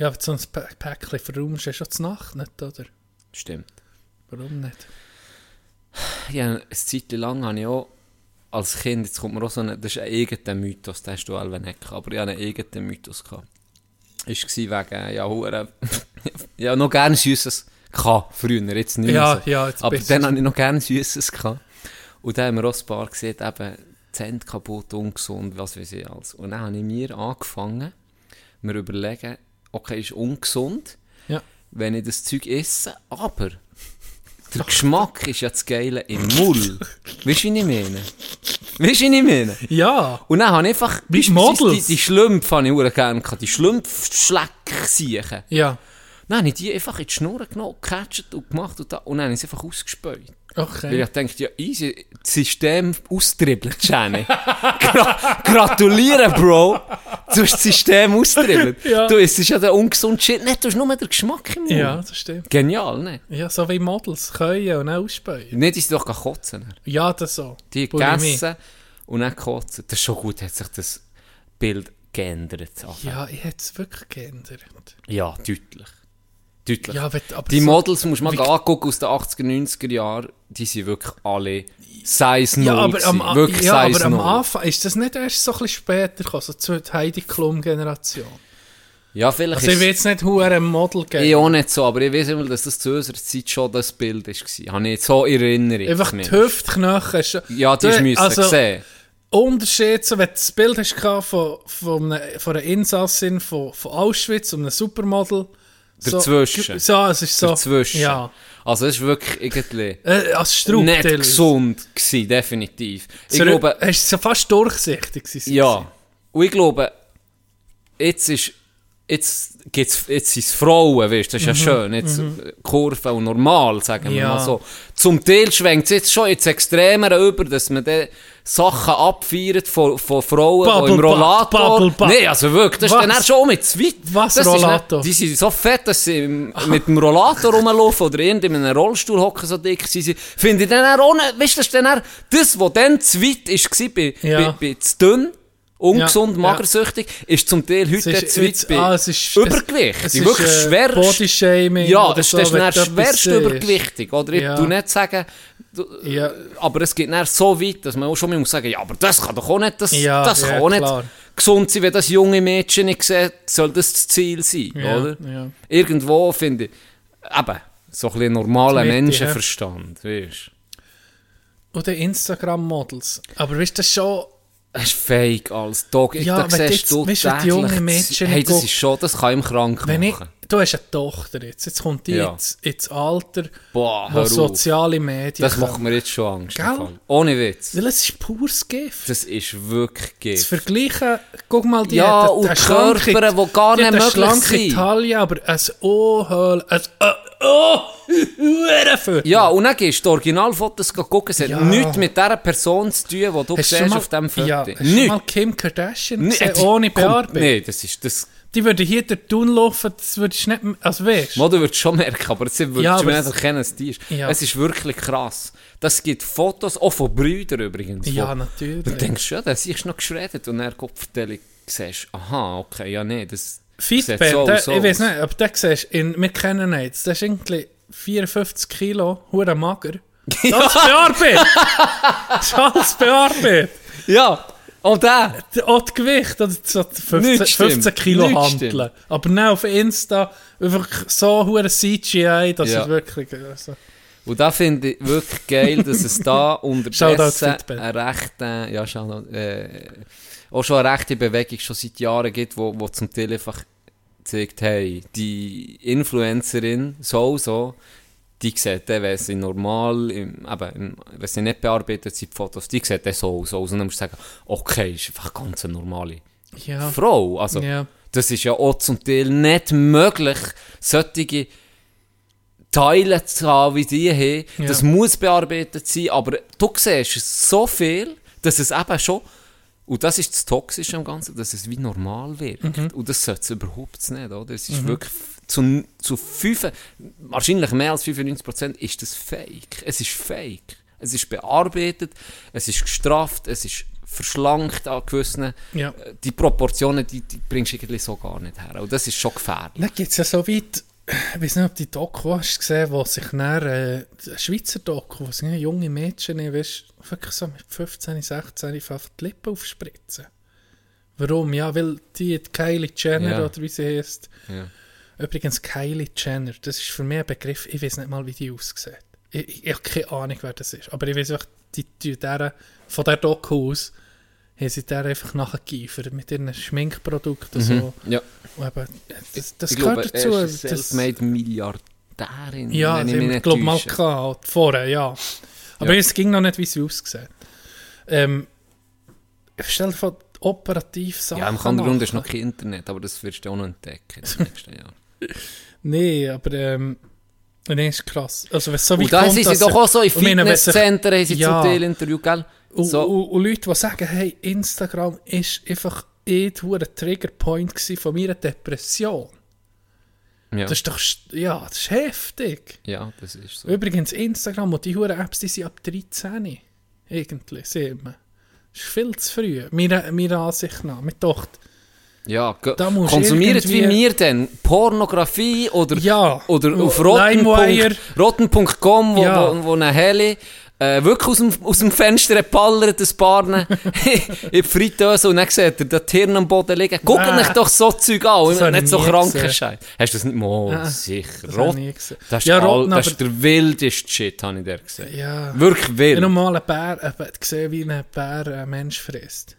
ja, aber so ein Pä- Päckchen verraumst du ja schon zur Nacht nicht, oder? Stimmt. Warum nicht? Ja, eine Zeit lang habe ich auch als Kind, jetzt kommt mir auch so ein, das ist ein eigener Mythos, den hast du alle nicht gehabt, aber ich hatte einen eigenen Mythos. Gehabt. Ist war wegen, ja, hure, ja, noch gerne Süßes gehabt, früher, jetzt nicht mehr Ja, so. ja, jetzt Aber dann hatte ich noch gerne Süßes gehabt. Und dann haben wir auch ein paar gesehen, eben, Zent kaputt, ungesund, was weiß ich alles. Und dann habe ich mir angefangen, mir überlegen, okay, ist ungesund, Ja. wenn ich das Zeug esse, aber der Geschmack ist ja das Geile im Mull. Weißt du, wie ich meine? Weißt du, wie ich meine? Ja, Und dann habe ich einfach Wie Models. die, die Schlümpfe habe ich gerne gehabt, die Schlümpfschleck-Siechen. ja. Dann habe ich die einfach in die Schnur genommen, gecatcht und gemacht und, da, und dann habe ich sie einfach ausgespäut. Weil Okay. ich dachte, ja, easy, das System austribbelt, Jenny. Gra gratuliere, Bro. Du hast das System austribbelt. Ja. Du isst ja den ungesunden Shit nicht, du hast nur den Geschmack im Mund. Ja, das stimmt. Genial, ne? Ja, so wie Models können und auch ausspähen. Nicht, dass sie doch kotzen. Ja, das so. Die gegessen und dann kotzen. Das ist schon gut, hat sich das Bild geändert. Ja, ich hätte es wirklich geändert. ja deutlich. Deutlich. Ja, aber, aber die so- Models, musst du mal angucken aus den 80er, 90er Jahren, die sind wirklich alle Size 0 Ja, aber am, ja, Size aber am 0. Anfang ist das nicht erst so ein bisschen später gekommen, so zur Heidi Klum-Generation. Ja, vielleicht Also ich will jetzt nicht hure ein Model geben. ich auch nicht so, aber ich weiß immer, dass das zu unserer Zeit schon das Bild war. Habe ich so in Erinnerung. Einfach die. Hüftknochen. Ja, die Du- hast müssen also, sehen. Unterschied, so, wenn du das Bild hast von, von, einer, von einer Insassin von, von Auschwitz und einem Supermodel. Dazwischen. So, es ist so. Dazwischen. Ja. Also es ist wirklich irgendwie Äh, als Strupp. nicht teilweise. gesund gewesen, definitiv. Ich So, glaube, du so fast durchsichtig gewesen. ja. Und ich glaube, jetzt ist, jetzt gibt's, jetzt sind es Frauen, weißt das ist ja schön, jetzt Kurve und normal, sagen wir Mhm. Ja. mal so. Zum Teil schwenkt es jetzt schon ins Extremere über, dass man dann Sachen abfeiert von, von Frauen, die im Bubble Rollator... Bubble. Nein, also wirklich, das Was? ist dann auch schon mit zu weit. Was das ist Rollator? Nicht, die sind so fett, dass sie mit dem Rollator rumlaufen oder in einem Rollstuhl hocken, so dick sind sie. Finde ich dann auch nicht, weißt du, das ist dann auch das, was dann zu weit war, bei, Ja. bei, bei zu dünn, ungesund, Ja, magersüchtig, ist zum Teil heute Es ist zu weit bei ah, es ist- Übergewicht. Es ist, wirklich äh, schwerst. Bodyshaming. Ja, das so, ist dann schwerst übergewichtig. Oder ich Ja. tu nicht sagen, Ja. aber es geht so weit, dass man auch schon mal muss sagen, ja, aber das kann doch auch nicht, das, Ja, das ja, kann auch nicht gesund sein, wenn das junge Mädchen nicht sieht, soll das das Ziel sein, Ja, oder? ja. Irgendwo finde ich, eben, so ein bisschen normaler Menschenverstand, weißt du. Oder Instagram-Models. Aber weißt du, das schon... Es ist fake als Dog. Ja, da siehst jetzt- du weißt du, wenn die täglich- junge Mädchen Hey, das ist schon, das kann ihm krank Wenn ich, machen. Du hast eine Tochter jetzt. Jetzt kommt die Ja. ins, ins Alter, Boah, wo soziale Medien Das macht mir jetzt schon Angst. Ohne Witz. Weil es ist pures Gift. Das ist wirklich Gift. vergleichen, guck mal, die Ja, hat und Körper, die gar die nicht möglich schlanke sind. Taille, aber ein O-Höhl, ein äh, Oh, Hurenviertel. Ja, und dann gehst du die Originalfotos gucken. Es hat Ja. nichts mit dieser Person zu tun, die du Hast siehst mal, auf diesem Foto. ja, hast Nichts. mal Kim Kardashian gesehen, ohne Bearbeitung? Nein, das ist das. Die würde hier durch die Tun laufen, das würdest du nicht, also weißt Mo, du würdest schon merken, aber sie würdest Ja, du aber nicht es- erkennen, die ist. Ja. Es ist wirklich krass. Das gibt Fotos, auch von Brüdern übrigens. Ja, von- natürlich. Du denkst, ja, das ist noch geschreddert und dann Kopfverteilung siehst, aha, okay, ja, nee, das Fitband, so aus. ich weiß nicht, aber der siehst, in, wir kennen ihn jetzt, der ist irgendwie 54 Kilo, hure mager. Das ist bearbeitet. Das ist alles bearbeitet. Ja, und der. Auch das Gewicht, also so 15, Nichts stimmt. 15 Kilo Nichts handeln. Aber dann auf Insta einfach so hure CGI, dass Ja. es wirklich... Also, Und da finde ich wirklich geil, dass es da unterdessen eine rechte, ja, Shoutout, äh, auch schon eine rechte Bewegung schon seit Jahren gibt, wo, wo zum Teil einfach zeigt, hey, die Influencerin, so, so, die sieht dann, wenn sie normal, im, eben, wenn sie nicht bearbeitet sind, die Fotos, die sieht dann so aus. Und dann musst du sagen, okay, ist einfach eine ganz normale Ja. Frau. Also, Ja. das ist ja auch zum Teil nicht möglich, solche Teile zu haben, wie die haben. Ja. Das muss bearbeitet sein, aber du siehst so viel, dass es eben schon, und das ist das Toxische am Ganzen, dass es wie normal wirkt. Mhm. Und das sollte es überhaupt nicht, oder? Es ist wirklich f- zu, zu fünf, wahrscheinlich mehr als 95% ist das fake. Es ist fake. Es ist bearbeitet, es ist gestrafft, es ist verschlankt an gewissen Ja. äh, die Proportionen, die, die bringst du irgendwie so gar nicht her. Und das ist schon gefährlich. Dann gibt es ja so weit, ich weiß nicht, ob du die Doku hast gesehen, wo sich dann, äh, Schweizer Doku, wo sich junge Mädchen, weißt, wirklich so mit 15, 16 einfach die Lippen aufspritzen. Warum? Ja, weil die die Kylie Jenner Ja. oder wie sie heißt. Ja. Übrigens Kylie Jenner, das ist für mich ein Begriff, ich weiß nicht mal, wie die aussieht. Ich, ich, ich habe keine Ahnung, wer das ist. Aber ich weiß einfach, die, die, der, von der Doku aus haben sie der einfach nachgeeifert mit ihren Schminkprodukten. So. Ja. Und eben, das, das ich gehört glaube, dazu. er ist eine das, self-made Milliardärin. ja, ich nicht glaube mal gehabt, vorher, ja. Aber Ja. es ging noch nicht, wie sie aussieht. Ähm, stell dir vor, operativ Sachen Ja, im Hintergrund ist noch kein Internet, aber das wirst du auch noch entdecken in den nächsten Jahren. Nee, aber ähm, nee, ist krass. Also, so Und da sind sie doch auch so in meine, Fitnesszentren, haben sie Ja. zum Teil Interview, gell? Und, So. und, und Leute, die sagen, hey, Instagram ist einfach eh ein Triggerpoint von meiner Depression. Ja. Das ist doch, ja, das ist heftig. ja, das ist so. Übrigens, Instagram und die huren Apps, die sind ab 13. Irgendwie, sieht man. Das ist viel zu früh, meiner, meiner Ansicht nach. Mit Tochter. Ja, Da musst konsumiert wie wir denn? Pornografie oder, Ja. oder auf rotten.com, rotten.com, wo, Ja. wo, wo eine Heli äh, wirklich aus dem, aus dem Fenster ballert, das Barne in die Fritteuse und dann sieht er das Hirn am Boden liegen. Guckt euch doch so Zeug an, Das nicht ich so kranken. Scheiß. Hast du das nicht mal? Ah, sicher. das Rot, ich das ist, Ja, all, Rotten, das ist der wildeste Shit, habe ich dir gesehen. Ja. Wirklich Ich wild. habe mal einen Bär äh, gesehen, wie ein Bär einen Mensch frisst.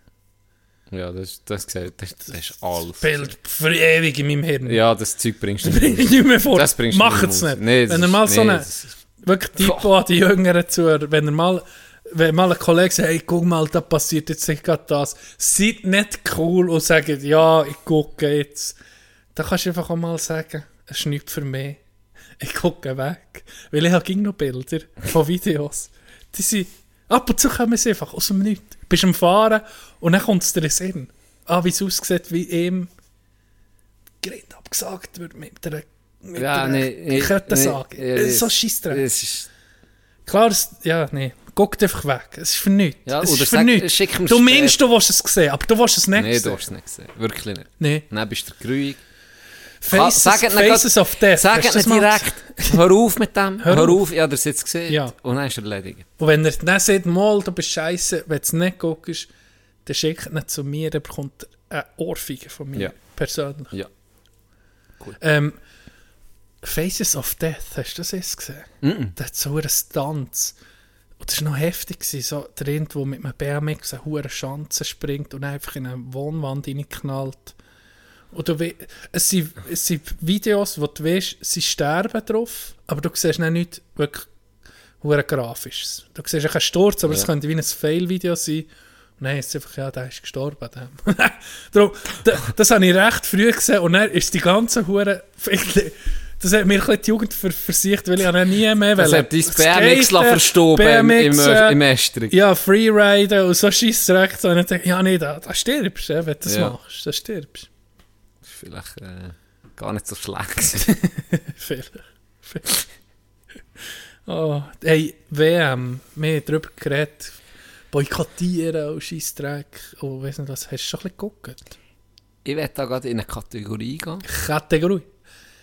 Ja, das, das, das, das, das ist alles. Bild für ewig in meinem Hirn. Ja, das Zeug bringst du Das ich nicht mehr vor. Das bringst du nicht es raus. nicht. Nee, das wenn er mal so nee, eine, das ist- wirklich Typo an die Jüngeren zu, wenn er mal, wenn mal ein Kollege sagt, hey, guck mal, da passiert jetzt gerade das. Seid nicht cool und sagt, ja, ich gucke jetzt. Da kannst du einfach auch mal sagen, es ist nichts für mich. Ich gucke weg. Weil ich habe noch Bilder von Videos. Die sind, ab und zu kommen sie einfach aus dem Nichts. Du bist am Fahren und dann kommt es dir in Sinn. Ah, wie es aussieht, wie ihm Grind abgesagt wird mit der mit Ja, der nee, Kettensage. nee, Es ist so nee, Scheissdreck. Es ist, Klar, es, ja, nee. Guckt einfach weg. Es ist für nichts. Ja, es ist für nichts. Du meinst, du willst es sehen, aber du willst es nicht nee, du sehen. hast es nicht gesehen. Wirklich nicht. Nee. Dann bist du grüig. Faces, Sag Faces of Death. Sag das mal direkt, hör auf mit dem, Hör hör, auf. auf. ja, der jetzt gesehen. Ja. Und dann ist er erledigt. Und wenn er dann sagt, mal, du bist scheiße, wenn du es nicht guckst, dann schickt er ihn zu mir, dann bekommt er eine Ohrfeige von mir. Ja. Persönlich. Ja. Ähm, Faces of Death, hast du das jetzt gesehen? Mhm. Der hat so einen Stunts. Und das war noch heftig. Gewesen, so der der mit einem BMX eine hohe Schanze springt und einfach in eine Wohnwand reinknallt. Und du es, sind, es sind Videos, wo du weißt, sie sterben drauf, aber du siehst dann nicht wirklich hure grafisches. Du siehst auch einen Sturz, aber es Ja. könnte wie ein Fail-Video sein. Und dann ist einfach, ja, der ist gestorben. Darum, da, das habe ich recht früh gesehen und dann ist die ganze hure das hat mir die Jugend ver versicht, weil ich habe nie mehr Das hat dein BMX verstorben im, im, im äh, Estrich. ja, Freeriden und so Scheissdreck. Und ich denke, ja, nee, da, da stirbst du, wenn du das Ja. machst. Da stirbst vielleicht äh, gar nicht so schlecht. Vielleicht. Vielleicht. Oh, hey, WM, wir haben darüber geredet. Boykottieren und Scheissdreck. Oh, weiss nicht was, hast du schon ein bisschen geguckt? ich werde da gerade in eine Kategorie gehen. Kategorie.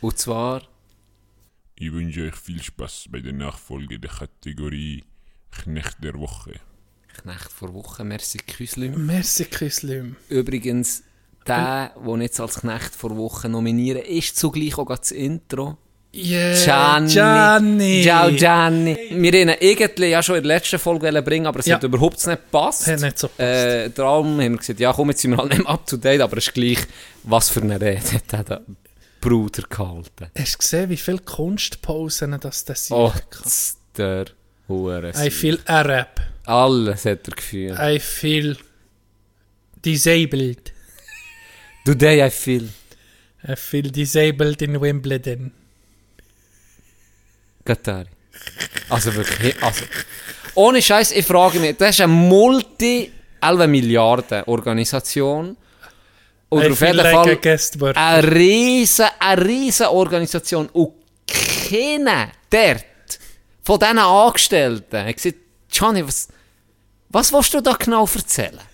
Und zwar, Ich wünsche euch viel Spaß bei der Nachfolge der Kategorie Knecht der Woche. Knecht vor Woche, merci Küslim. Merci, Küslim. Übrigens, der, den jetzt als Knecht vor Woche nominieren, ist zugleich auch das Intro. Yeah, Gianni. Gianni. Ciao Gianni. Wir wollten ihn irgendwie ja schon in der letzten Folge bringen, aber es Ja. hat überhaupt nicht gepasst. Hat nicht so gepasst. Äh, darum haben wir gesagt, ja komm, jetzt sind wir halt nicht mehr up to date, aber es ist gleich, was für eine Rede hat er Bruder gehalten. Hast du gesehen, wie viele Kunstposen das das Oh, ist? der Hure. I feel Arab. Alles hat er gefühlt. I feel disabled. Today I feel. I feel disabled in Wimbledon. Katari. Also wirklich, also. Ohne Scheiß, ich frage mich, das ist eine multi 11 Milliarden Organisation. Oder I auf jeden like Fall eine riesen, eine riesen Organisation. Und keiner dort von diesen Angestellten hat gesagt, Gianni, was, was willst du da genau erzählen?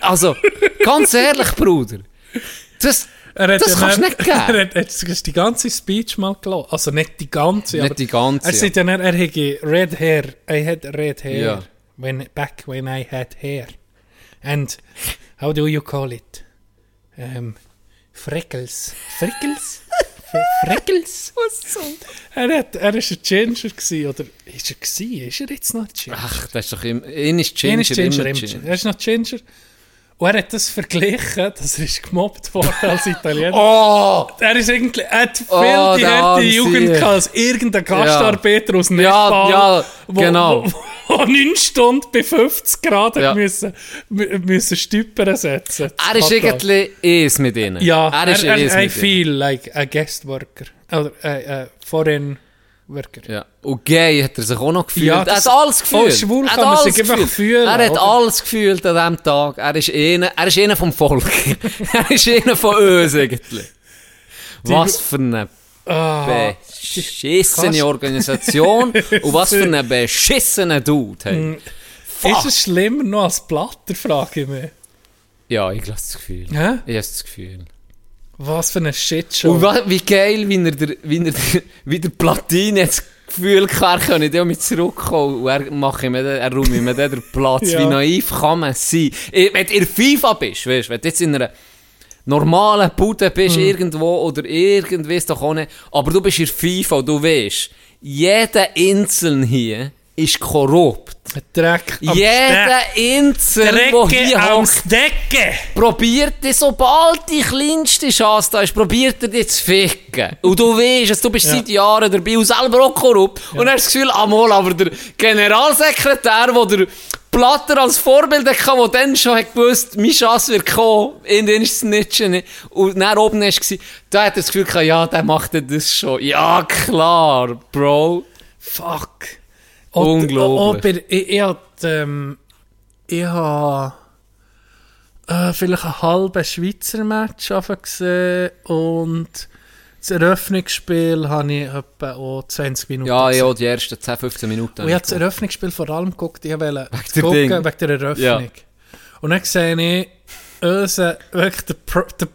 Also, ganz ehrlich, Bruder. Das, Er das kannst du nicht geben. Er hat, die ganze Speech mal gelassen. Also nicht die ganze, Nicht aber die ganze, Er sagt ja, dann, er hätte red hair. I had red hair Ja. when, back when I had hair. And how do you call it? Um, freckles. Freckles? F- Freckles? Was so? Er, hat, er ist ein Ginger gewesen, oder ist er gewesen? Ist er jetzt noch ein Ginger? ach, das ist doch immer, ihn ist Er Ginger, ist Ginger, immer immer Ginger. Ginger. Er ist noch Ginger. Und er hat das verglichen, dass er ist gemobbt worden als Italiener. Oh! Er ist irgendwie, er hat viel Oh, die harte Jugend gehabt als irgendein Gastarbeiter aus Ja, Nepal. ja, wo, genau. Wo, wo 9 Stunden bei 50 Grad Ja. müssen, mü- müssen Stüpper setzen. Er ist irgendwie eins mit ihnen. Ja, er ist er, er, I mit ihnen. feel like a guest worker. Oder a foreign worker. Ja. Und gay hat er sich auch noch gefühlt. Ja, er hat alles gefühlt. Schwul er hat alles sich einfach gefühlt. fühlen, Er hat oder? alles gefühlt an diesem Tag. Er ist einer, er ist einer vom Volk. er ist einer von uns eigentlich. Was für eine Ah, beschissene Organisation und was für einen beschissenen Dude. Hey. ist es schlimmer noch als Platter, frage ich mich. Ja, ich habe das Gefühl. Hä? Ich habe das Gefühl. Was für eine Shitshow. Und wie geil, wie er der, wie er der, wie der Platine jetzt das Gefühl kann, er könne mit zurückkommen und er mir dann, er mir dann den Platz. Ja. Wie naiv kann man sein? Wenn du in FIFA bist, weißt, wenn du jetzt in einer normalen Bude bist, Hm. irgendwo, oder irgendwie ist doch auch nicht, aber du bist in FIFA und du weißt, jeder Einzelne hier ist korrupt. Dreck am Jeder Einzelne, der hier am probiert dich, sobald die kleinste Chance da ist, probiert er dich zu ficken. Und du weißt es, du bist Ja. seit Jahren dabei und selber auch korrupt. Und hast das Gefühl, amol, aber der Generalsekretär, der der Platter als Vorbild hatte, der dann schon hat gewusst, meine Chance wird kommen, in den Snitchen. Und dann oben du da hat er das Gefühl gehabt, ja, der macht das schon. Ja, klar, Bro. Fuck. Unglaublich. Aber ich, ich hab, ähm, ich hab, äh, vielleicht einen halben Schweizer Match gesehen und das Eröffnungsspiel habe ich etwa auch 20 Minuten Ja, gesehen. ja, die ersten 10, 15 Minuten. Und ich habe das Eröffnungsspiel vor allem geguckt, ich wollte gucken Ding. wegen der Eröffnung. Und dann sehe ich unseren, wirklich der, der,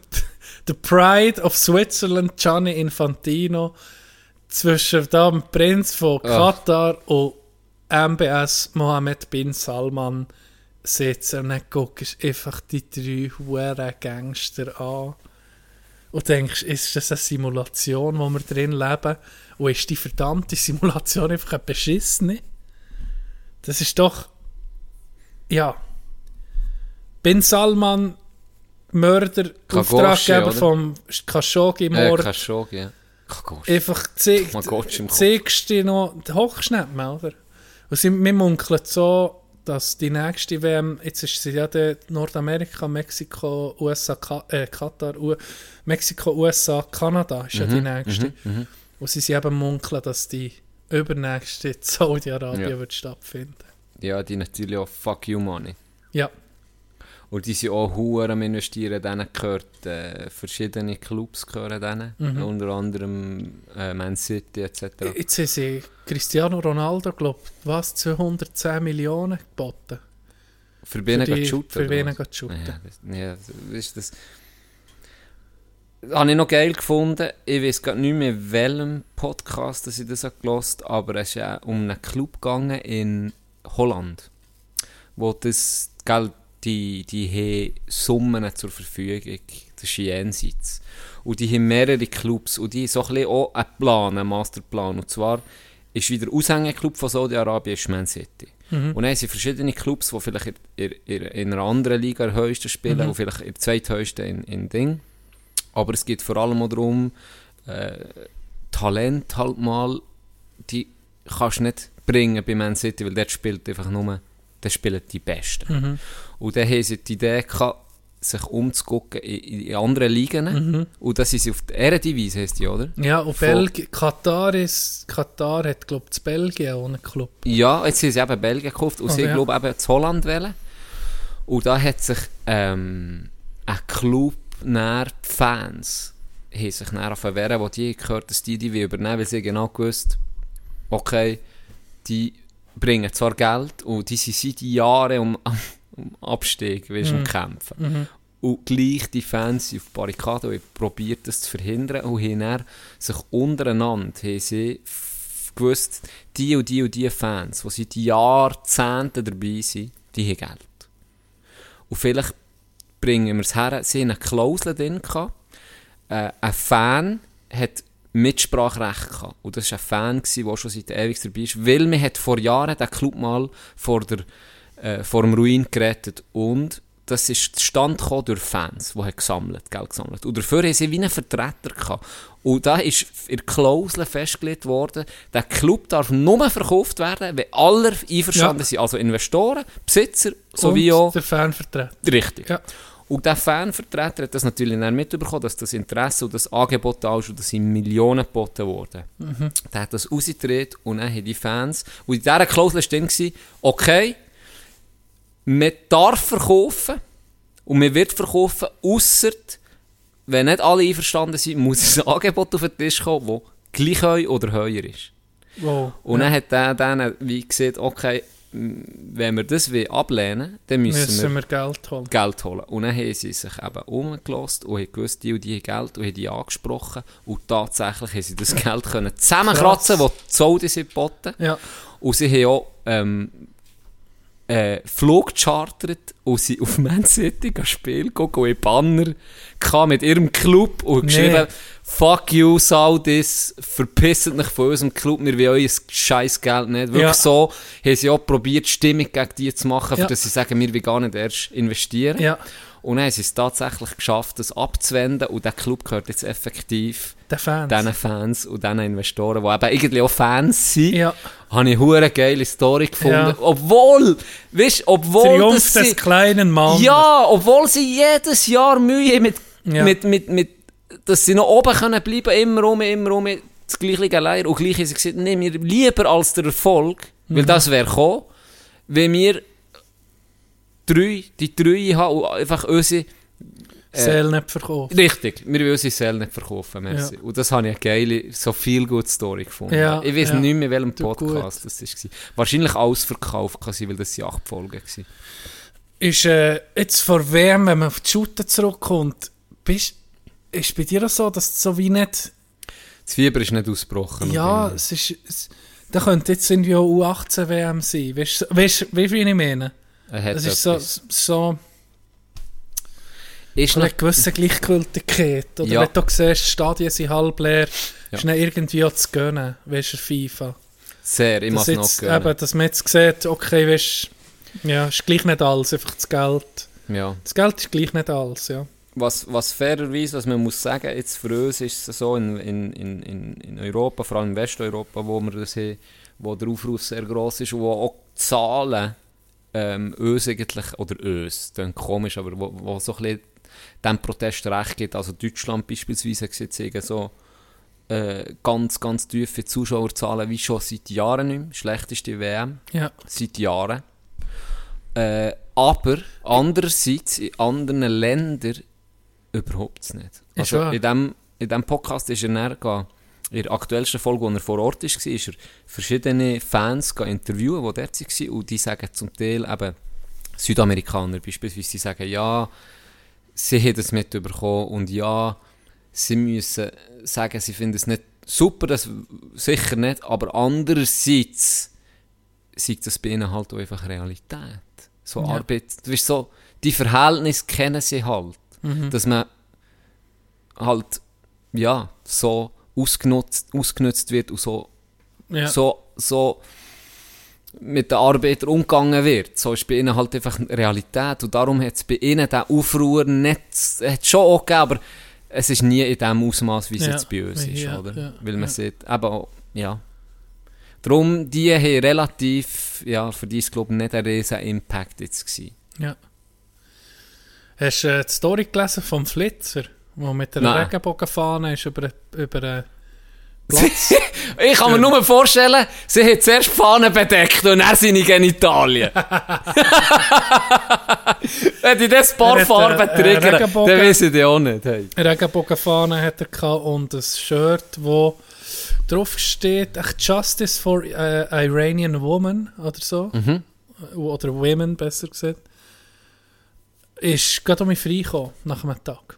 der Pride of Switzerland, Gianni Infantino, zwischen dem Prinz von Ja. Katar und MBS Mohammed bin Salman sitzen. Und guckst einfach die drei huere Gangster an und denkst, ist das eine Simulation, wo wir drin leben? Und ist die verdammte Simulation einfach ein beschissene? Das ist doch. Ja. Bin Salman, Mörder, Kagoshi, Auftraggeber oder? vom Äh, Khashoggi-Mord. Khashoggi, ja. Kagoshi. einfach zeigst du noch, du hockst nicht mehr, oder? Und sie, wir munkeln so, dass die nächste WM, jetzt ist sie ja Nordamerika, Mexiko, USA, Ka äh, Katar, U Mexiko, USA, Kanada ist ja Mhm, die nächste. Und sie sind eben munkeln, dass die übernächste in Saudi-Arabien Ja. wird stattfinden. Ja, die natürlich auch Fuck You Money. Ja, Und die sind auch Huren am investieren, denen gehört, äh, verschiedene Clubs gehören denen, unter anderem äh, Man City etc. jetzt haben sie Cristiano Ronaldo, glaube was, 210 Millionen geboten. Für wen die- shooten? für wen geht shooten. Ja, das, ja, das. Habe ich noch geil gefunden. Ich weiß gar nicht mehr, in welchem Podcast dass ich das gelost aber es ist ja um einen Club gegangen in Holland, wo das Geld, die, die haben Summen zur Verfügung, das ist jenseits. Und die haben mehrere Clubs und die haben so ein bisschen auch einen Plan, einen Masterplan. Und zwar ist wieder Aushängeklub von Saudi-Arabien Man City. Und dann haben sie verschiedene Clubs, die vielleicht in, in, in einer anderen Liga der höchsten spielen und vielleicht in der zweithöchsten in, in Ding. Aber es geht vor allem auch darum, äh, Talent halt mal, die kannst du nicht bringen bei Man City, weil dort spielt einfach nur, dort spielen die Besten. Mhm. Und dann haben sie die Idee gehabt, sich umzugucken in, in anderen Ligen. Mhm. Und das ist auf der Ehrendivisie, heisst die, oder? Ja, und. Belgien, Katar ist, Katar hat, glaube ich, zu Belgien einen Club. Ja, jetzt haben sie eben Belgien gekauft und Oh, sie, ja. glaube eben zu Holland wählen. Und da hat sich ähm, ein Club näher die Fans haben sich näher verwehren, wo die gehört, dass die die will übernehmen, weil sie genau gewusst, okay, die bringen zwar Geld und die sind seit Jahren um, um Abstieg, weißt, um Kämpfen. Und gleich die Fans auf die Barrikaden und probiert, das zu verhindern und haben dann sich untereinander haben sie gewusst, die und die und die Fans, die seit Jahrzehnten dabei sind, die haben Geld. Und vielleicht bringen wir es her, sie haben eine Klausel drin gehabt, äh, ein Fan hat Mitspracherecht gehabt. Und das war ein Fan, der schon seit ewig dabei ist, weil man hat vor Jahren den Club mal vor, der, äh, vor dem Ruin gerettet und das ist zustande gekommen durch Fans, die gesammelt, Geld gesammelt. Und dafür haben sie wie einen Vertreter gehabt. Und da ist in der Klausel festgelegt worden, der Club darf nur verkauft werden, wenn alle einverstanden Ja. sind. Also Investoren, Besitzer, sowie auch... der Fanvertreter. Richtig. Ja. Und der Fanvertreter hat das natürlich dann mitbekommen, dass das Interesse und das Angebot da ist und das sind Millionen geboten worden. Mhm. Der hat das rausgedreht und dann haben die Fans, und in dieser Klausel war drin, okay, man darf verkaufen und man wird verkaufen, ausser wenn nicht alle einverstanden sind, muss ein Angebot auf den Tisch kommen, das gleich heu oder höher ist. Wow. Und dann hat der dann wie gesagt, okay, wenn wir das will ablehnen dann müssen, müssen wir wir Geld holen. Geld holen. Und dann haben sie sich eben umgelost und haben gewusst, die und die Geld und haben die angesprochen. Und tatsächlich haben sie das Geld können zusammenkratzen, das die Saudi sind geboten. Ja. Und sie haben auch ähm, äh, Flug gechartert und sie auf Man City gehen Spiel gucken und Banner gehabt mit ihrem Club und Nee. geschrieben, fuck you, Saudis, verpisst euch von unserem Club, wir wollen euer scheiß Geld nicht. Wirklich Ja. so haben sie auch probiert, Stimmung gegen die zu machen, für Ja. dass sie sagen, wir wollen gar nicht erst investieren. Ja. Und dann haben sie es tatsächlich geschafft, das abzuwenden und der Club gehört jetzt effektiv Der Fans. diesen Fans und diesen Investoren, die eben eigentlich auch Fans sind, Ja. habe ich eine geile Story gefunden. Ja. Obwohl, weißt, obwohl Triumph des sie, kleinen Mannes. ja, obwohl sie jedes Jahr Mühe mit, Ja. mit, mit, mit, dass sie noch oben können bleiben, immer rum, immer rum, das gleiche Leier. Und gleich haben sie gesagt, nehmen wir lieber als der Erfolg, weil Mhm. das wäre gekommen, wenn wir drei, die drei haben und einfach unsere Seele nicht verkauft. Richtig, wir wollen unsere Seele nicht verkaufen, merci. Ja. Und das habe ich eine geile, so viel gute Story gefunden. Ja, ich weiß ja. nicht mehr, welchem Podcast das war. Wahrscheinlich alles verkauft, weil das sind acht Folgen waren. Ist äh, jetzt vor WM, wenn man auf die Shooter zurückkommt, bist, ist bei dir auch so, dass du so wie nicht... Das Fieber ist nicht ausgebrochen. Ja, es ist... Es, da könnte jetzt irgendwie auch U18-WM sein. Weißt du, wie ich meine? Er hat Das ist so... so Ist eine gewisse Gleichgültigkeit. Oder Ja. wenn du siehst, die Stadien sind halb leer, Ja. ist dann irgendwie auch zu gönnen, weißt du, FIFA. sehr, ich muss noch gönnen. eben, dass man jetzt sieht, okay, weißt ja, ist gleich nicht alles, einfach das Geld. Ja. Das Geld ist gleich nicht alles, ja. Was, was fairerweise, was man muss sagen, jetzt für uns ist es so in, in, in, in- in Europa, vor allem in Westeuropa, wo wir das haben, wo der Aufruf sehr gross ist und wo auch die Zahlen ähm, uns eigentlich, oder uns, das komisch, aber wo, wo so ein bisschen dem Protest recht gibt. Also Deutschland beispielsweise hat jetzt so äh, ganz, ganz tiefe Zuschauerzahlen wie schon seit Jahren nicht mehr. Schlechteste WM Ja, seit Jahren. Äh, aber andererseits in anderen Ländern überhaupt nicht. Also in dem, in dem Podcast ist er dann gegangen, in der aktuellsten Folge, wo er vor Ort war, ist er verschiedene Fans interviewen, die dort waren und die sagen zum Teil eben, Südamerikaner beispielsweise, die sagen, ja, sie haben das mitbekommen und ja, sie müssen sagen, sie finden es nicht super, das sicher nicht, aber andererseits sieht das bei ihnen halt auch einfach Realität. So Ja. Arbeit, du weißt so, die Verhältnisse kennen sie halt. Dass man halt, ja, so ausgenutzt, ausgenutzt wird und so, ja. so, so mit den Arbeitern umgegangen wird. So ist bei ihnen halt einfach Realität und darum hat es bei ihnen den Aufruhr nicht, hat schon auch gegeben, aber es ist nie in dem Ausmaß, wie es Ja, jetzt bei uns ist, oder? ja, Weil man sieht, aber ja. Darum, die haben relativ, ja, für die ist glaube ich nicht ein riesen Impact jetzt gewesen. Ja. Hast du äh, die Story gelesen vom Flitzer, der mit der Nein. Regenbogenfahne ist über, über Platz? Ich kann mir nur vorstellen, sie hat zuerst die Fahne bedeckt und dann seine Genitalien. Wenn die das paar Farben äh, äh, triggern, dann wissen die auch nicht. Hey. Regenbogenfahne hat er gehabt und ein Shirt, wo drauf steht, Justice for äh, Iranian Woman oder so. Mhm. Oder Women, besser gesagt. Ist gerade um mich freigekommen, nach einem Tag.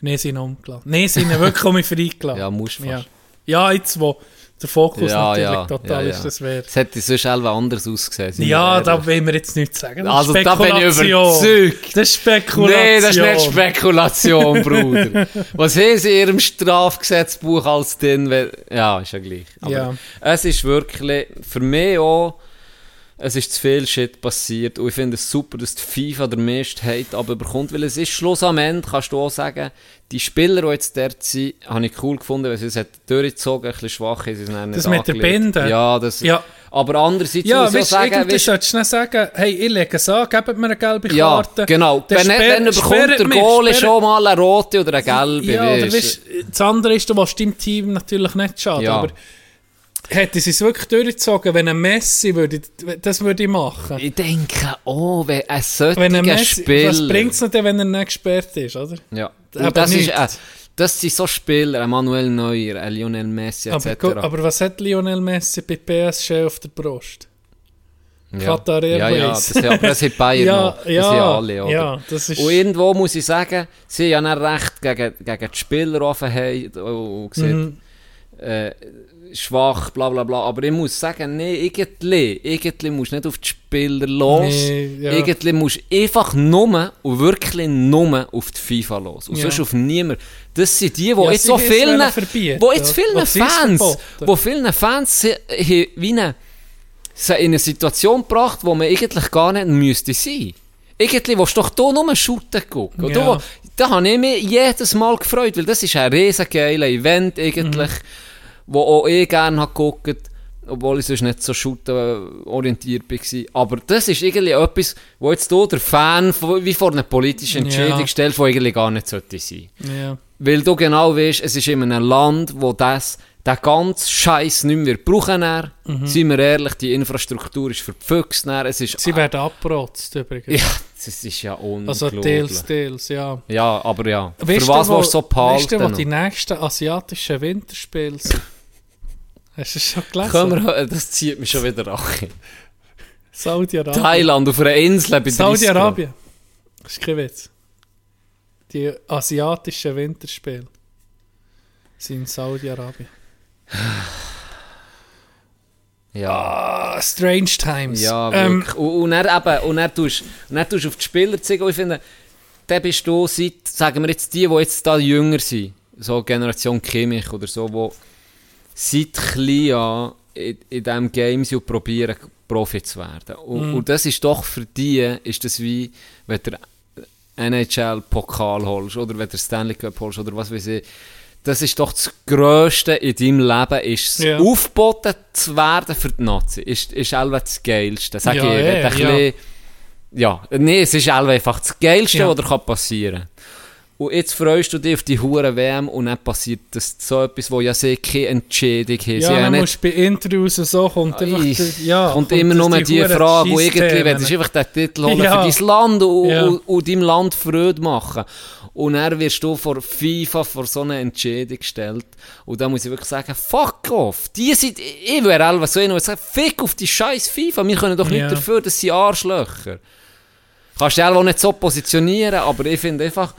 Nein, sie ihn umgelassen. Nein, sie ihn wirklich um mich freigelassen. Ja, musst fast. Ja. ja, jetzt wo der Fokus Ja, natürlich ja, total ist, das wäre... Es hätte sonst selber anders ausgesehen. Ja, da wollen wir jetzt nichts sagen. Das Also, da bin ich überzeugt. Das ist Spekulation. Nee, das ist nicht Spekulation, Bruder. Was haben sie in ihrem Strafgesetzbuch als weil- Ja, ist ja gleich. Aber Ja. Es ist wirklich, für mich auch, es ist zu viel Shit passiert. Und ich finde es super, dass die FIFA der meiste Hate abbekommt, weil es ist Schluss am Ende, kannst du auch sagen, die Spieler, die jetzt dort sind, habe ich cool gefunden, weil sie es hat durchgezogen, ein bisschen schwach ist. sie sind nicht Das mit der. Binde? Ja, das... Ja. Aber andererseits Ja, muss ich weißt, du, sagen, weißt, solltest du nicht sagen, hey, ich lege es an, gebt mir eine gelbe ja, Karte. genau. Dann sperr- dann bekommt der sperrt- schon mal eine rote oder eine gelbe. Ja, oder weißt, das andere ist, du willst deinem Team natürlich nicht schaden, Ja. aber hätte sie es wirklich durchgezogen, wenn ein Messi würde, das würde ich machen. Ich denke, oh, wenn ein solcher Wenn ein Messi, Spieler... was bringt es denn, wenn er nicht gesperrt ist, oder? Ja. Aber Und das, ist, äh, das sind so Spieler, ein Manuel Neuer, ein Lionel Messi etc. Aber, aber was hat Lionel Messi bei PSG auf der Brust? ja. Qatar Ja, ja, Airways. das, aber das sind Bayern Ja, noch. Das ja, sind alle, oder? ja, das ist... Und irgendwo muss ich sagen, sie haben ja nicht recht gegen, gegen die Spieler offen und gesagt, Mhm. äh, schwach, bla bla bla. Aber ich muss sagen, nee, irgendwie, irgendwie musst du nicht auf die Spieler los. Nee, ja. Irgendwie musst du einfach nur und wirklich nur auf die FIFA los. Und Ja. sonst auf niemand. Das sind die, die Ja, jetzt so vielen, wo jetzt vielen Fans, wo vielen Fans wie eine, in eine Situation gebracht, wo man eigentlich gar nicht müsste sein. Irgendwie willst du doch hier nur shooten gucken. Und. Da, da habe ich mich jedes Mal gefreut, weil das ist ein riesen Event eigentlich, wo auch ich gerne habe geguckt, obwohl ich sonst nicht so shooten orientiert war. Aber das ist irgendwie etwas, wo jetzt hier der Fan von- wie vor einer politischen Entscheidung Ja. stellt, die eigentlich gar nicht sollte sein. Ja. Weil du genau weißt, es ist in einem Land, wo das, der ganze Scheiß nicht mehr brauchen wird. Seien wir ehrlich, die Infrastruktur ist verpfüchst. Es ist, Sie werden abgerotzt übrigens. ja, das ist ja unglaublich. also Teils, Teils, ja. Ja, aber ja. Weißt Für was du, willst du so Weißt du, wo behalten? die nächsten asiatischen Winterspiele sind? Hast du es schon gelesen? Können wir, das zieht mich schon wieder an. Saudi-Arabien. Thailand auf einer Insel bei 30 Grad. Saudi-Arabien. Das ist kein Witz. Die asiatischen Winterspiele sind in Saudi-Arabien. Ja. Ah, strange Times. Ja, Ähm, wirklich. und, und dann eben, und dann tust, und dann tust auf die Spieler zeigen, ich finde, dann bist du seit, sagen wir jetzt die, die jetzt da jünger sind, so Generation Kimmich oder so, die seit klein an in, in diesem Game sind und probieren, Profi zu werden. Und, und das ist doch für die, ist das wie, wenn du NHL-Pokal holst, oder wenn du Stanley Cup holst, oder was weiß ich, das ist doch das Grösste in deinem Leben, ist Ja. aufgeboten zu werden für die Nazi. Ist, ist einfach das Geilste. Sag Ja, ich, wenn ein ja. bisschen- ja, nee, es ist einfach das Geilste, Ja. was dir passieren kann. Und jetzt freust du dich auf die hure WM und dann passiert das so etwas, wo ja sie keine Entschädigung haben. ja, haben dann musst bei Interviews und so kommt einfach... ich, der- ja, kommt immer nur die, huren Frage, wo irgendwie, wenn du einfach den Titel holen Ja. für dein Land und, Ja. und, und deinem Land Freude machen. Und dann wirst du vor FIFA vor so eine Entscheidung gestellt. Und da muss ich wirklich sagen, fuck off. Die sind, ich wäre einfach so einer, der sagt, fick auf die scheiß FIFA. Wir können doch nicht Ja. dafür, dass sie Arschlöcher. Kannst du auch nicht so positionieren, aber ich finde einfach,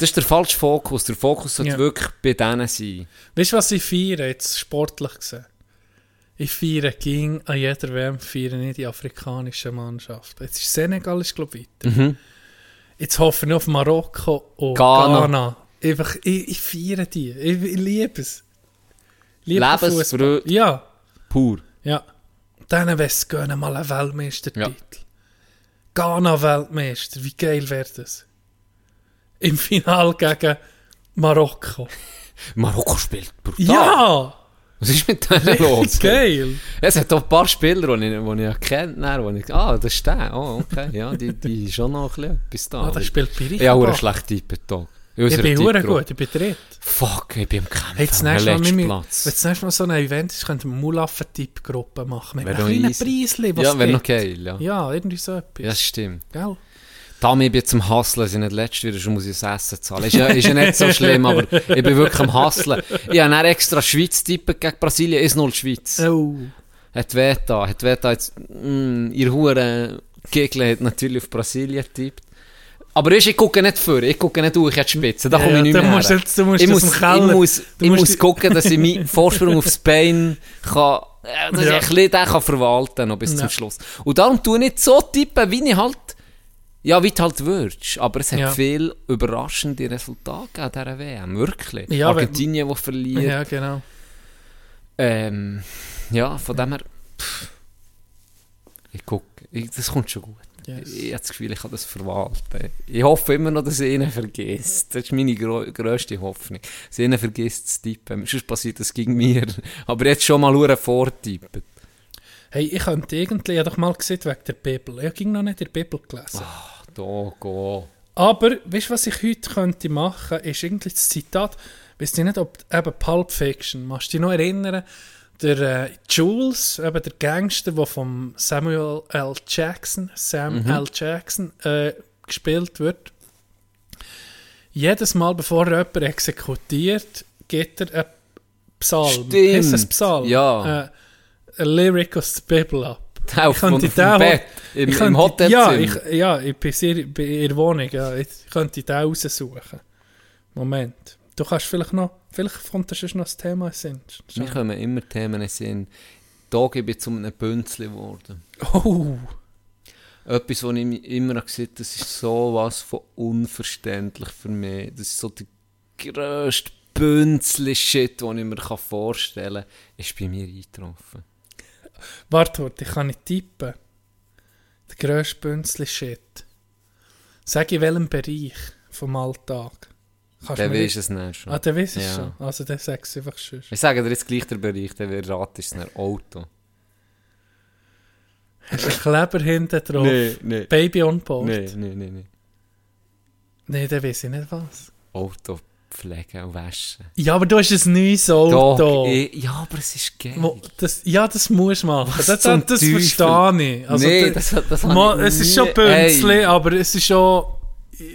das ist der falsche Fokus. Der Fokus sollte Ja. wirklich bei denen sein. Weißt du, was ich feiere, jetzt sportlich gesehen? Ich feiere ging an jeder WM, feiere nicht die afrikanische Mannschaft. Jetzt ist Senegal, ist glaube ich, weiter. Mhm. Jetzt hoffe ich auf Marokko und Ghana. Ghana. Einfach, ich, ich feiere die. Ich, ich liebe es. Liebe Lebensfreude. Fußball. Ja, Pur. ja. Dann wär's gönnen mal einen Weltmeistertitel. Ghana Weltmeister, wie geil wäre das? Im Finale gegen Marokko. Marokko spielt brutal. Ja! Was ist mit denen los? Geil. Es hat auch ein paar Spieler, die ich, die ich kenne, wo ich, ah, das ist der, oh, okay, ja, die, die ist schon noch ein bisschen da. Ah, das spielt bei Ja, auch ein Riechenbach. schlechter Typ, Tag. Ich bin hure gut, ich bin dritt. Fuck, ich bin am Kämpfen. Hey, das am nächste Mal, letzten wenn wir- Platz. wenn das nächste Mal so ein Event ist, könnten wir Mulaffen-Tipp-Gruppe machen. Mit einem kleinen. Preisli, was Ja, wäre noch geil, ja. Ja, irgendwie so etwas. Ja, stimmt. Gell? Tommy, ich bin zum Hustlen, sind nicht letzt wieder, schon muss ich das Essen zahlen. Ist ja, ist ja nicht so schlimm, aber ich bin wirklich am Hustlen. Ich habe dann extra Schweiz tippen gegen Brasilien, 1-0 Schweiz. Oh. Hat weh da, hat weh da jetzt, mm, ihr Huren Gegner hat natürlich auf Brasilien getippt. Aber ich gucke nicht vor, ich gucke nicht durch an die Spitze, da Ja, komme ich nicht mehr musst jetzt- du musst ich muss, ich muss, ich muss gucken, dass ich meinen Vorsprung aufs Bein kann, äh, dass Ja. ich den kann verwalten noch bis Ja. zum Schluss. Und darum tue ich nicht so tippen, wie ich halt, ja, wie du halt würdest. Aber es hat Ja. viel überraschende Resultate an dieser WM, wirklich. Ja, Argentinien, die verliert. Ja, genau. Ähm, ja, von dem her, pff, ich gucke, das kommt schon gut. Yes. Ich, ich habe das Gefühl, ich kann das verwalten. Ich hoffe immer noch, dass ich ihn vergisst. Das ist meine gro grösste Hoffnung. Dass ich ihn vergisst zu tippen. Sonst passiert das gegen mir. Aber jetzt schon mal vortippen. Hey, ich könnte irgendwie, ich habe doch mal gesehen wegen der Bibel. Ich ging noch nicht in der Bibel gelesen. Da, go. Aber, weißt du, was ich heute könnte machen, ist irgendwie das Zitat, weißt du nicht, ob eben Pulp Fiction, machst du dich noch erinnern, der äh, Jules, eben der Gangster, der vom Samuel L. Jackson, Sam L. Jackson, äh, gespielt wird. Jedes Mal, bevor er jemanden exekutiert, geht er einen Psalm. Stimmt. Heisst das Psalm? Ja. Äh, Lyric aus der Bibel ab. Ich könnte vom, den Bett. Im, ich im könnte- Hotelzimmer. Ja, ich, ja, ich bin sehr, bei ihrer Wohnung. Ja. Ich könnte den raussuchen. Moment. Du kannst vielleicht noch, vielleicht kommt da schon noch das Thema in Sinn. Mir kommen immer Themen in Sinn. Da bin ich zu einem Bünzli geworden. Oh, Etwas, was ich immer noch gesehen habe, das ist so was von unverständlich für mich. Das ist so der grösste Bünzli-Shit, den ich mir vorstellen kann, ist bei mir eingetroffen. Warte, warte, ich kann nicht tippen. Der grösste Bünzli-Shit. Sag in welchem Bereich vom Alltag? Kannst Der du mir weiß es nicht schon. Ah, der weiß es Ja. schon. Also der sagt es einfach schon. Ich sage dir jetzt gleich den Bereich, der wird raten, ist ein Auto. Hast du Kleber hinten drauf? nee. Baby on board? Nee, nee, nee, nee. Nee, der weiß ich nicht was. Auto pflegen und waschen. Ja, aber du hast ein neues Auto. Doch, ich, ja, aber es ist geil. Das, ja, das musst du machen. Was Das, das, verstehe ich. Also, nee, das, das, das, habe ich es ist schon Bünzli, aber es ist schon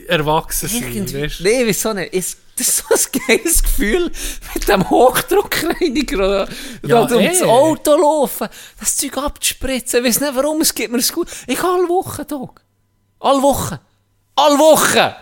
erwachsen sein, weißt nee, wieso nicht? Ist, das ist so ein geiles Gefühl, mit dem Hochdruckreiniger Ja, ja, ums eh. Auto laufen, das Zeug abzuspritzen. Ich weiß nicht warum, es gibt mir es gut. Ich kann alle Wochen, Dog. Alle Wochen. Alle Wochen.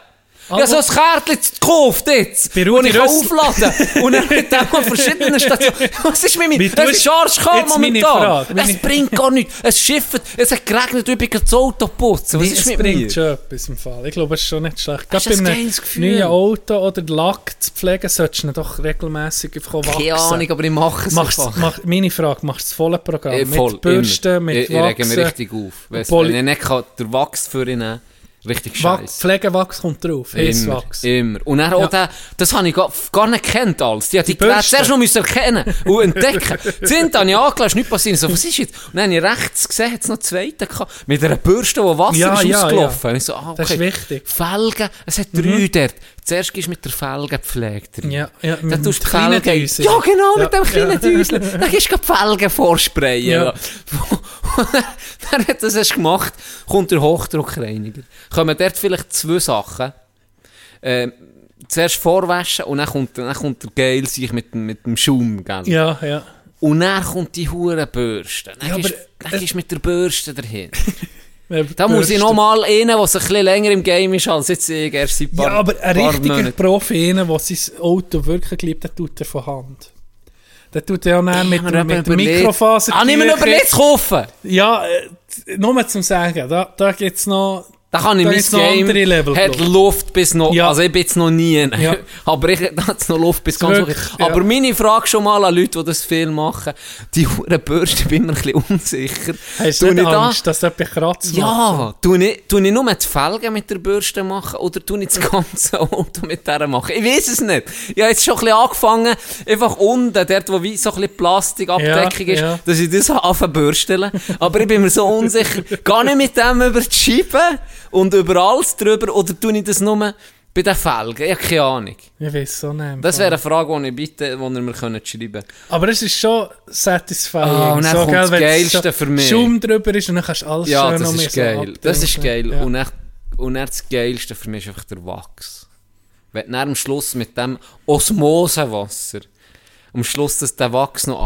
Ich habe so ein Kärtchen gekauft jetzt, Bei wo Rudi ich kann aufladen Und dann mit dem an verschiedenen Stationen. Was ist mit mir? Es ist arschkalt momentan. Es bringt gar nichts. Es schifft. Es hat geregnet, ich bin gerade das Auto putzen. Was Nee, ist es mit bringt mir? schon etwas im Fall. Ich glaube, es ist schon nicht schlecht. Gerade bei ein einem neuen Auto oder Lack zu pflegen, solltest du ihn doch regelmässig einfach wachsen. Keine Ahnung, aber ich mache es einfach. mach, meine Frage, machst du das volle Programm? Eh, voll, mit Bürsten, mit ich, ich rege mich Wachsen? richtig auf. Poli- wenn ich nicht kann, der Wachs für ihn nehmen, richtig scheiße. Pflegewachs kommt drauf, Immer, Hisswachs. immer. Und dann auch Ja. der, das habe ich gar, gar nicht gekannt alles. Die die, Die Geräte zuerst noch müssen erkennen und entdecken. Zint habe ich angelegt, ist nichts passiert. So, was ist jetzt? Und dann habe ich rechts gesehen, hat es noch einen zweiten gehabt, mit einer Bürste, wo Wasser Ja, ist ja, ausgelaufen. Und ich so, ah, okay. Das ist wichtig. Mhm. Felgen, es hat drei dort. Zuerst gehst du mit der Felgenpflege drin. Ja, ja, Dann mit tust du die kleinen. Düsen. Ja, genau, mit Ja, dem kleinen ja. Düsel. Dann gehst du die Felgen vorsprayen. Ja. Ja. dann hat das erst gemacht, kommt der Hochdruckreiniger. Kommen dort vielleicht zwei Sachen. Ähm, zuerst vorwaschen und dann kommt, dann kommt der Geil sich mit, dem- mit dem Schaum, gell? Ja, ja. Und dann kommt die hure Bürste. Dann Ja, gehst aber, dann gehst du mit der Bürste dahin. Äh, Da muss ich Bürsten. noch mal einen, der ein bisschen länger im Game ist als jetzt ich, erst seit Ja, paar, aber ein richtiger Monaten. Profi, einer, der sein Auto wirklich liebt, der tut er von Hand. Der tut er auch mit, mir mit dem überlegt- Mikrofaser. Ah, ich mir noch überlegt zu kaufen. Ja, äh, nur zum Sagen, da, da gibt es noch Da kann ich Da mein Game, Level, hat. Luft bis noch, Ja. also ich bin jetzt noch nie, Ja. aber ich da hat's noch Luft bis ganz hoch. ja. Aber meine Frage schon mal an Leute, die das viel machen, die Huren Bürste, bin mir ein bisschen unsicher. Hast du nicht ich da- Angst, dass etwas kratzt? Ja, tu ich, tu ich nur die Felgen mit der Bürste machen oder tu ich das ganze Auto mit der machen? Ich weiß es nicht. Ich habe jetzt schon ein bisschen angefangen, einfach unten, dort wo wie so ein bisschen Plastikabdeckung Ja, ist, ja. dass ich das anfange bürsteln. Aber ich bin mir so unsicher, gar nicht mit dem über die Scheibe und über alles drüber oder tu ich das nur bei den Felgen? Ich habe keine Ahnung. Ich weiß so nicht. Das wäre eine Frage, die ich bitte, die ihr mir könnt schreiben könnt. Aber es ist schon satisfying. Ah, und dann kommt das wenn Geilste so für mich. Schaum drüber ist und dann kannst du alles Ja, schön das ist so geil. das ist geil. Ja. Und, echt, und dann das Geilste für mich ist einfach der Wachs. Wenn du dann am Schluss mit dem Osmosewasser am Schluss, dass der Wachs noch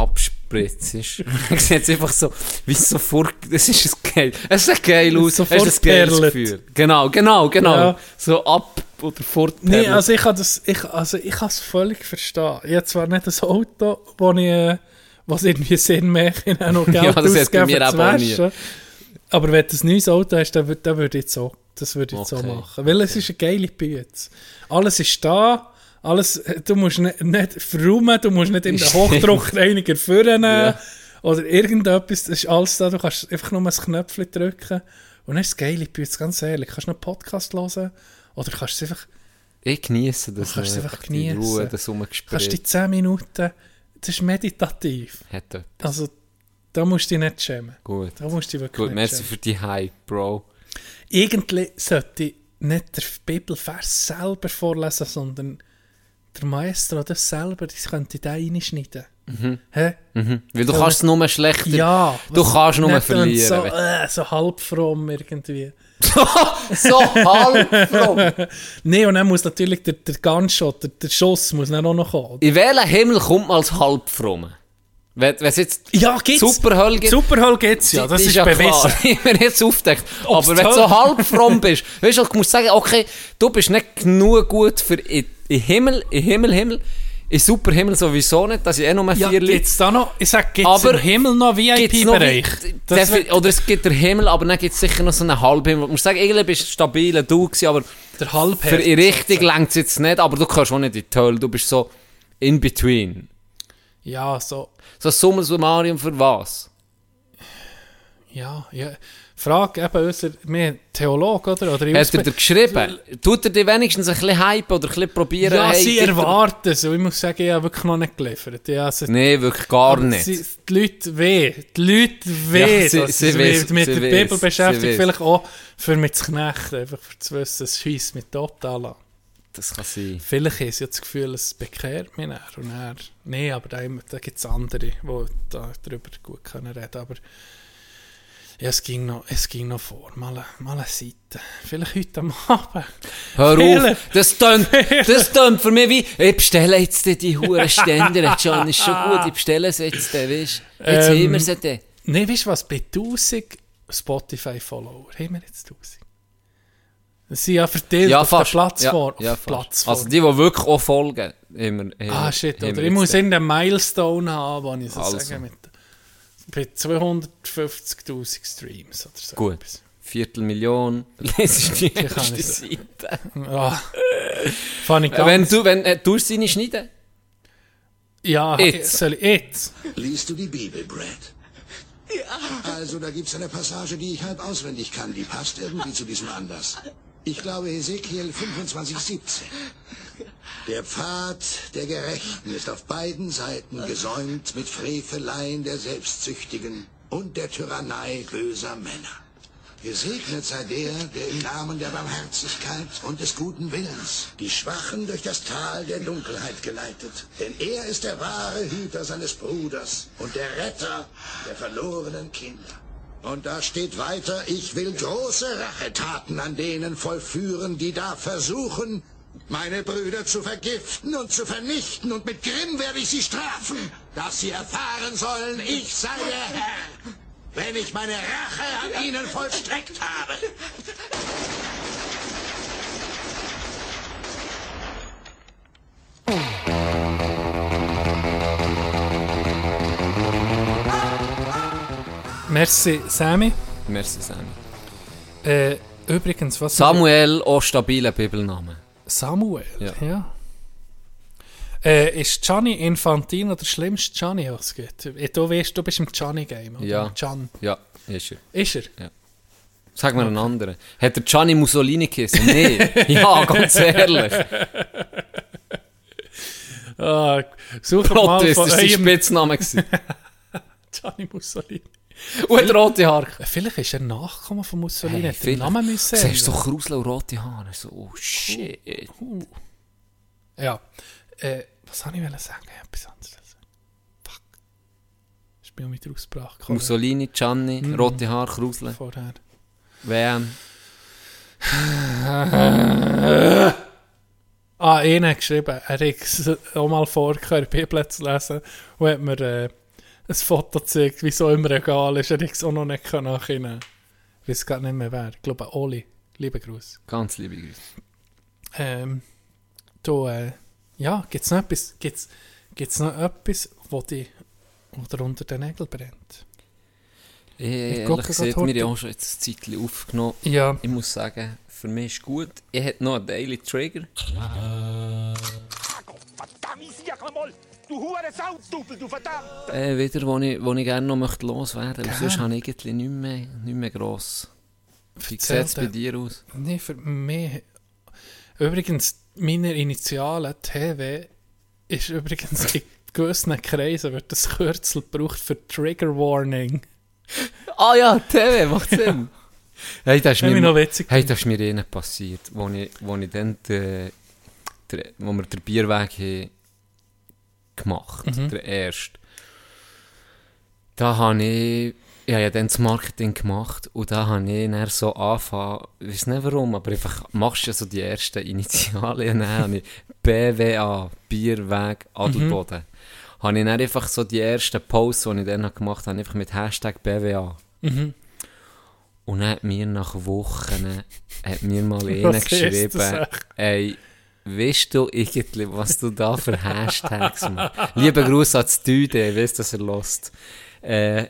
abspritzt ist. dann sieht es einfach so, wie es so fort, das ist ein geil, es sieht geil aus, So es ist ein geiles. Gefühl. Genau, genau, genau. Ja. So ab oder fort. Nee, also ich kann das, ich, also ich kann es völlig verstehen. Ich habe zwar nicht ein Auto, wo ich, äh, was irgendwie Sinn macht, ich noch Geld Ja, das ausgeben mir auch nie. Aber wenn du ein neues Auto hast, dann, dann würde ich so, das würde ich so Okay. machen. Weil es ist eine geile Bühne. Alles ist da, alles, du musst nicht, nicht verräumen, du musst nicht in den Hochdruckreiniger führen Ja. oder irgendetwas, das ist alles da, du kannst einfach nur ein Knöpfchen drücken und dann ist es geile Bühne, ganz ehrlich. Kannst du einen Podcast hören oder kannst du es einfach ich genieße das. Kannst es noch, einfach die geniessen. Ruhe, das kannst die Rumgespräch. 10 Minuten, das ist meditativ. Hat etwas. Also, da musst du dich nicht schämen. Gut. Da musst du dich wirklich Gut, merci schämen. für die Hype, Bro. Irgendwie sollte ich nicht der Bibelvers selber vorlesen, sondern der Maestro das selber, das könnte da reinschneiden. Hä? Mhm. Weil du kannst es nur schlechter. Ja. Du kannst nur verlieren. So, äh, so halb fromm irgendwie. so halb fromm. Nee, und dann muss natürlich der, der Gunshot, der, der Schuss muss dann auch noch kommen. In welchen Himmel kommt man als halb fromm? Wenn es jetzt Ja, gibt's. Superhölle gibt, Superhölle gibt's ja, das ist, ja bewiesen. man jetzt aufdeckt. Ob's Aber wenn du so halb fromm bist, weißt du, du musst sagen, okay, du bist nicht genug gut für in, in Himmel, in Himmel, Himmel, in Superhimmel sowieso nicht, dass ich eh nur Ja, vier Leute gibt's da noch, ich sag, gibt's Aber im Himmel noch VIP-Bereich? oder es gibt den Himmel, aber dann gibt es sicher noch so einen Halbhimmel. Du musst sagen, irgendwie bist du stabiler du gewesen, aber der Halbherz. für in Richtung längt es jetzt nicht, aber du kannst auch nicht in die Hölle, du bist so in between. Ja, so, So Summa summarum für was? ja, ja. Frag eben unser, wir Theologe, oder? oder Hat er dir geschrieben? Tut er dir wenigstens ein bisschen hypen oder ein bisschen probieren? Ja, hey, sie er- erwarten es. Ich muss sagen, ich habe wirklich noch nicht geliefert. Ja, also, Nein, wirklich gar nicht. Sie, die Leute weh. Die Leute weh, Ja, sie- dass sie sie weiss, mit sie der weiss, Bibel beschäftigt. Vielleicht auch für mich zu knechten, einfach für zu wissen, es schießt mit total an. Das kann sein. Vielleicht sie ja das Gefühl, es bekehrt mich dann. Und dann, nee, aber da, da gibt es andere, die da darüber gut können reden Aber ja, es ging noch, es ging noch vor. Mal, eine- mal eine Seite. Vielleicht heute am Abend. Hör Fehler. auf, das tönt, das tönt für mich wie, ich bestelle jetzt die Huren Ständer, John, ist schon gut, ich bestelle sie jetzt, weißt du. Jetzt Ähm, haben wir sie dann. Nee, weißt du was? Bei 1000 Spotify-Follower haben wir jetzt 1000. Das sind ja verteilt Ja, auf fast. der Plattform. Ja, ja. Plattform. Also die, die wirklich auch folgen, immer. ah, shit, oder? Ich muss irgendeinen Milestone haben, wo ich so Also. sagen mit bei 250'000 Streams oder so. Gut. etwas. Viertelmillion, lesest die erste. Seite. Ah. Fand ich Äh, Wenn ganz... du, wenn, äh, du sie nicht schneiden? ja, Jetzt. soll ich jetzt? Liest du die Bibel, Brad? Ja. Also, da gibt's eine Passage, die ich halb auswendig kann. Die passt irgendwie zu diesem Anlass. Ich glaube Ezekiel 25, 17. Der Pfad der Gerechten ist auf beiden Seiten gesäumt mit Freveleien der Selbstsüchtigen und der Tyrannei böser Männer. Gesegnet sei der, der im Namen der Barmherzigkeit und des guten Willens die Schwachen durch das Tal der Dunkelheit geleitet. Denn er ist der wahre Hüter seines Bruders und der Retter der verlorenen Kinder. Und da steht weiter, ich will große Rachetaten an denen vollführen, die da versuchen, meine Brüder zu vergiften und zu vernichten, und mit Grimm werde ich sie strafen, dass sie erfahren sollen, ich sei der Herr, wenn ich meine Rache an ihnen vollstreckt habe. Merci, Sammy. Merci, Sammy. Äh, Übrigens, was... Samuel, auch stabiler Bibelname. Samuel, Ja. ja. Äh, ist Gianni Infantino der schlimmste Gianni, was es gibt? Du weißt, du bist im Gianni-Game, oder? Ja. Gian. Ja, ist er. Ist er? Sag mir einen anderen. Hat der Gianni Mussolini gegessen? Nee. ja, ganz ehrlich. Ah, such mal ist, von sein eurem Spitzname. Gianni Mussolini. Und rote Haare. Vielleicht ist er Nachkommen von Mussolini, Hey, hat den. Namen müssen Du siehst so. Krusel und rote Haare. So, oh shit. Ja. Äh, was soll ich sagen? Etwas anderes. Fuck. Ich bin mit der Aussprache gekommen. Mussolini, Gianni, Mhm. rote Haare, Krusel. Vorher. WM. Ah, einer geschrieben, er hat auch mal vorgehört, Bibel zu lesen und hat mir äh, ein Foto gezeigt, wie so im Regal ist. Er hat es auch noch nicht nachhinein. Ich weiß gar nicht mehr wer. Ich glaube, Oli. Liebe Gruß. Ganz liebe Grüße. Ähm, du, äh, ja, gibt es noch etwas, gibt's, gibt's noch etwas, wo die oder unter den Nägeln brennt? Ich, Ich ehrlich gesagt, wir haben auch schon jetzt ein Zeitchen aufgenommen. Ja. Ich muss sagen, für mich ist gut. Ich hätte noch einen Daily Trigger. Äh, wieder, wo ich, wo ich gerne noch möchte loswerden möchte. Sonst habe ich irgendwie nicht mehr, nicht mehr gross. Wie sieht es bei dir. aus? Nee, für mich. Übrigens, meine Initialen TV ist übrigens in gewissen Kreisen wird das Kürzel gebraucht für Trigger Warning. Ah ja, TV, macht Sinn. hey, das ist mir, noch witzig hey, das ist mir innen passiert, wo ich, wo ich dann, den, den, wo wir den Bierweg haben gemacht, Mhm. der erste. Da habe ich, ich habe ja dann das Marketing gemacht und da habe ich dann so angefangen, ich weiß nicht warum, aber einfach machst du ja so die ersten Initialien, dann habe ich BWA, Bierweg, Adelboden. Habe ich dann einfach so die ersten Posts, die ich dann gemacht habe, einfach mit Hashtag BWA. Mhm. Und dann hat mir nach Wochen hat mir mal einer geschrieben, ey, weißt du irgendwie, was du da für Hashtags machst? Lieber Gruß an das ich weiss, dass er lost. Äh,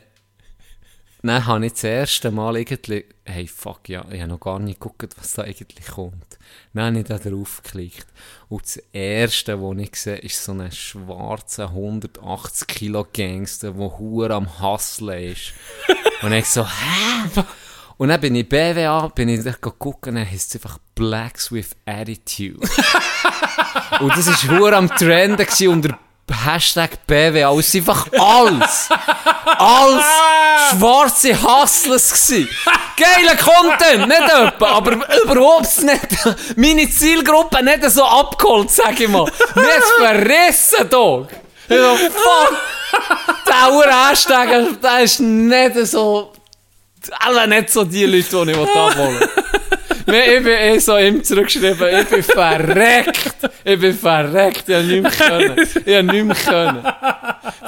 dann habe ich das erste Mal irgendwie, hey fuck ja, ich habe noch gar nicht geguckt, was da eigentlich kommt. Dann habe ich da drauf geklickt. Und das erste, was ich sehe, ist so ein schwarzer 180 Kilo Gangster, der hure am Hustlen ist. Und ich so, hä? Und dann bin ich BWA, bin ich gucken, dann heisst es einfach Blacks with Attitude. Und das war hure am gewesen unter Hashtag BWA. Es ist einfach alles, alles schwarze Hustlers gewesen. Geiler Content, nicht etwa, aber überhaupt nicht. Meine Zielgruppe nicht so abgeholt, sag ich mal. Mir ist verrissen, Dog. Ich so, fuck. Der Hashtag, der ist nicht so, alle nicht so die Leute, die ich abholen will. Ich bin eh so ihm zurückgeschrieben, ich bin verreckt. Ich bin verreckt, ich habe nicht mehr können. Ich habe nicht mehr können.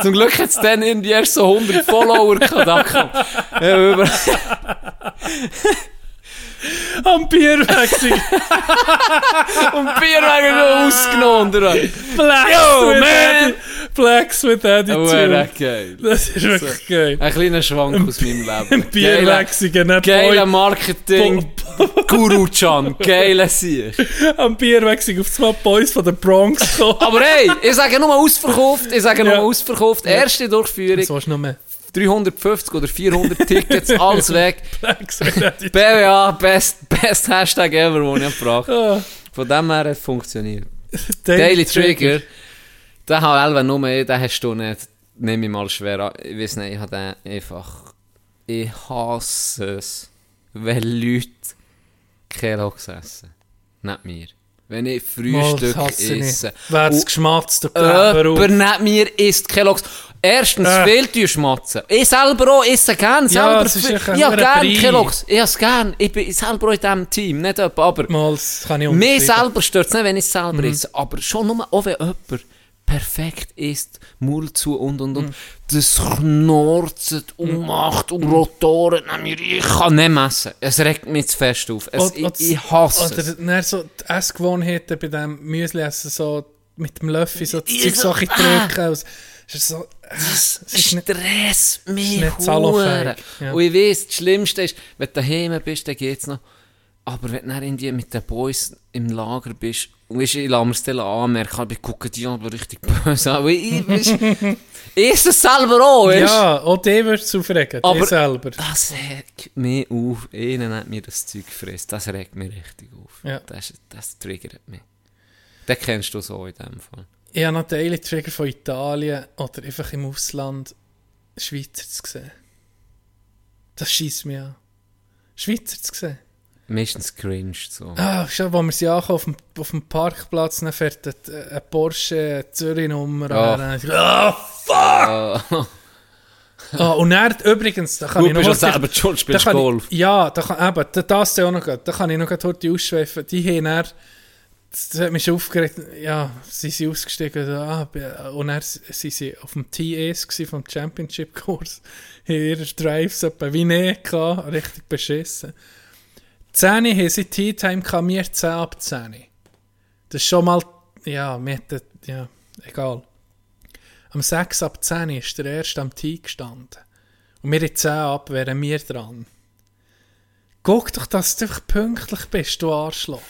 Zum Glück hat es dann irgendwie erst so 100 Follower gehabt. da komm. Ja, über Am Bierwechsel. und Bier wegen noch ausgenommen. oder? Blacks, Yo, with man. Blacks with Attitude. geil. Das ist wirklich geil. Ein kleiner Schwank aus meinem Leben. Bierwechsel, nicht Geiler. Marketing. Guru-Chan. Geiler Sieg. Am Bierwechsel auf zwei Boys von der Bronx. Aber hey, ich sage nur ausverkauft. Ich sage nur Ja. ausverkauft. Erste Durchführung. Das warst du noch mehr. 350 oder 400 Tickets, alles weg. BWA, best, best Hashtag ever, den ich gebracht. Ah, Von dem her hat es funktioniert. Daily Trigger, den habe ich nur den hast du nicht. Nehme ich mal schwer an. Ich weiß nicht, ich habe den einfach... Ich hasse es, wenn Leute Kelloggs essen. Nicht mir. Wenn ich Frühstück ich. esse. Wer Und geschmatzt, der auf. Jemand neben mir isst Kelloggs. Erstens Äh. fehlt dir Schmatzen. Ich selber auch esse gern. Ja, selber das ist viel- ich habe gern. Kelloggs. Ich habe es gern. Ich bin selber auch in diesem Team. Nicht jemand, aber... Mal, das kann ich Mir selber stört es nicht, wenn ich es selber Mhm. esse. Aber schon nur, auch wenn jemand perfekt isst, Maul zu und und und, Mhm. das knorzt und macht und Rotoren. Ich kann nicht messen. Es regt mich zu fest auf. Es, Und- ich, und- ich hasse Oder es. dann so die Essgewohnheiten bei dem Müsli essen, so mit dem Löffel so Ja, Zeug so, ah. drücken. Es ist so... äh, Das es ist stresst mich nicht ja. Und ich weiss, das Schlimmste ist, wenn du daheim bist, dann geht's noch. Aber wenn du dann irgendwie mit den Boys im Lager bist, weißt, ich lasse mir es dann anmerken, aber ich gucke die aber richtig böse an. Ich, weißt, ich ist es selber auch, weißt Ja, auch der wird es aufregen, Aber- selber. Das regt mich auf. Ihnen hat mir das Zeug gefressen. Das regt mich richtig auf. Ja. Das, das triggert mich. Den kennst du so in dem Fall. Ich habe noch Daily Trigger von Italien oder einfach im Ausland Schweizer zu sehen. Das schießt mich an. Schweizer zu sehen. Meistens cringe so. Ah, schon, wo wir sie ankommen, auf dem, auf dem Parkplatz, dann fährt ein, ein Porsche Zürich-Nummer Ah. an. Dann ich, Ah, fuck! Ah, und dann, übrigens, da kann Du ich noch bist ja heute- selber da spielst Golf. Ich, ja, da kann, eben, da- das ja auch noch, gut. da kann ich noch heute ausschweifen. Die haben dann, das, hat mich aufgeregt, ja, sie sind ausgestiegen, ah, und dann sind sie auf dem TS vom Championship-Kurs, haben ihre Drives etwa wie nie gehabt, richtig beschissen. 10 haben sie Tea Time gehabt, wir 10 ab 10. Das ist schon mal, ja, wir hätten, ja, egal. Am 6 ab 10 ist der erste am Tee gestanden. Und wir in 10 ab wären wir dran. Guck doch, dass du pünktlich bist, du Arschloch.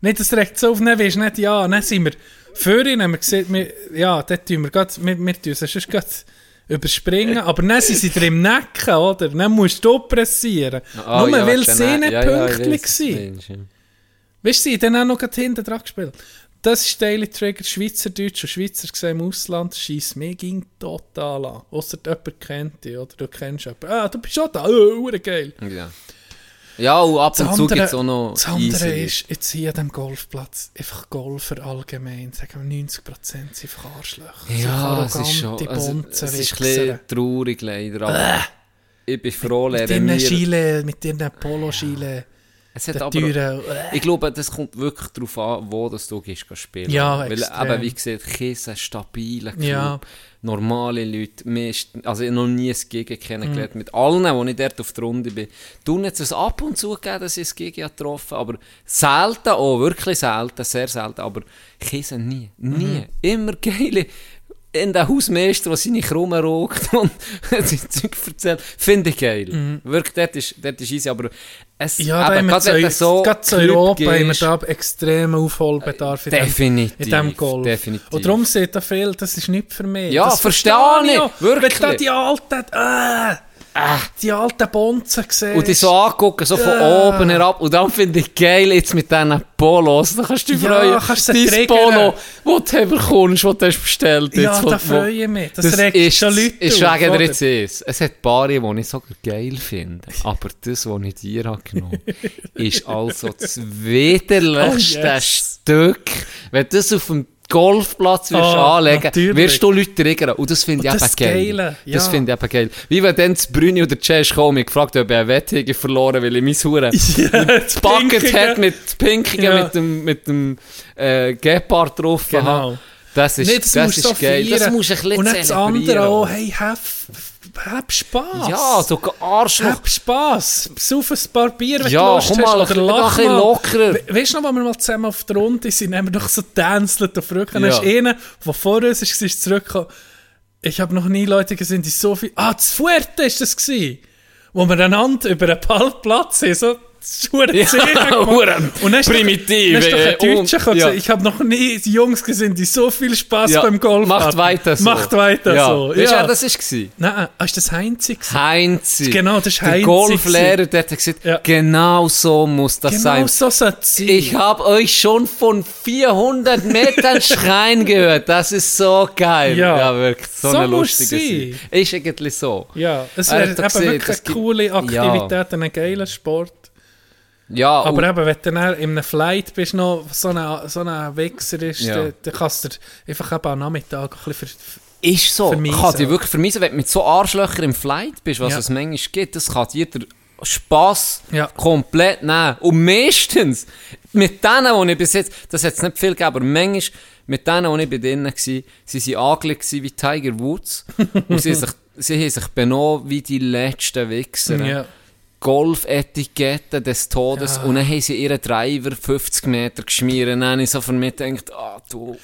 Nicht, dass regt so auf, dann weisst du nicht, ja, dann sind wir vorhin, haben wir gesehen, wir, ja, dort tun wir grad, wir, wir tun es sonst grad überspringen, aber dann sind sie dir im Nacken, oder? Dann musst du pressieren. Nur ja, weil sie nicht ja, ja, ich pünktlich du waren. ja. Weißt du, sie haben dann auch noch gerade hinten dran gespielt. Das ist Daily Trigger, Schweizerdeutsch und Schweizer gesehen im Ausland, schießt mir ging total an. Ausser jemand kennt dich oder du kennst jemanden. Ah, du bist auch da, oh, geil. Ja. Ja, und ab und Das zu gibt es auch noch Das andere ist, jetzt hier an diesem Golfplatz, einfach Golfer allgemein, sagen wir 90% sind einfach Arschlöcher. Ja, es ist schon. Also, es ist ein bisschen traurig leider. Aber ich bin froh, Mit lernen ihren wir. Schiele, mit ihren Polo-Schiele, Es hat aber, teuren... ich glaube, das kommt wirklich darauf an, wo das du gehst spielen. Ja, Weil extrem. eben, wie gesagt, Kies ein stabiler Club. Ja. Normale Leute. Ist, also ich habe noch nie ein Gegen kennengelernt. Mhm. Mit allen, die ich dort auf der Runde bin. Du jetzt es ab und zu gegeben, dass ich ein Gegen getroffen habe, aber selten, auch wirklich selten, sehr selten, aber Kies nie. Nie. Mhm. Immer geile in der Hausmeister, der seine Krumme raucht und sein Zeug erzählt, finde ich geil. Wirklich, dort ist, dort ist easy, aber es, Mhm. Ja, eben, haben gerade so gerade zu Europa haben wir gehst, da extremen Aufholbedarf in dem, Definitiv, in dem Golf. definitiv. Und darum sieht da viel, das ist nicht für mich. Ja, das verstehe ich, auch. wirklich. Wenn da die alten, äh, die alten Bonzen siehst. Und die so angucken, so von Ja. oben herab. Und dann finde ich geil, jetzt mit diesen Polos. Da kannst du dich Ja, freuen. kannst Dein triggern. Polo, das du bekommst, das du hast bestellt. Ja, jetzt, wo- da wo- freue ich mich. Das, Das regt ist, schon Leute ist auf, wegen jetzt ist. Es hat Paare, die ich sogar geil finde. Aber das, was ich dir habe genommen ist also das widerlichste Oh, yes. Stück. Wenn das auf dem Golfplatz wirst Oh, anlegen, natürlich. wirst du Leute triggern. Und das finde ich das eben geil. Ja. Das finde ich eben geil. Wie wenn dann das Brüni oder Jazz kommen und gefragt ob er eine Wette verloren, weil ich mein Hure Ja, das Bucket hat mit Pinkigen Ja. mit dem, mit dem äh, Gepard drauf. Genau. Das ist, Nee, das, das ist geil. Das feiern. musst du ein bisschen Und das andere auch, hey, hab, hab Spass. Ja, du Arschloch. Hab Spass. Besauf ein paar Bier, wenn Ja, du Lust komm hast. mal, Oder ein bisschen- lach mal. lockerer. We weißt du noch, als wir mal zusammen auf der Runde sind, haben wir doch so tänzelt auf Rücken. Dann Ja. ist einer, der vor uns ist, ist zurückgekommen. Ich habe noch nie Leute gesehen, die so viel... Ah, das Fuerte ist das gewesen. Wo wir einander über einen Ballplatz sind, so... Ja, Und dann ist doch- primitiv, Dann äh, gekommen, ja. ja. Ich habe noch nie Jungs gesehen, die so viel Spaß Ja, beim Golf Macht hatten. weiter so. Macht weiter ja. so. Weißt du, Ja. das war? Nein, ah, ist das Heinz? gewesen? Heinzi. Genau, das ist Der Heinzi Golflehrer, der hat gesagt, Ja. genau so muss das Genau sein. so soll es sein. Ich habe euch schon von 400 Metern schreien gehört. Das ist so geil. Ja. wirklich. So, So eine lustige. Sache. Ist eigentlich so. Ja, es wäre wirklich eine coole Aktivität, ein geiler Sport. Ja, Aber eben, wenn du dann in einem Flight bist, noch so ein so eine Wichser ist, Ja. dann, dann kannst du dir einfach eben am Nachmittag ein bisschen für, ist so. vermiesen. Kann dich wirklich vermiesen, wenn du mit so Arschlöchern im Flight bist, was Ja. es manchmal gibt. Das kann dir der Spass Ja. komplett nehmen. Und meistens, mit denen, die ich bis jetzt, das hat es nicht viel gegeben, aber manchmal, mit denen, die ich bei denen war, sie waren angelegt wie Tiger Woods. und sie, haben sich, sie haben sich benommen wie die letzten Wichser. ja. Golfetikette des Todes Ja. und dann haben sie ihren Driver 50 Meter geschmiert und dann habe ich so von mir gedacht, ah du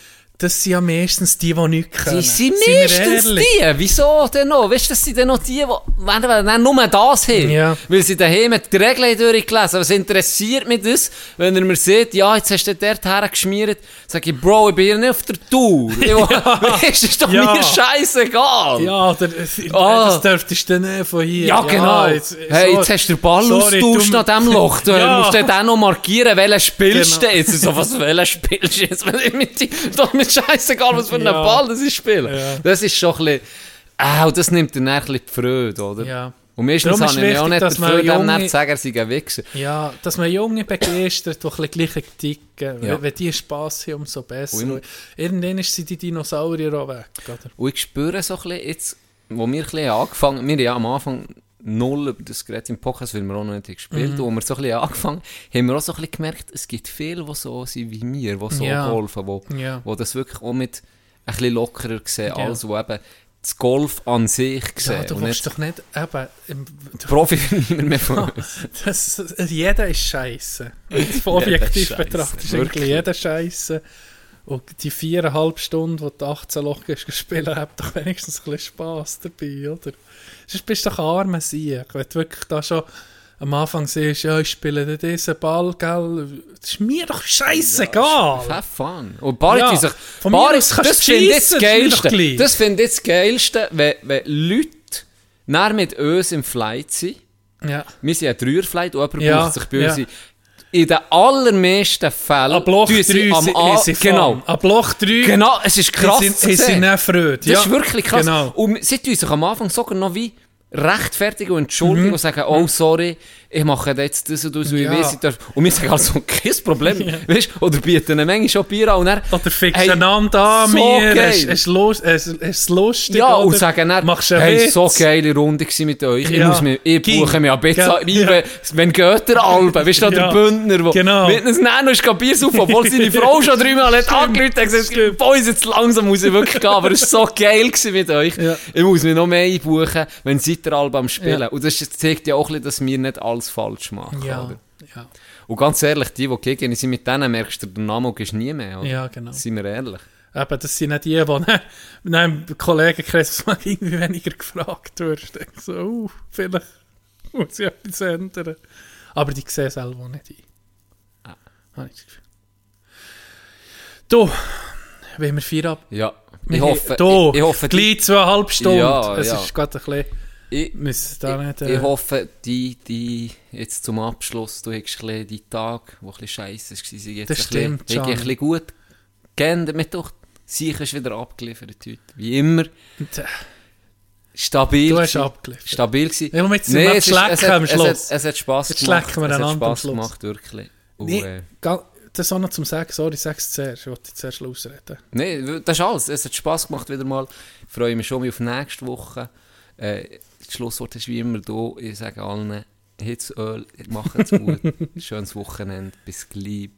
das sind ja meistens die, die nichts können. Die sind meistens ehrlich? die. Wieso denn noch? Weißt du, das sind dann noch die, die wenn, wenn, nur das haben. Ja. Weil sie daheim die Regeln haben durchgelesen Was interessiert mich das, wenn er mir sagt, ja, jetzt hast du dort hergeschmiert, sag ich, Bro, ich bin hier nicht auf der Tour. Ich, weißt du, ist doch Ja. mir scheißegal. Ja, oder, Ah. das dürftest du nicht von hier. Ja, genau. jetzt- hey, so- jetzt hast du den Ball sorry, austauscht an diesem Loch. Du Ja. musst dann auch noch markieren, welchen spielst Genau. du jetzt. So, was, welchen spielst du jetzt? Doch mit scheißegal, was für einen Ja. Ball das ich spiele. Ja. Das ist schon ein bisschen, ah, das nimmt dann ein bisschen die Freude, oder? Ja. Und meistens ist habe ich mir auch wichtig, nicht Freude, dem dann zu sagen, er sei ein Wichser. Ja, dass man Junge begeistert, die ein bisschen ticken. Ja. Wenn, die Spass haben, umso besser. Und- Irgendwann sind die Dinosaurier auch weg. Oder? Und ich spüre so ein bisschen jetzt, wo wir ein bisschen angefangen haben, wir haben ja am Anfang null über das Gerät im Podcast, weil wir auch noch nicht gespielt Mhm. haben, und wir so ein bisschen angefangen haben, wir auch so ein bisschen gemerkt, es gibt viele, die so sind wie wir, die so Ja. golfen, die Ja. wo das wirklich auch mit ein bisschen lockerer sehen, Ja. als eben das Golf an sich sehen. Ja, du willst doch nicht eben... Im, du, Profi mehr von das, jeder ist scheiße. Objektiv betrachtest, ist wirklich. jeder scheiße. Und die viereinhalb Stunden, die du 18 Loch gespielt hast, doch wenigstens ein bisschen Spass dabei, oder? Sonst bist du doch ein armer Sieg. Wenn du wirklich da schon am Anfang siehst, ja, ich spiele diesen Ball, gell, das ist mir doch scheißegal. Have fun. Und Barry Ja, sich, von Barry, das du finde ich das Geilste. Das finde ich das Geilste, wenn, wenn Leute näher mit uns im Flight sind. Ja. Wir sind ein Dreierflight und jemand Ja, bucht sich bei ja. In den allermeisten Fällen Ab Loch 3 tun sie am sind A- sie Genau. Ab Loch 3 Genau, es ist krass sind, zu sind sie sehen. nicht. Das ja. ist wirklich krass. Genau. Und sie tun sich am Anfang sogar noch wie rechtfertigen und entschuldigen Mhm. und sagen, oh sorry, ich mache jetzt das und das ich Ja. weiss, ich darf. Und wir sagen also, kein Problem. Weißt, oder bieten eine Menge schon Bier an und dann, Oder fix Hey, einander an so mir, geil. es ist lust- lustig. ja, oder? und sagen dann, Machst einen hey, Witz. so geile Runde gewesen mit euch. Ich, Ja. muss mir, ich buche mir ein bisschen, Ja. wie, wenn- wenn geht der Alben, weißt du, der Ja. Bündner, der Genau. mit uns Nano ist kein Bier saufen, obwohl seine Frau schon dreimal hat angerufen und gesagt, Boys, jetzt langsam muss ich wirklich gehen, aber es war so geil mit euch. Ja. Ich muss mir noch mehr einbuchen, wenn seid ihr Alben am Spielen. Ja. Und das zeigt ja auch ein bisschen, dass wir nicht alles falsch machen. Ja, Oder? ja. Und ganz ehrlich, die, die gegen sind, mit denen merkst du, der Name ist nie mehr. Oder? Ja, genau. Sind wir ehrlich. Eben, das sind nicht die, die dann, im Kollegenkreis irgendwie weniger gefragt wirst. Ich so, uh, vielleicht muss ich etwas ändern. Aber die sehen selber nicht ein. Habe ich das Gefühl. Du, wenn wir vier ab... Ja. Ich haben- hoffe, ich, ich hoffe, gleich zweieinhalb Stunden. Ja, es ja. ist gerade ein bisschen... ich. Ich, Äh, ich hoffe, die, die jetzt zum Abschluss, du hast die Tage, die ein bisschen scheisse waren, jetzt Das ein stimmt, bisschen, ein bisschen gut geändert. Mit doch, sicher ist wieder abgeliefert heute. Wie immer. Stabil. Du hast abgeliefert. Stabil gewesen. Ja, wir am es, ist, es, hat, am es, Schluss. hat, es hat Spass Jetzt gemacht. schlecken wir es hat Spass gemacht, wirklich. Und, Nee, äh, das auch noch zum Sagen, sorry, ich sag's zuerst, ich wollte zuerst ausreden. Nein, das ist alles. Es hat Spass gemacht wieder mal. Ich freue mich schon auf nächste Woche. Äh, das Schlusswort ist wie immer da. Ich sage allen, Hitzöl, macht's gut. Schönes Wochenende. Bis gleich.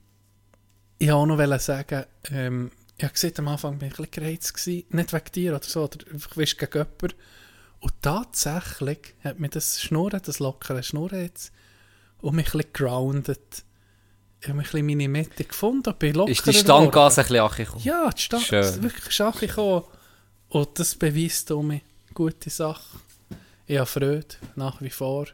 Ich wollte auch noch sagen, ähm, ich habe gesehen, am Anfang bin ich ein bisschen gereizt nicht wegen dir oder so, oder einfach weißt, gegen jemanden. Und tatsächlich hat mir das Schnurren, das lockere Schnurren jetzt, und mich ein bisschen grounded. Ich habe ein bisschen meine Mitte gefunden, und bin lockerer Ist die Standgas ein bisschen angekommen? Ja, die Stand Schön. ist wirklich Schache gekommen. Und das beweist um mich gute Sache. Ich habe Freude, nach wie vor.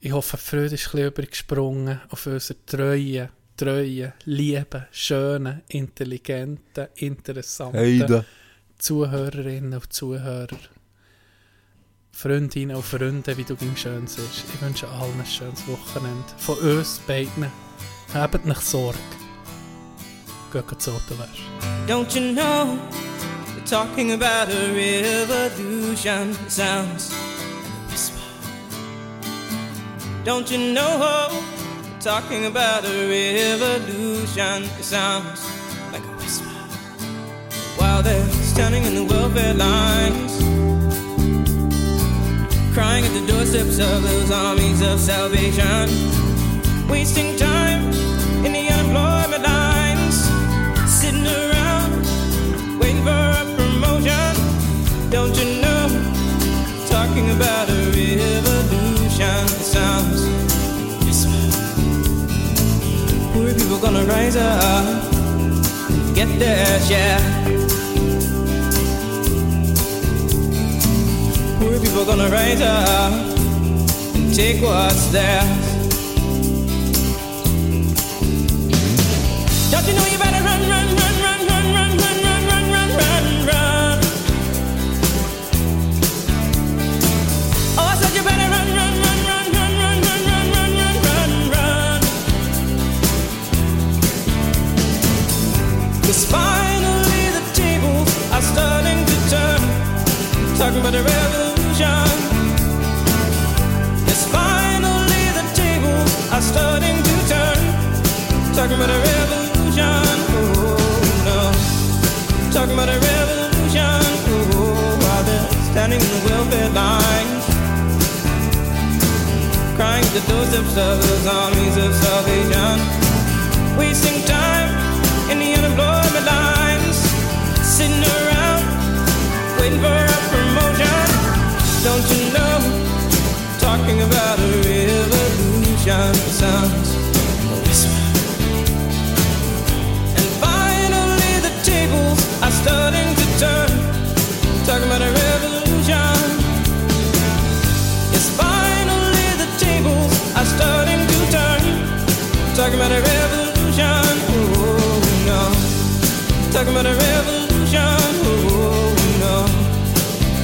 Ich hoffe, die Freude ist ein bisschen übergesprungen auf unsere treuen, treuen, lieben, schönen, intelligenten, interessanten Zuhörerinnen und Zuhörer. Freundinnen und Freunde, wie du ging schön siehst. Ich wünsche allen ein schönes Wochenende. Von uns beiden. Habt nicht Sorge. Geht zu Autowäsche. Don't you know? Talking about a revolution. Sounds like a whisper. Don't you know? Talking about a revolution. Sounds like a whisper. While they're standing in the welfare lines, crying at the doorsteps of those armies of salvation, wasting time about a revolution. Sounds whisper. Poor people gonna rise up. Get get theirs, yeah. Poor people gonna rise up and take what's theirs. Don't you know About a revolution. Finally the tables are starting to turn. Talking about a revolution. Oh no. Talking about a revolution. Oh, while they're standing in the welfare lines. Crying at the of armies of salvation. Wasting time in the unemployment lines. Sitting around waiting for a promotion. Don't you know? Talking about a revolution sounds a whisper. And finally the tables are starting to turn. Talking about a revolution. Yes, finally the tables are starting to turn. Talking about a revolution. Oh no. Talking about a revolution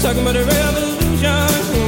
talking about a revolution.